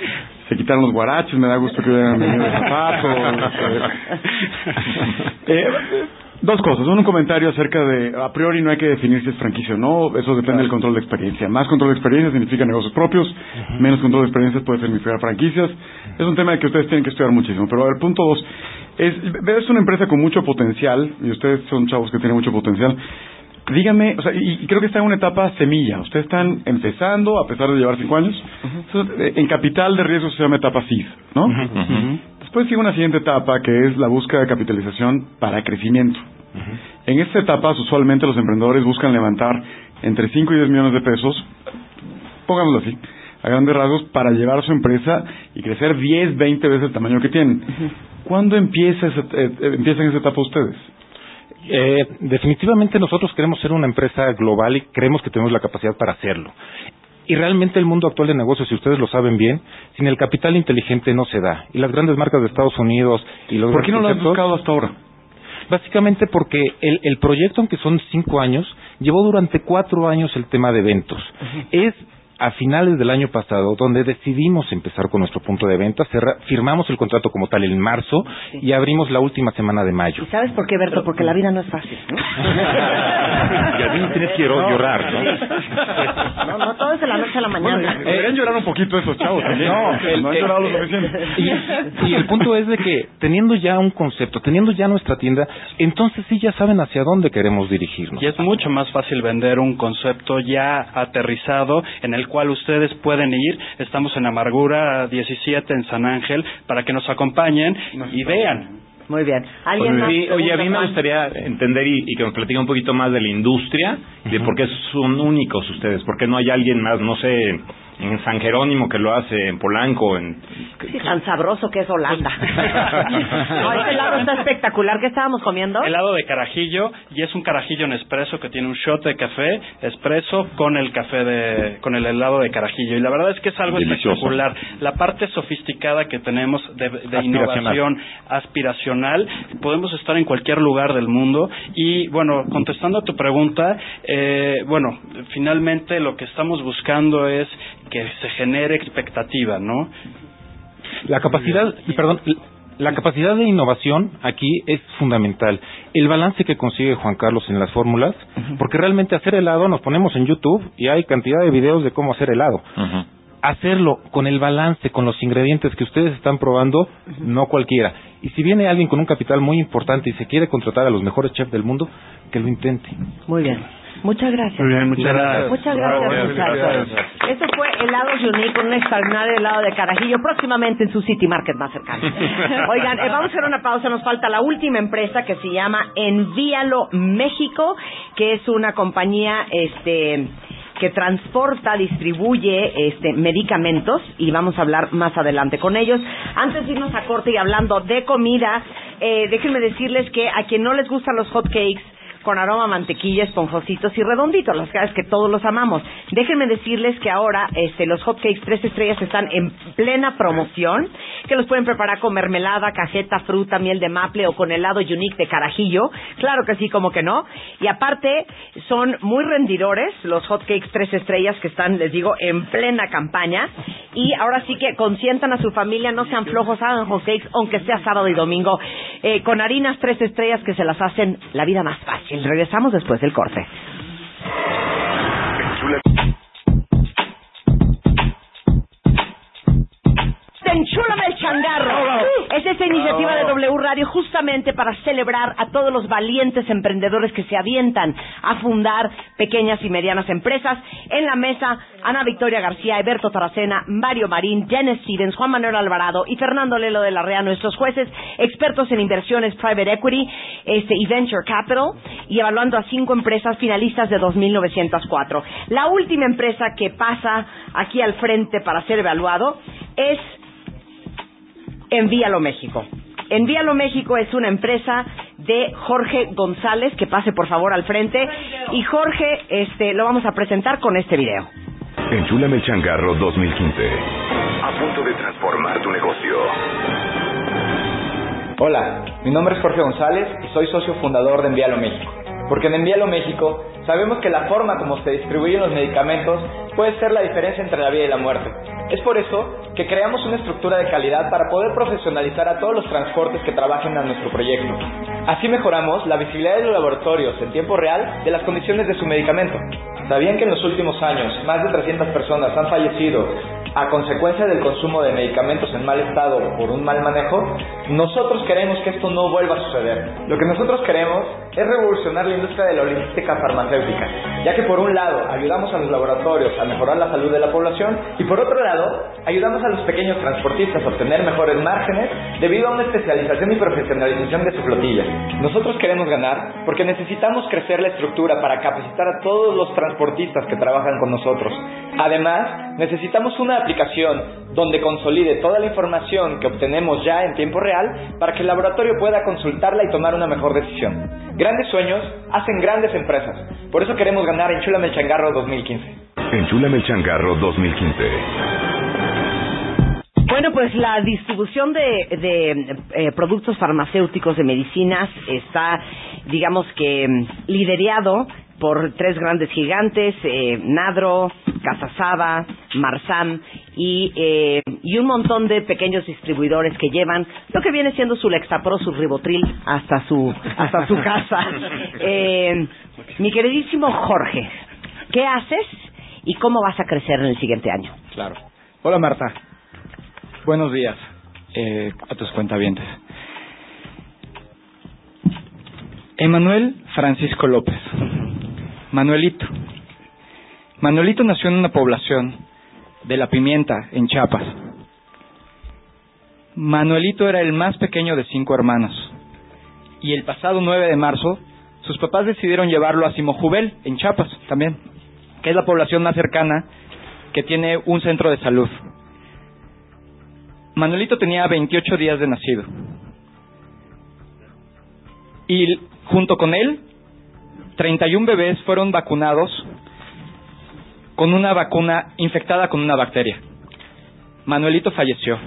se quitaron los guaraches, me da gusto que hubieran venido de zapatos. este. Eh, dos cosas. Uno, un comentario acerca de, a priori no hay que definir si es franquicia o no, eso depende del control de experiencia. Más control de experiencia significa negocios propios, menos control de experiencias puede significar franquicias. Es un tema que ustedes tienen que estudiar muchísimo. Pero el punto dos, es, es una empresa con mucho potencial, y ustedes son chavos que tienen mucho potencial. Dígame, o sea, y, creo que está en una etapa semilla. Ustedes están empezando, a pesar de llevar cinco años. Eh, en capital de riesgo se llama etapa CID, ¿no? Después sigue una siguiente etapa que es la búsqueda de capitalización para crecimiento. En esta etapa, usualmente los emprendedores buscan levantar entre 5 y 10 millones de pesos, pongámoslo así, a grandes rasgos, para llevar a su empresa y crecer 10, 20 veces el tamaño que tienen. ¿Cuándo empieza esa, eh, eh, empiezan esa etapa ustedes?
Eh, definitivamente nosotros queremos ser una empresa global y creemos que tenemos la capacidad para hacerlo. Y realmente el mundo actual de negocios, si ustedes lo saben bien, sin el capital inteligente no se da. Y las grandes marcas de Estados Unidos y los
¿Por qué no lo
grandes
buscado hasta ahora?
Básicamente porque el, el proyecto, aunque son cinco años, llevó durante cuatro años el tema de eventos. Es a finales del año pasado, donde decidimos empezar con nuestro punto de venta, cerra- firmamos el contrato como tal en marzo y abrimos la última semana de mayo.
¿Y sabes por qué, Berto? Porque la vida no es fácil. ¿no?
Y a mí tienes que
No,
llorar, ¿no?
No, no, todo es de la noche a la mañana.
Deberían llorar un poquito esos chavos también.
No, el-
no han
el-
llorado lo suficiente.
Y, y el punto es de que teniendo ya un concepto, teniendo ya nuestra tienda, entonces sí ya saben hacia dónde queremos dirigirnos.
Y es mucho más fácil vender un concepto ya aterrizado en el cual ustedes pueden ir. Estamos en Amargura 17 en San Ángel para que nos acompañen y vean.
Muy bien.
Sí, oye, a mí me gustaría entender y, y que nos platique un poquito más de la industria, de por qué son únicos ustedes, por qué no hay alguien más, no sé, en San Jerónimo que lo hace, en Polanco, en...
Sí, tan sabroso que es Holanda. No, este helado está espectacular. ¿Qué estábamos comiendo?
Helado de carajillo y es un carajillo en espresso que tiene un shot de café espresso con el café de con el helado de carajillo y la verdad es que es algo
Delicioso.
espectacular. La parte sofisticada que tenemos de, de
Aspiracional.
innovación aspiracional podemos estar en cualquier lugar del mundo y bueno contestando a tu pregunta eh, bueno finalmente lo que estamos buscando es que se genere expectativa, ¿no?
La capacidad, perdón, la capacidad de innovación aquí es fundamental. El balance que consigue Juan Carlos en las fórmulas, porque realmente hacer helado nos ponemos en YouTube y hay cantidad de videos de cómo hacer helado. Hacerlo con el balance, con los ingredientes que ustedes están probando, no cualquiera. Y si viene alguien con un capital muy importante y se quiere contratar a los mejores chefs del mundo, que lo intente.
Muy bien. Muchas gracias.
Muy bien, muchas gracias.
Muchas gracias, muchachos.
gracias.
Esto fue Helados Unique, un extraordinario helado de carajillo, próximamente en su City Market más cercano. Oigan, eh, vamos a hacer una pausa, nos falta la última empresa que se llama Envíalo México, que es una compañía este que transporta, distribuye este, medicamentos y vamos a hablar más adelante con ellos. Antes de irnos a corte y hablando de comida, eh, déjenme decirles que a quien no les gustan los hot cakes, con aroma a mantequilla, esponjositos y redonditos, las caras que todos los amamos. Déjenme decirles que ahora este, los hotcakes tres estrellas están en plena promoción, que los pueden preparar con mermelada, cajeta, fruta, miel de maple o con helado unique de carajillo. Claro que sí, como que no. Y aparte, son muy rendidores los hotcakes tres estrellas que están, les digo, en plena campaña. Y ahora sí que consientan a su familia, no sean flojos, hagan hotcakes, aunque sea sábado y domingo, eh, con harinas tres estrellas que se las hacen la vida más fácil. Regresamos después del corte. Enchúlame el changarro. Es esta iniciativa de W Radio justamente para celebrar a todos los valientes emprendedores que se avientan a fundar pequeñas y medianas empresas. En la mesa, Ana Victoria García, Eberto Taracena, Mario Marín, Jen Stevens, Juan Manuel Alvarado y Fernando Lelo de la Rea, nuestros jueces expertos en inversiones private equity este, y venture capital y evaluando a cinco empresas finalistas de 2904. La última empresa que pasa aquí al frente para ser evaluado es Envíalo México. Envíalo México es una empresa de Jorge González, que pase por favor al frente. Y Jorge, este, lo vamos a presentar con este video.
Enchúlame el changarro 2015. A punto de transformar tu negocio.
Hola, mi nombre es Jorge González y soy socio fundador de Envíalo México. Porque en Envíalo México sabemos que la forma como se distribuyen los medicamentos puede ser la diferencia entre la vida y la muerte. Es por eso que creamos una estructura de calidad para poder profesionalizar a todos los transportes que trabajen en nuestro proyecto. Así mejoramos la visibilidad de los laboratorios en tiempo real de las condiciones de su medicamento. ¿Sabían que en los últimos años más de 300 personas han fallecido a consecuencia del consumo de medicamentos en mal estado por un mal manejo? Nosotros queremos que esto no vuelva a suceder. Lo que nosotros queremos es revolucionar la industria de la logística farmacéutica, ya que por un lado ayudamos a los laboratorios a mejorar la salud de la población y por otro lado ayudamos a los pequeños transportistas a obtener mejores márgenes debido a una especialización y profesionalización de su flotilla. Nosotros queremos ganar porque necesitamos crecer la estructura para capacitar a todos los transportistas que trabajan con nosotros. Además, necesitamos una aplicación donde consolide toda la información que obtenemos ya en tiempo real para que el laboratorio pueda consultarla y tomar una mejor decisión. Grandes sueños hacen grandes empresas. Por eso queremos ganar en Chulame el Changarro 2015.
Enchúlame el changarro 2015.
Bueno, pues la distribución de, de, eh, productos farmacéuticos, de medicinas, está, digamos que, liderado por tres grandes gigantes, eh, Nadro, Casa Saba, Marsam y, eh, y un montón de pequeños distribuidores que llevan lo que viene siendo su Lexapro, su Ribotril hasta su hasta su casa. Eh, mi queridísimo Jorge, ¿qué haces y cómo vas a crecer en el siguiente año?
Claro. Hola Marta. Buenos días eh, a tus cuentavientes. Emanuel Francisco López. Manuelito. Manuelito nació en una población de La Pimienta, en Chiapas. Manuelito era el más pequeño de cinco hermanos. Y el pasado 9 de marzo, sus papás decidieron llevarlo a Simojubel, en Chiapas también, que es la población más cercana que tiene un centro de salud. Manuelito tenía 28 días de nacido. Y junto con él, 31 bebés fueron vacunados con una vacuna infectada con una bacteria. Manuelito falleció.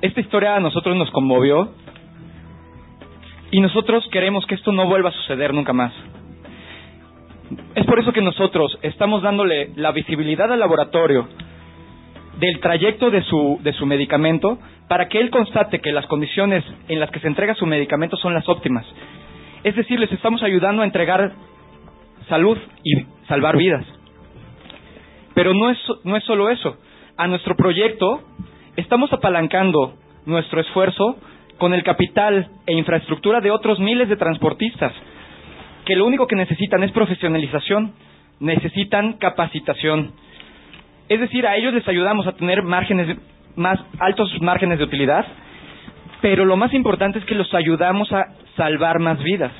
Esta historia a nosotros nos conmovió y nosotros queremos que esto no vuelva a suceder nunca más. Es por eso que nosotros estamos dándole la visibilidad al laboratorio del trayecto de su, de su medicamento para que él constate que las condiciones en las que se entrega su medicamento son las óptimas. Es decir, les estamos ayudando a entregar salud y salvar vidas. Pero no es, no es solo eso. A nuestro proyecto estamos apalancando nuestro esfuerzo con el capital e infraestructura de otros miles de transportistas que lo único que necesitan es profesionalización, necesitan capacitación. Es decir, a ellos les ayudamos a tener márgenes más altos márgenes de utilidad, pero lo más importante es que los ayudamos a salvar más vidas.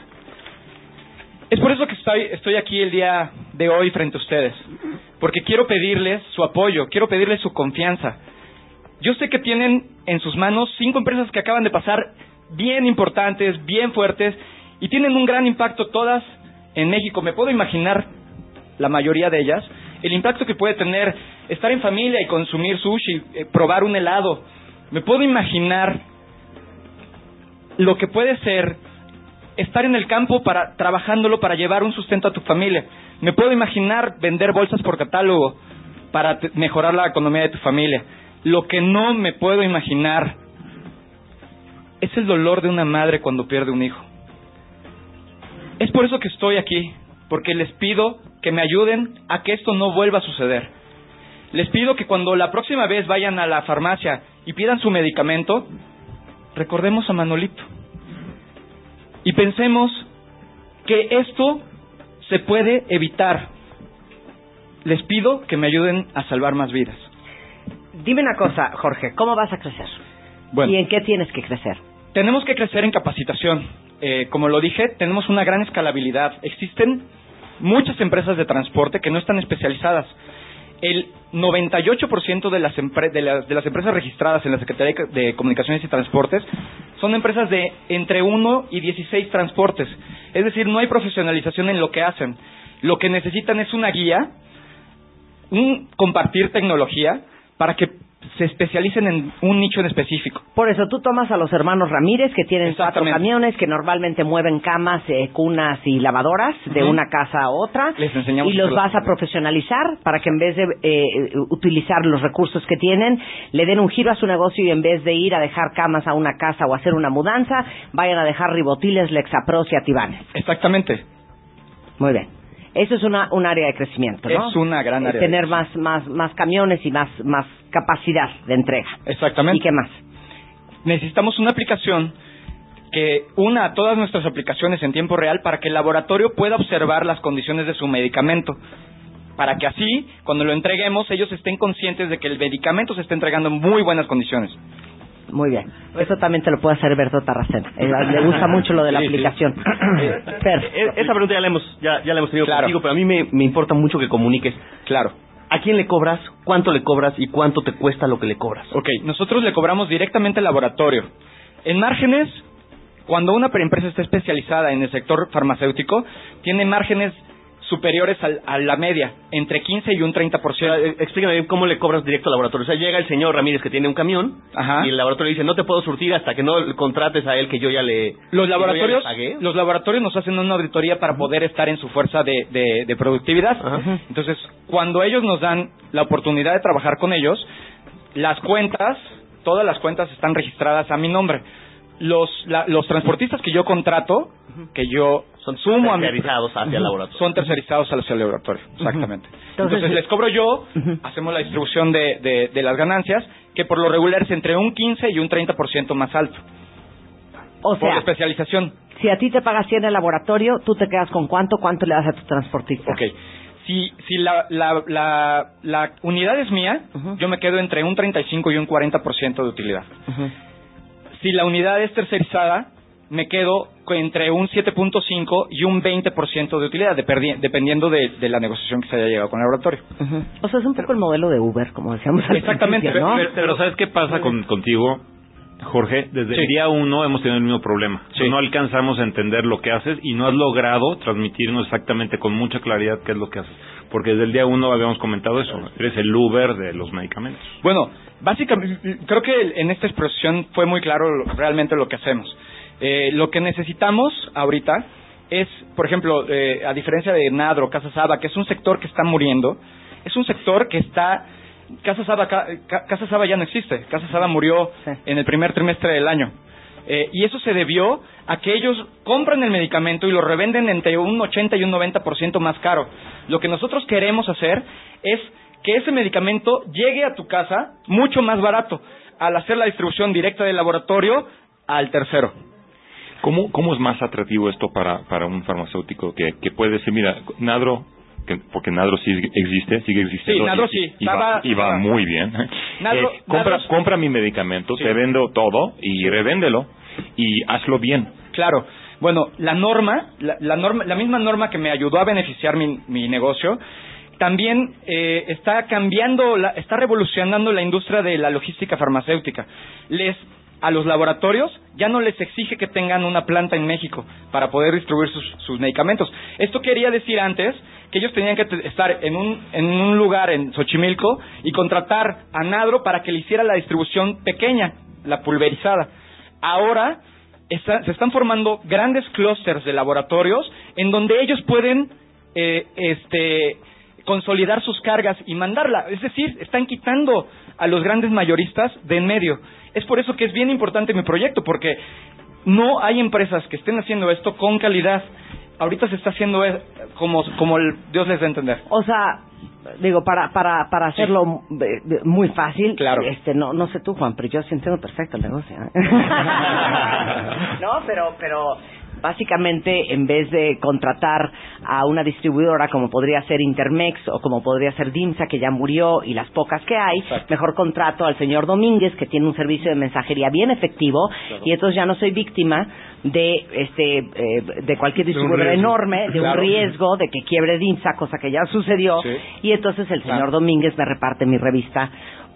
Es por eso que estoy, estoy aquí el día de hoy frente a ustedes, porque quiero pedirles su apoyo, quiero pedirles su confianza. Yo sé que tienen en sus manos cinco empresas que acaban de pasar bien importantes, bien fuertes, y tienen un gran impacto todas en México. Me puedo imaginar la mayoría de ellas, el impacto que puede tener estar en familia y consumir sushi, eh, probar un helado. Me puedo imaginar lo que puede ser estar en el campo para trabajándolo para llevar un sustento a tu familia. Me puedo imaginar vender bolsas por catálogo para mejorar la economía de tu familia. Lo que no me puedo imaginar es el dolor de una madre cuando pierde un hijo. Es por eso que estoy aquí, porque les pido que me ayuden a que esto no vuelva a suceder. Les pido que cuando la próxima vez vayan a la farmacia y pidan su medicamento, recordemos a Manolito. Y pensemos que esto se puede evitar. Les pido que me ayuden a salvar más vidas.
Dime una cosa, Jorge, ¿cómo vas a crecer?
Bueno.
¿Y en qué tienes que crecer?
Tenemos que crecer en capacitación. Eh, como lo dije, tenemos una gran escalabilidad. Existen muchas empresas de transporte que no están especializadas. El 98% de las, de, las, de las empresas registradas en la Secretaría de Comunicaciones y Transportes son empresas de entre 1 y 16 transportes. Es decir, no hay profesionalización en lo que hacen. Lo que necesitan es una guía, un compartir tecnología para que se especialicen en un nicho en específico.
Por eso tú tomas a los hermanos Ramírez que tienen cuatro camiones que normalmente mueven camas, eh, cunas y lavadoras de una casa a otra
Les enseñamos
y los vas a profesionalizar para que en vez de eh, utilizar los recursos que tienen le den un giro a su negocio y en vez de ir a dejar camas a una casa o hacer una mudanza vayan a dejar ribotiles, lexapros y atibanes.
Exactamente.
Muy bien. Eso es una, un área de crecimiento, ¿no?
Es una gran
Eh,
área de
Tener más, más, más camiones y más, más capacidad de entrega.
Exactamente.
¿Y qué más?
Necesitamos una aplicación que una a todas nuestras aplicaciones en tiempo real para que el laboratorio pueda observar las condiciones de su medicamento. Para que así, cuando lo entreguemos, ellos estén conscientes de que el medicamento se está entregando en muy buenas condiciones.
Muy bien. Eso también te lo puede hacer Berto Tarracena. Eh, Le gusta mucho lo de la
Sí,
aplicación. Fer.
Eh, Esa pregunta ya la hemos, ya, ya la hemos tenido contigo, pero a mí me, me importa mucho que comuniques.
Claro.
¿A quién le cobras? ¿Cuánto le cobras? ¿Y cuánto te cuesta lo que le cobras?
Ok, nosotros le cobramos directamente al laboratorio. En márgenes, cuando una empresa está especializada en el sector farmacéutico, tiene márgenes superiores al- a la media, entre 15 y un 30%.
Eh, Explícame bien cómo le cobras directo al laboratorio. O sea, llega el señor Ramírez que tiene un camión y el laboratorio dice, no te puedo surtir hasta que no contrates a él que yo ya le
Los laboratorios,
le
los laboratorios nos hacen una auditoría para poder estar en su fuerza de, de- de productividad. Entonces, cuando ellos nos dan la oportunidad de trabajar con ellos, las cuentas, todas las cuentas están registradas a mi nombre. Los, la- los transportistas que yo contrato, que yo
son
sumo
tercerizados hacia el laboratorio.
son tercerizados hacia el laboratorio, exactamente.
Entonces-
Entonces, les cobro yo, hacemos la distribución de, de- de las ganancias, que por lo regular es entre un 15 y un 30% más alto.
O
por
sea,
especialización.
si a ti te pagas 100 el laboratorio, tú te quedas con cuánto, cuánto le das a tu transportista.
Ok. Si, si la, la, la, la unidad es mía, yo me quedo entre un 35 y un 40% de utilidad. Si la unidad es tercerizada, me quedo entre un 7.5 y un 20% de utilidad, dependiendo de, de la negociación que se haya llegado con el laboratorio.
O sea, es un poco el modelo de Uber, como decíamos al
Exactamente,
¿no?
Pero, pero ¿sabes qué pasa con, contigo, Jorge? Desde
Sí.
el día uno hemos tenido el mismo problema. No alcanzamos a entender lo que haces y no has logrado transmitirnos exactamente con mucha claridad qué es lo que haces. Porque desde el día uno habíamos comentado eso. Eres el Uber de los medicamentos.
Bueno, básicamente, creo que en esta expresión fue muy claro lo- realmente lo que hacemos. Eh, lo que necesitamos ahorita es, por ejemplo, eh, a diferencia de Nadro, Casa Saba, que es un sector que está muriendo, es un sector que está... Casa Saba, ca- ca- Casa Saba ya no existe. Casa Saba murió en el primer trimestre del año. Eh, y eso se debió a que ellos compran el medicamento y lo revenden entre un 80 y un 90% más caro. Lo que nosotros queremos hacer es que ese medicamento llegue a tu casa mucho más barato al hacer la distribución directa del laboratorio al tercero.
¿Cómo, ¿Cómo es más atractivo esto para, para un farmacéutico que, que puede decir, mira, Nadro, que- porque Nadro sí existe, sigue existiendo.
Sí, Nadro
y-
sí.
Y, va, y va muy bien.
Nadro-
Eh, compra,
Nadro-
compra mi medicamento, te vendo todo y revéndelo y hazlo bien.
Claro. Bueno, la norma, la, la norma, la misma norma que me ayudó a beneficiar mi, mi negocio, también eh, está cambiando, la- está revolucionando la industria de la logística farmacéutica. Les a los laboratorios ya no les exige que tengan una planta en México para poder distribuir sus, sus medicamentos. Esto quería decir antes que ellos tenían que estar en un, en un lugar en Xochimilco y contratar a Nadro para que le hiciera la distribución pequeña, la pulverizada. Ahora se están formando grandes clústeres de laboratorios en donde ellos pueden eh, este, consolidar sus cargas y mandarla. Es decir, están quitando a los grandes mayoristas de en medio. Es por eso que es bien importante mi proyecto, porque no hay empresas que estén haciendo esto con calidad. Ahorita se está haciendo eh, como, como el- Dios les da a entender.
O sea, digo, para para para hacerlo eh, muy fácil,
Claro.
este no no sé tú, Juan, pero yo sí entiendo perfecto el negocio. ¿eh? no, pero pero básicamente en vez de contratar a una distribuidora como podría ser Intermex o como podría ser Dimsa que ya murió y las pocas que hay, mejor contrato al señor Domínguez que tiene un servicio de mensajería bien efectivo y entonces ya no soy víctima de este eh, de cualquier distribuidora enorme, de
Claro.
un riesgo de que quiebre Dimsa, cosa que ya sucedió
Sí.
y entonces el señor Domínguez me reparte mi revista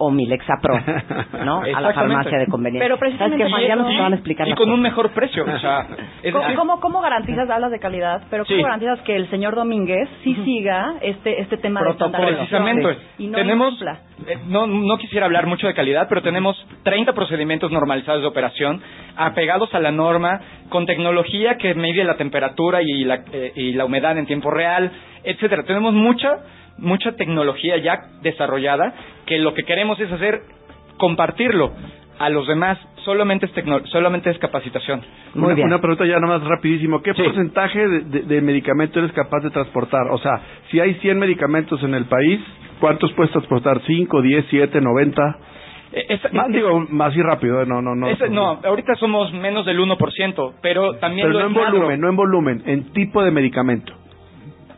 o mi Lexapro, ¿no? A la farmacia de conveniencia.
Pero precisamente-
¿Sabes? Ya nos
Y-
estaban a explicar
y con un mejor precio. O sea, es
¿Cómo,
decir-
cómo, cómo garantizas, hablas de calidad, pero cómo
Sí.
garantizas que el señor Domínguez sí siga este este tema
Protocolo.
de
Precisamente.
y no
tenemos,
incumpla?
eh, no, no quisiera hablar mucho de calidad, pero tenemos 30 procedimientos normalizados de operación apegados a la norma, con tecnología que mide la temperatura y la, eh, y la humedad en tiempo real, etcétera. Tenemos mucha mucha tecnología ya desarrollada que lo que queremos es hacer compartirlo a los demás. Solamente es tecno- solamente es capacitación.
una, una pregunta ya nomás rapidísimo. ¿Qué porcentaje de, de- de medicamento eres capaz de transportar? O sea, si hay 100 medicamentos en el país, ¿cuántos puedes transportar? ¿5, 10, 7, 90? más, digo, más y rápido, eh, no, no, no.
No, ahorita somos menos del 1%, pero también
Pero
lo
no en volumen, no en volumen, en tipo de medicamento.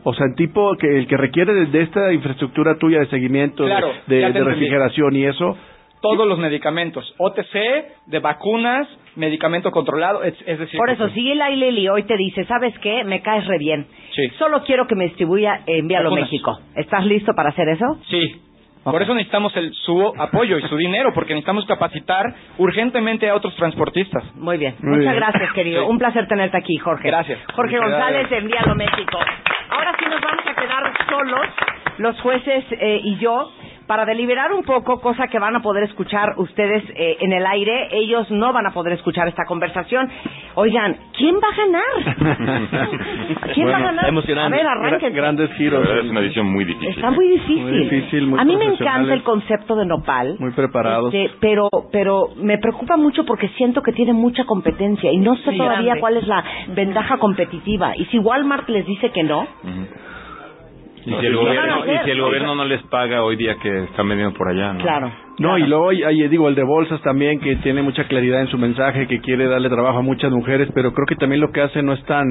O sea, en tipo que el que requiere de, de esta infraestructura tuya de seguimiento, de-
Claro,
refrigeración y eso,
todos los medicamentos, OTC, de vacunas, medicamento controlado, es, es decir...
Por eso, si Eli Lili hoy te dice, ¿sabes qué? Me caes re bien.
Sí.
Solo quiero que me distribuya Envíalo
Vacunas.
México. ¿Estás listo para hacer eso?
Sí.
Por eso necesitamos el, su apoyo y su dinero, porque necesitamos capacitar urgentemente a otros transportistas.
Muy bien.
Muy
Muchas
bien.
gracias, querido.
Sí.
Un placer tenerte aquí, Jorge.
Gracias.
Jorge
Muchas
González
gracias.
de Envíalo México. Ahora sí nos vamos a quedar solos, los jueces eh, y yo, para deliberar un poco, cosa que van a poder escuchar ustedes eh, en el aire. Ellos no van a poder escuchar esta conversación. Oigan, ¿quién va a ganar? ¿Quién va a ganar? A ver, arranquen.
grandes
La
giros.
verdad es una decisión muy difícil.
Está muy difícil.
Muy difícil, muy
a mí me encanta el concepto de nopal.
Muy preparados.
Este, pero, pero me preocupa mucho porque siento que tiene mucha competencia y no sé
Sí.
todavía
Grande.
cuál es la ventaja competitiva. Y si Walmart les dice que no,
Y si el gobierno, y si el gobierno no les paga hoy día que están vendiendo por allá, ¿no?
Claro.
No, y luego hay, digo, el de bolsas también, que tiene mucha claridad en su mensaje, que quiere darle trabajo a muchas mujeres, pero creo que también lo que hace no es tan,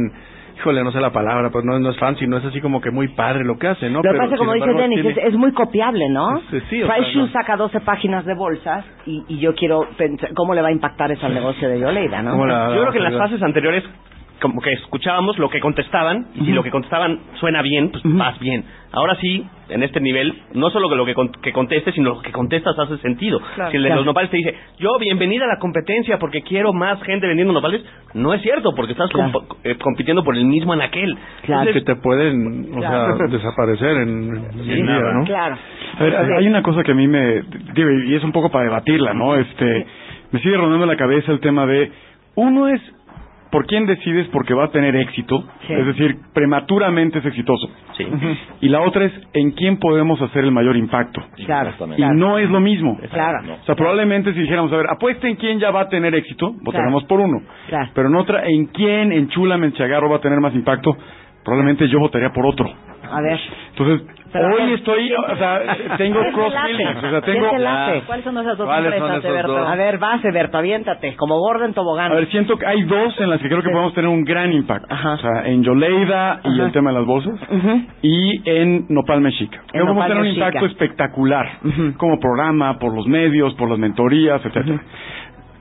híjole, no sé la palabra, pero no, no es fancy, no es así como que muy padre lo que hace, ¿no?
lo que
Pero,
pasa, como dice
embargo,
Denis,
tiene-
es, es muy copiable, ¿no?
Sí, sí, o
Price
no.
saca 12 páginas de bolsas y, y yo quiero pensar cómo le va a impactar eso al negocio de Yoleida, ¿no?
Yo creo que en las fases anteriores como que escuchábamos lo que contestaban y si lo que contestaban suena bien, pues vas bien. Ahora sí, en este nivel, no solo que lo que, con- que contestes, sino lo que contestas hace sentido.
Claro.
si el de
Claro.
los nopales te dice, yo bienvenida a la competencia porque quiero más gente vendiendo nopales, no es cierto, porque estás
Claro.
comp- eh, compitiendo por el mismo anaquel.
que te pueden, o
Claro.
sea, desaparecer en, en
Sí,
día,
nada.
¿no?
Claro.
A ver, hay una cosa que a mí me... digo, y es un poco para debatirla, ¿no? Este, me sigue rondando la cabeza el tema de... Uno es por quién decides porque va a tener éxito, es decir, prematuramente es exitoso. Y la otra es en quién podemos hacer el mayor impacto.
Claro.
Y no es lo mismo.
Claro.
O sea, probablemente si dijéramos, a ver, apuesta en quién ya va a tener éxito, votaríamos por uno.
Claro.
Pero en otra, en quién en Chula Menchagarro va a tener más impacto, probablemente yo votaría por otro.
A ver.
Entonces, hoy estoy,
¿quién-
o sea, tengo
¿quién te
cross feelings, o sea,
¿Quién
tengo...
te late?
¿Cuáles son esas dos
¿Cuáles son
empresas,
dos?
A ver, vas, Eberto, aviéntate, como gordo en tobogán.
A ver, siento que hay dos en las que creo que podemos tener un gran impacto. O sea, en Yoleida y
Ajá.
el tema de las bolsas. Y en Nopal Mexica. Creo que podemos tener un impacto espectacular. Como programa, por los medios, por las mentorías, etcétera.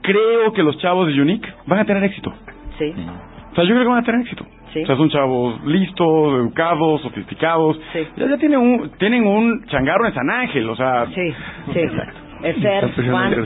Creo que los chavos de Unique van a tener éxito.
Sí.
O sea, yo creo que van a tener éxito.
Sí.
O sea, son chavos listos, educados, sofisticados. Ya, ya tienen un tienen un changarro en San Ángel, o sea...
Sí, sí, exacto.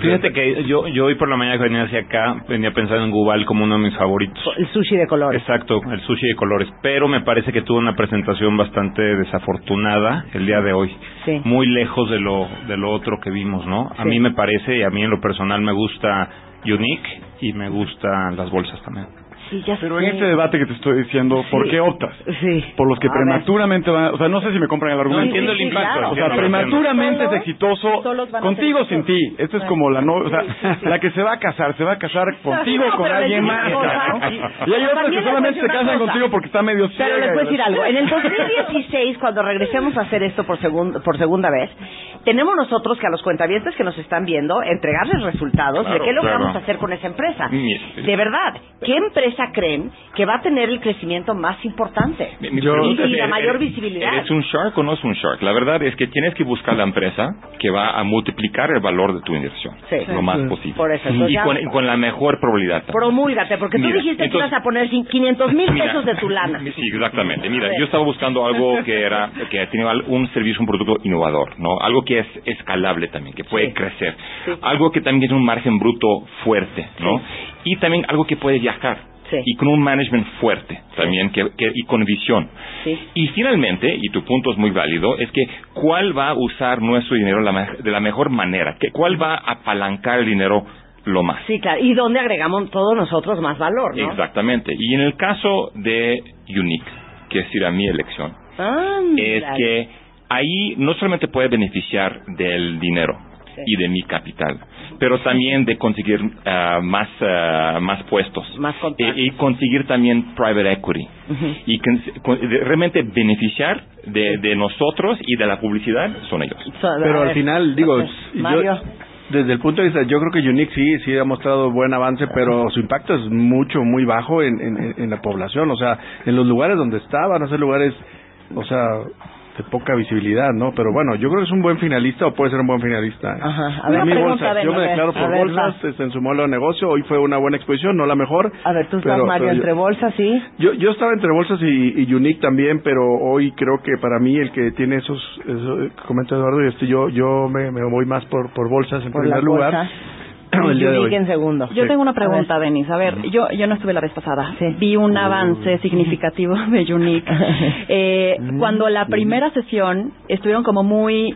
Fíjate que yo, yo hoy por la mañana que venía hacia acá, venía pensando en Gubal como uno de mis favoritos.
el sushi de colores.
Exacto, el sushi de colores. Pero me parece que tuvo una presentación bastante desafortunada el día de hoy.
Sí.
Muy lejos de lo, de lo otro que vimos, ¿no? A
Sí.
mí me parece, y a mí en lo personal me gusta Unique y me gustan las bolsas también.
Sí, ya
Pero
sé.
en este debate que te estoy diciendo, ¿por
Sí.
qué optas?
Sí.
Por los que
A ver.
prematuramente van, o sea, no sé si me compran el argumento.
No, entiendo el impacto,
O sea, prematuramente es exitoso, contigo sin ti. Esto es como la no, o sea, la que se va a casar, se va a casar contigo o
No,
con alguien más. Y hay otras que solamente se casan
cosa.
contigo porque está medio ciega.
Pero les a decir algo. En el 2016, cuando regresemos a hacer esto por, segun- por segunda vez, tenemos nosotros que a los cuentavientes que nos están viendo, entregarles resultados
Claro,
de qué logramos
claro.
hacer con esa empresa. De verdad, ¿qué empresa creen que va a tener el crecimiento más importante?
Mi- mi
y, la mayor
¿eres-
visibilidad.
¿Eres un shark o no es un shark? La verdad es que tienes que buscar la empresa que va a multiplicar el valor de tu inversión
Sí.
lo más
Sí.
posible.
Por eso, entonces
y con, con la mejor probabilidad. también.
Promúlgate, porque tú
Mira,
dijiste que ibas a poner cin- 500 mil pesos de tu lana.
Sí, exactamente. Mira, yo estaba buscando algo que era que tenía un servicio, un producto innovador, ¿no? Algo que es escalable también, que puede
Sí.
crecer.
Sí.
Algo que también tiene un margen bruto fuerte, ¿no? Y también algo que puede viajar.
Sí.
Y con un management fuerte también que, que- y con visión.
Sí.
Y finalmente, y tu punto es muy válido, es que cuál va a usar nuestro dinero de la mejor manera, que cuál va a apalancar el dinero lo más.
Sí, claro. Y donde agregamos todos nosotros más valor, ¿no?
Exactamente. Y en el caso de Unique, que es ir a mi elección, es que ahí no solamente puede beneficiar del dinero y de mi capital, pero también de conseguir ah, más ah, más puestos Eh, y conseguir también private equity y con- con- de- realmente beneficiar de, de nosotros y de la publicidad son ellos.
Pero al final, digo, yo-
Mario.
desde el punto de vista, yo creo que Unique sí, sí ha mostrado buen avance, pero su impacto es mucho, muy bajo en, en, en la población. O sea, en los lugares donde está, van a ser lugares, o sea, de poca visibilidad, ¿no? Pero bueno, yo creo que es un buen finalista o puede ser un buen finalista.
Ajá. A ver, ven,
yo me declaro por
ver,
bolsas, este, en su modelo de negocio. Hoy fue una buena exposición, no la mejor.
A ver, tú estás,
pero-
Mario,
pero yo-
entre bolsas, ¿sí?
Yo, yo estaba entre bolsas y, y Unique también, pero hoy creo que para mí el que tiene esos, eso, eh, comenta Eduardo, y este, yo, yo me, me voy más por, por bolsas en
Por
primer lugar.
bolsas.
El día de hoy.
En segundo.
Yo
Sí.
tengo una pregunta, Denis. A ver, yo, yo no estuve la vez pasada. Vi un avance significativo de Unique. Eh, cuando la primera sesión estuvieron como muy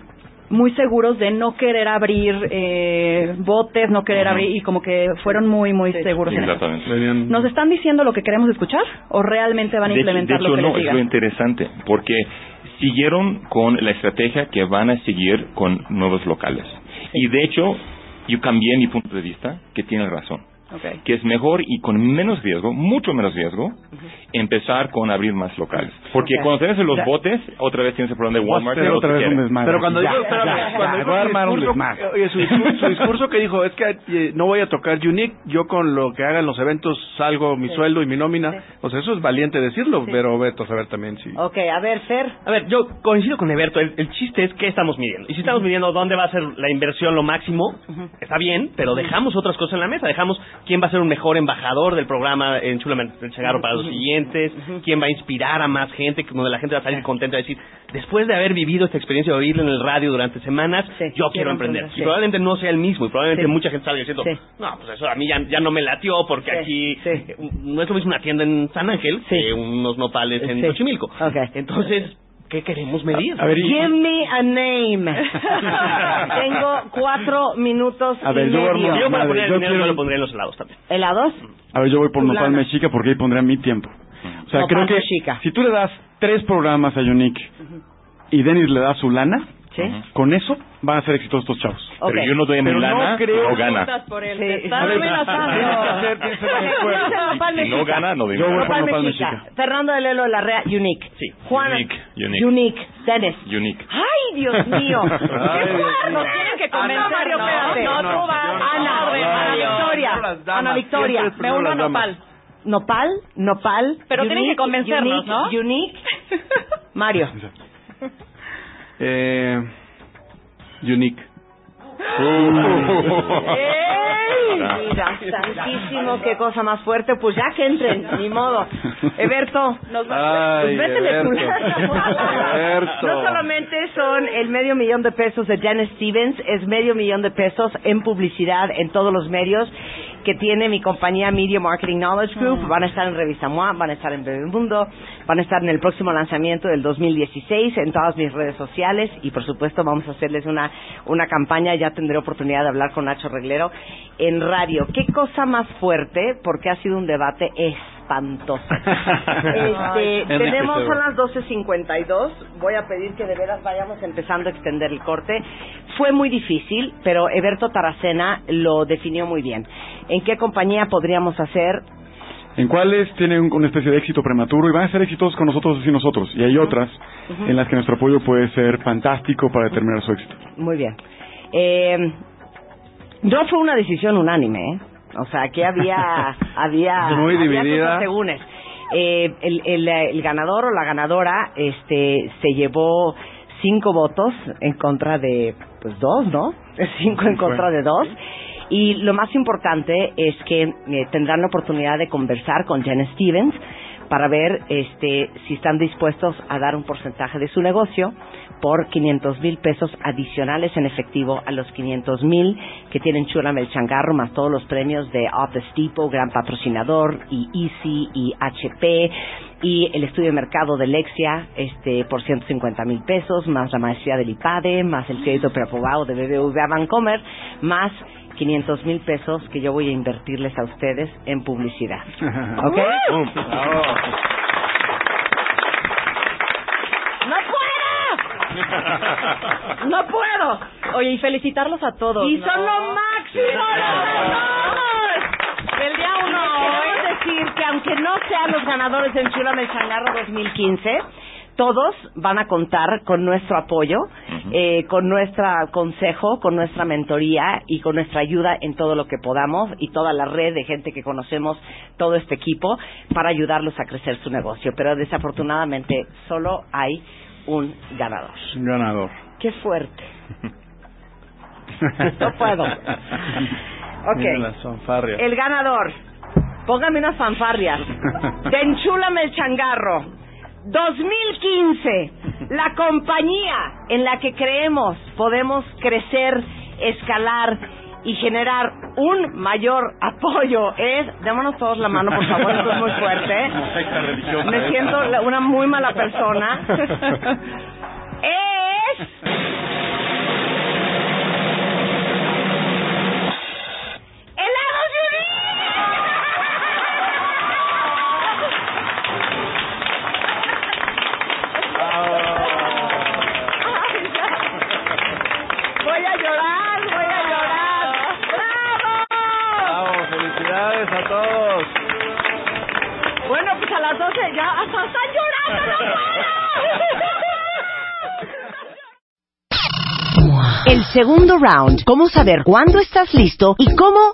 muy seguros de no querer abrir eh, botes, no querer abrir y como que fueron muy muy seguros en eso.
Exactamente.
¿Nos están diciendo lo que queremos escuchar o realmente van a
De hecho-
implementar
de hecho,
lo que
no,
les
es lo interesante, porque siguieron con la estrategia que van a seguir con nuevos locales. Y de hecho, yo cambié mi punto de vista, que tiene razón. Que es mejor y con menos riesgo, mucho menos riesgo, empezar con abrir más locales. Porque cuando tienes en los
Ya.
botes, otra vez tienes el problema de Walmart.
Pero otra vez un.
Pero cuando
Ya,
espérame, cuando
voy a armar un desmadre.
oye, su discurso, su discurso que dijo es que eh, no voy a tocar Unique, yo con lo que haga en los eventos salgo mi sueldo y mi nómina. O sea, eso es valiente decirlo, pero Beto, a ver también sí.
Ok, a ver, Fer.
A ver, yo coincido con Eberto. El, el chiste es qué estamos midiendo. Y si estamos midiendo dónde va a ser la inversión lo máximo, está bien, pero dejamos otras cosas en la mesa. Dejamos quién va a ser un mejor embajador del programa en Chulamente el Chagarro para los siguientes, quién va a inspirar a más gente, donde la gente va a salir contenta de decir, después de haber vivido esta experiencia de oírlo en el radio durante semanas, yo quiero,
quiero
emprender. Y
sí.
probablemente no sea el mismo, y probablemente
Sí.
mucha gente salga diciendo, no, pues eso a mí ya, ya no me latió, porque aquí eh, no es lo mismo una tienda en San Ángel que unos nopales en. Xochimilco. Entonces, ¿qué queremos medir?
A ver, Give me a name. Tengo cuatro minutos
A ver,
y
yo voy a
medio.
Yo para
Madre,
poner el
yo
dinero
quiero-
yo lo pondría en los helados también.
¿Helados?
A ver, yo voy por Nopal. Mexica porque ahí pondría mi tiempo. O sea,
Nopal
creo que
Mexica.
si tú le das tres programas a Unique y Denis le da su lana, con eso van a ser exitosos estos chavos.
Pero yo no doy mi
Pero
lana,
no creo...
no gana.
Por él.
Sí. A
amenazando.
Nopal
Si no gana, no doy
Yo
mi
voy
Nopal
Nopal.
Mexica. Fernando de Lelo Larrea, Unique.
Sí,
Juana.
Unique, Unique.
Unique. Dennis.
Unique.
¡Ay, Dios mío! ¿Qué? Nos
mío.
tienen que
Ana,
convencer,
Mario,
no,
espérate.
no,
No,
tú vas. Ana, Ana. Victoria. Ana Victoria.
siempre primero las damas.
Nopal, Nopal.
Pero tienen que convencernos, ¿no?
Unique. Mario.
Eh, unique.
¡Ey! Mira, santísimo, qué cosa más fuerte. Pues ya que entren, ni modo. Eberto, nos va
Ay,
pues
Eberto. Eberto.
No solamente son el medio millón de pesos de Janet Stevens, es medio millón de pesos en publicidad en todos los medios que tiene mi compañía Media Marketing Knowledge Group. Van a estar en Revista MOA, van a estar en Bebemundo, van a estar en el próximo lanzamiento del 2016 en todas mis redes sociales y por supuesto vamos a hacerles una, una campaña, ya tendré oportunidad de hablar con Nacho Reglero en radio. ¿Qué cosa más fuerte? Porque ha sido un debate espantoso. Este, tenemos son las 12.52. Voy a pedir que de veras vayamos empezando a extender el corte. Fue muy difícil, pero Eberto Taracena lo definió muy bien. ¿En qué compañía podríamos hacer?
En cuáles tienen una especie de éxito prematuro y van a ser exitosos con nosotros y nosotros. Y hay otras
Ujú.
en las que nuestro apoyo puede ser fantástico para determinar su éxito.
Muy bien. Eh, no fue una decisión unánime, ¿eh? O sea, que había, había,
Muy
había
dividida.
Eh, el, el, el ganador o la ganadora, este, se llevó cinco votos en contra de, pues dos, ¿no? Cinco en contra de dos. Y lo más importante es que eh, tendrán la oportunidad de conversar con Jen Stevens para ver este, si están dispuestos a dar un porcentaje de su negocio por 500 mil pesos adicionales en efectivo a los 500 mil que tienen Chula el Changarro, más todos los premios de Office Depot, gran patrocinador, y Easy, y HP, y el estudio de mercado de Lexia este, por 150 mil pesos, más la maestría del IPADE, más el crédito preaprobado de BBVA Bancomer, más 500 mil pesos que yo voy a invertirles a ustedes en publicidad. ¿Ok? ¡No puedo! ¡No puedo!
Oye, y felicitarlos a todos.
¡Y
¿no?
son lo máximo!
El día uno
decir que aunque no sean los ganadores del Chula el Changarro 2015, todos van a contar con nuestro apoyo, eh, con nuestro consejo, con nuestra mentoría y con nuestra ayuda en todo lo que podamos y toda la red de gente que conocemos, todo este equipo, para ayudarlos a crecer su negocio. Pero desafortunadamente solo hay
un ganador.
Un ganador.
Qué fuerte. No puedo. Ok. El ganador. Póngame unas fanfarrias. De Enchúlame el changarro. 2015. La compañía en la que creemos podemos crecer, escalar y generar un mayor apoyo es, démonos todos la mano por favor, esto es muy fuerte. ¿eh? Me siento la- una muy mala persona. es Helados
¡Felicidades a todos!
Bueno, pues a las 12 ya hasta están llorando, no puedo.
El segundo round, cómo saber cuándo estás listo y cómo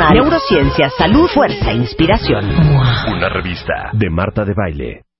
neurociencia, salud, fuerza, inspiración.
Una revista de Marta de Baile.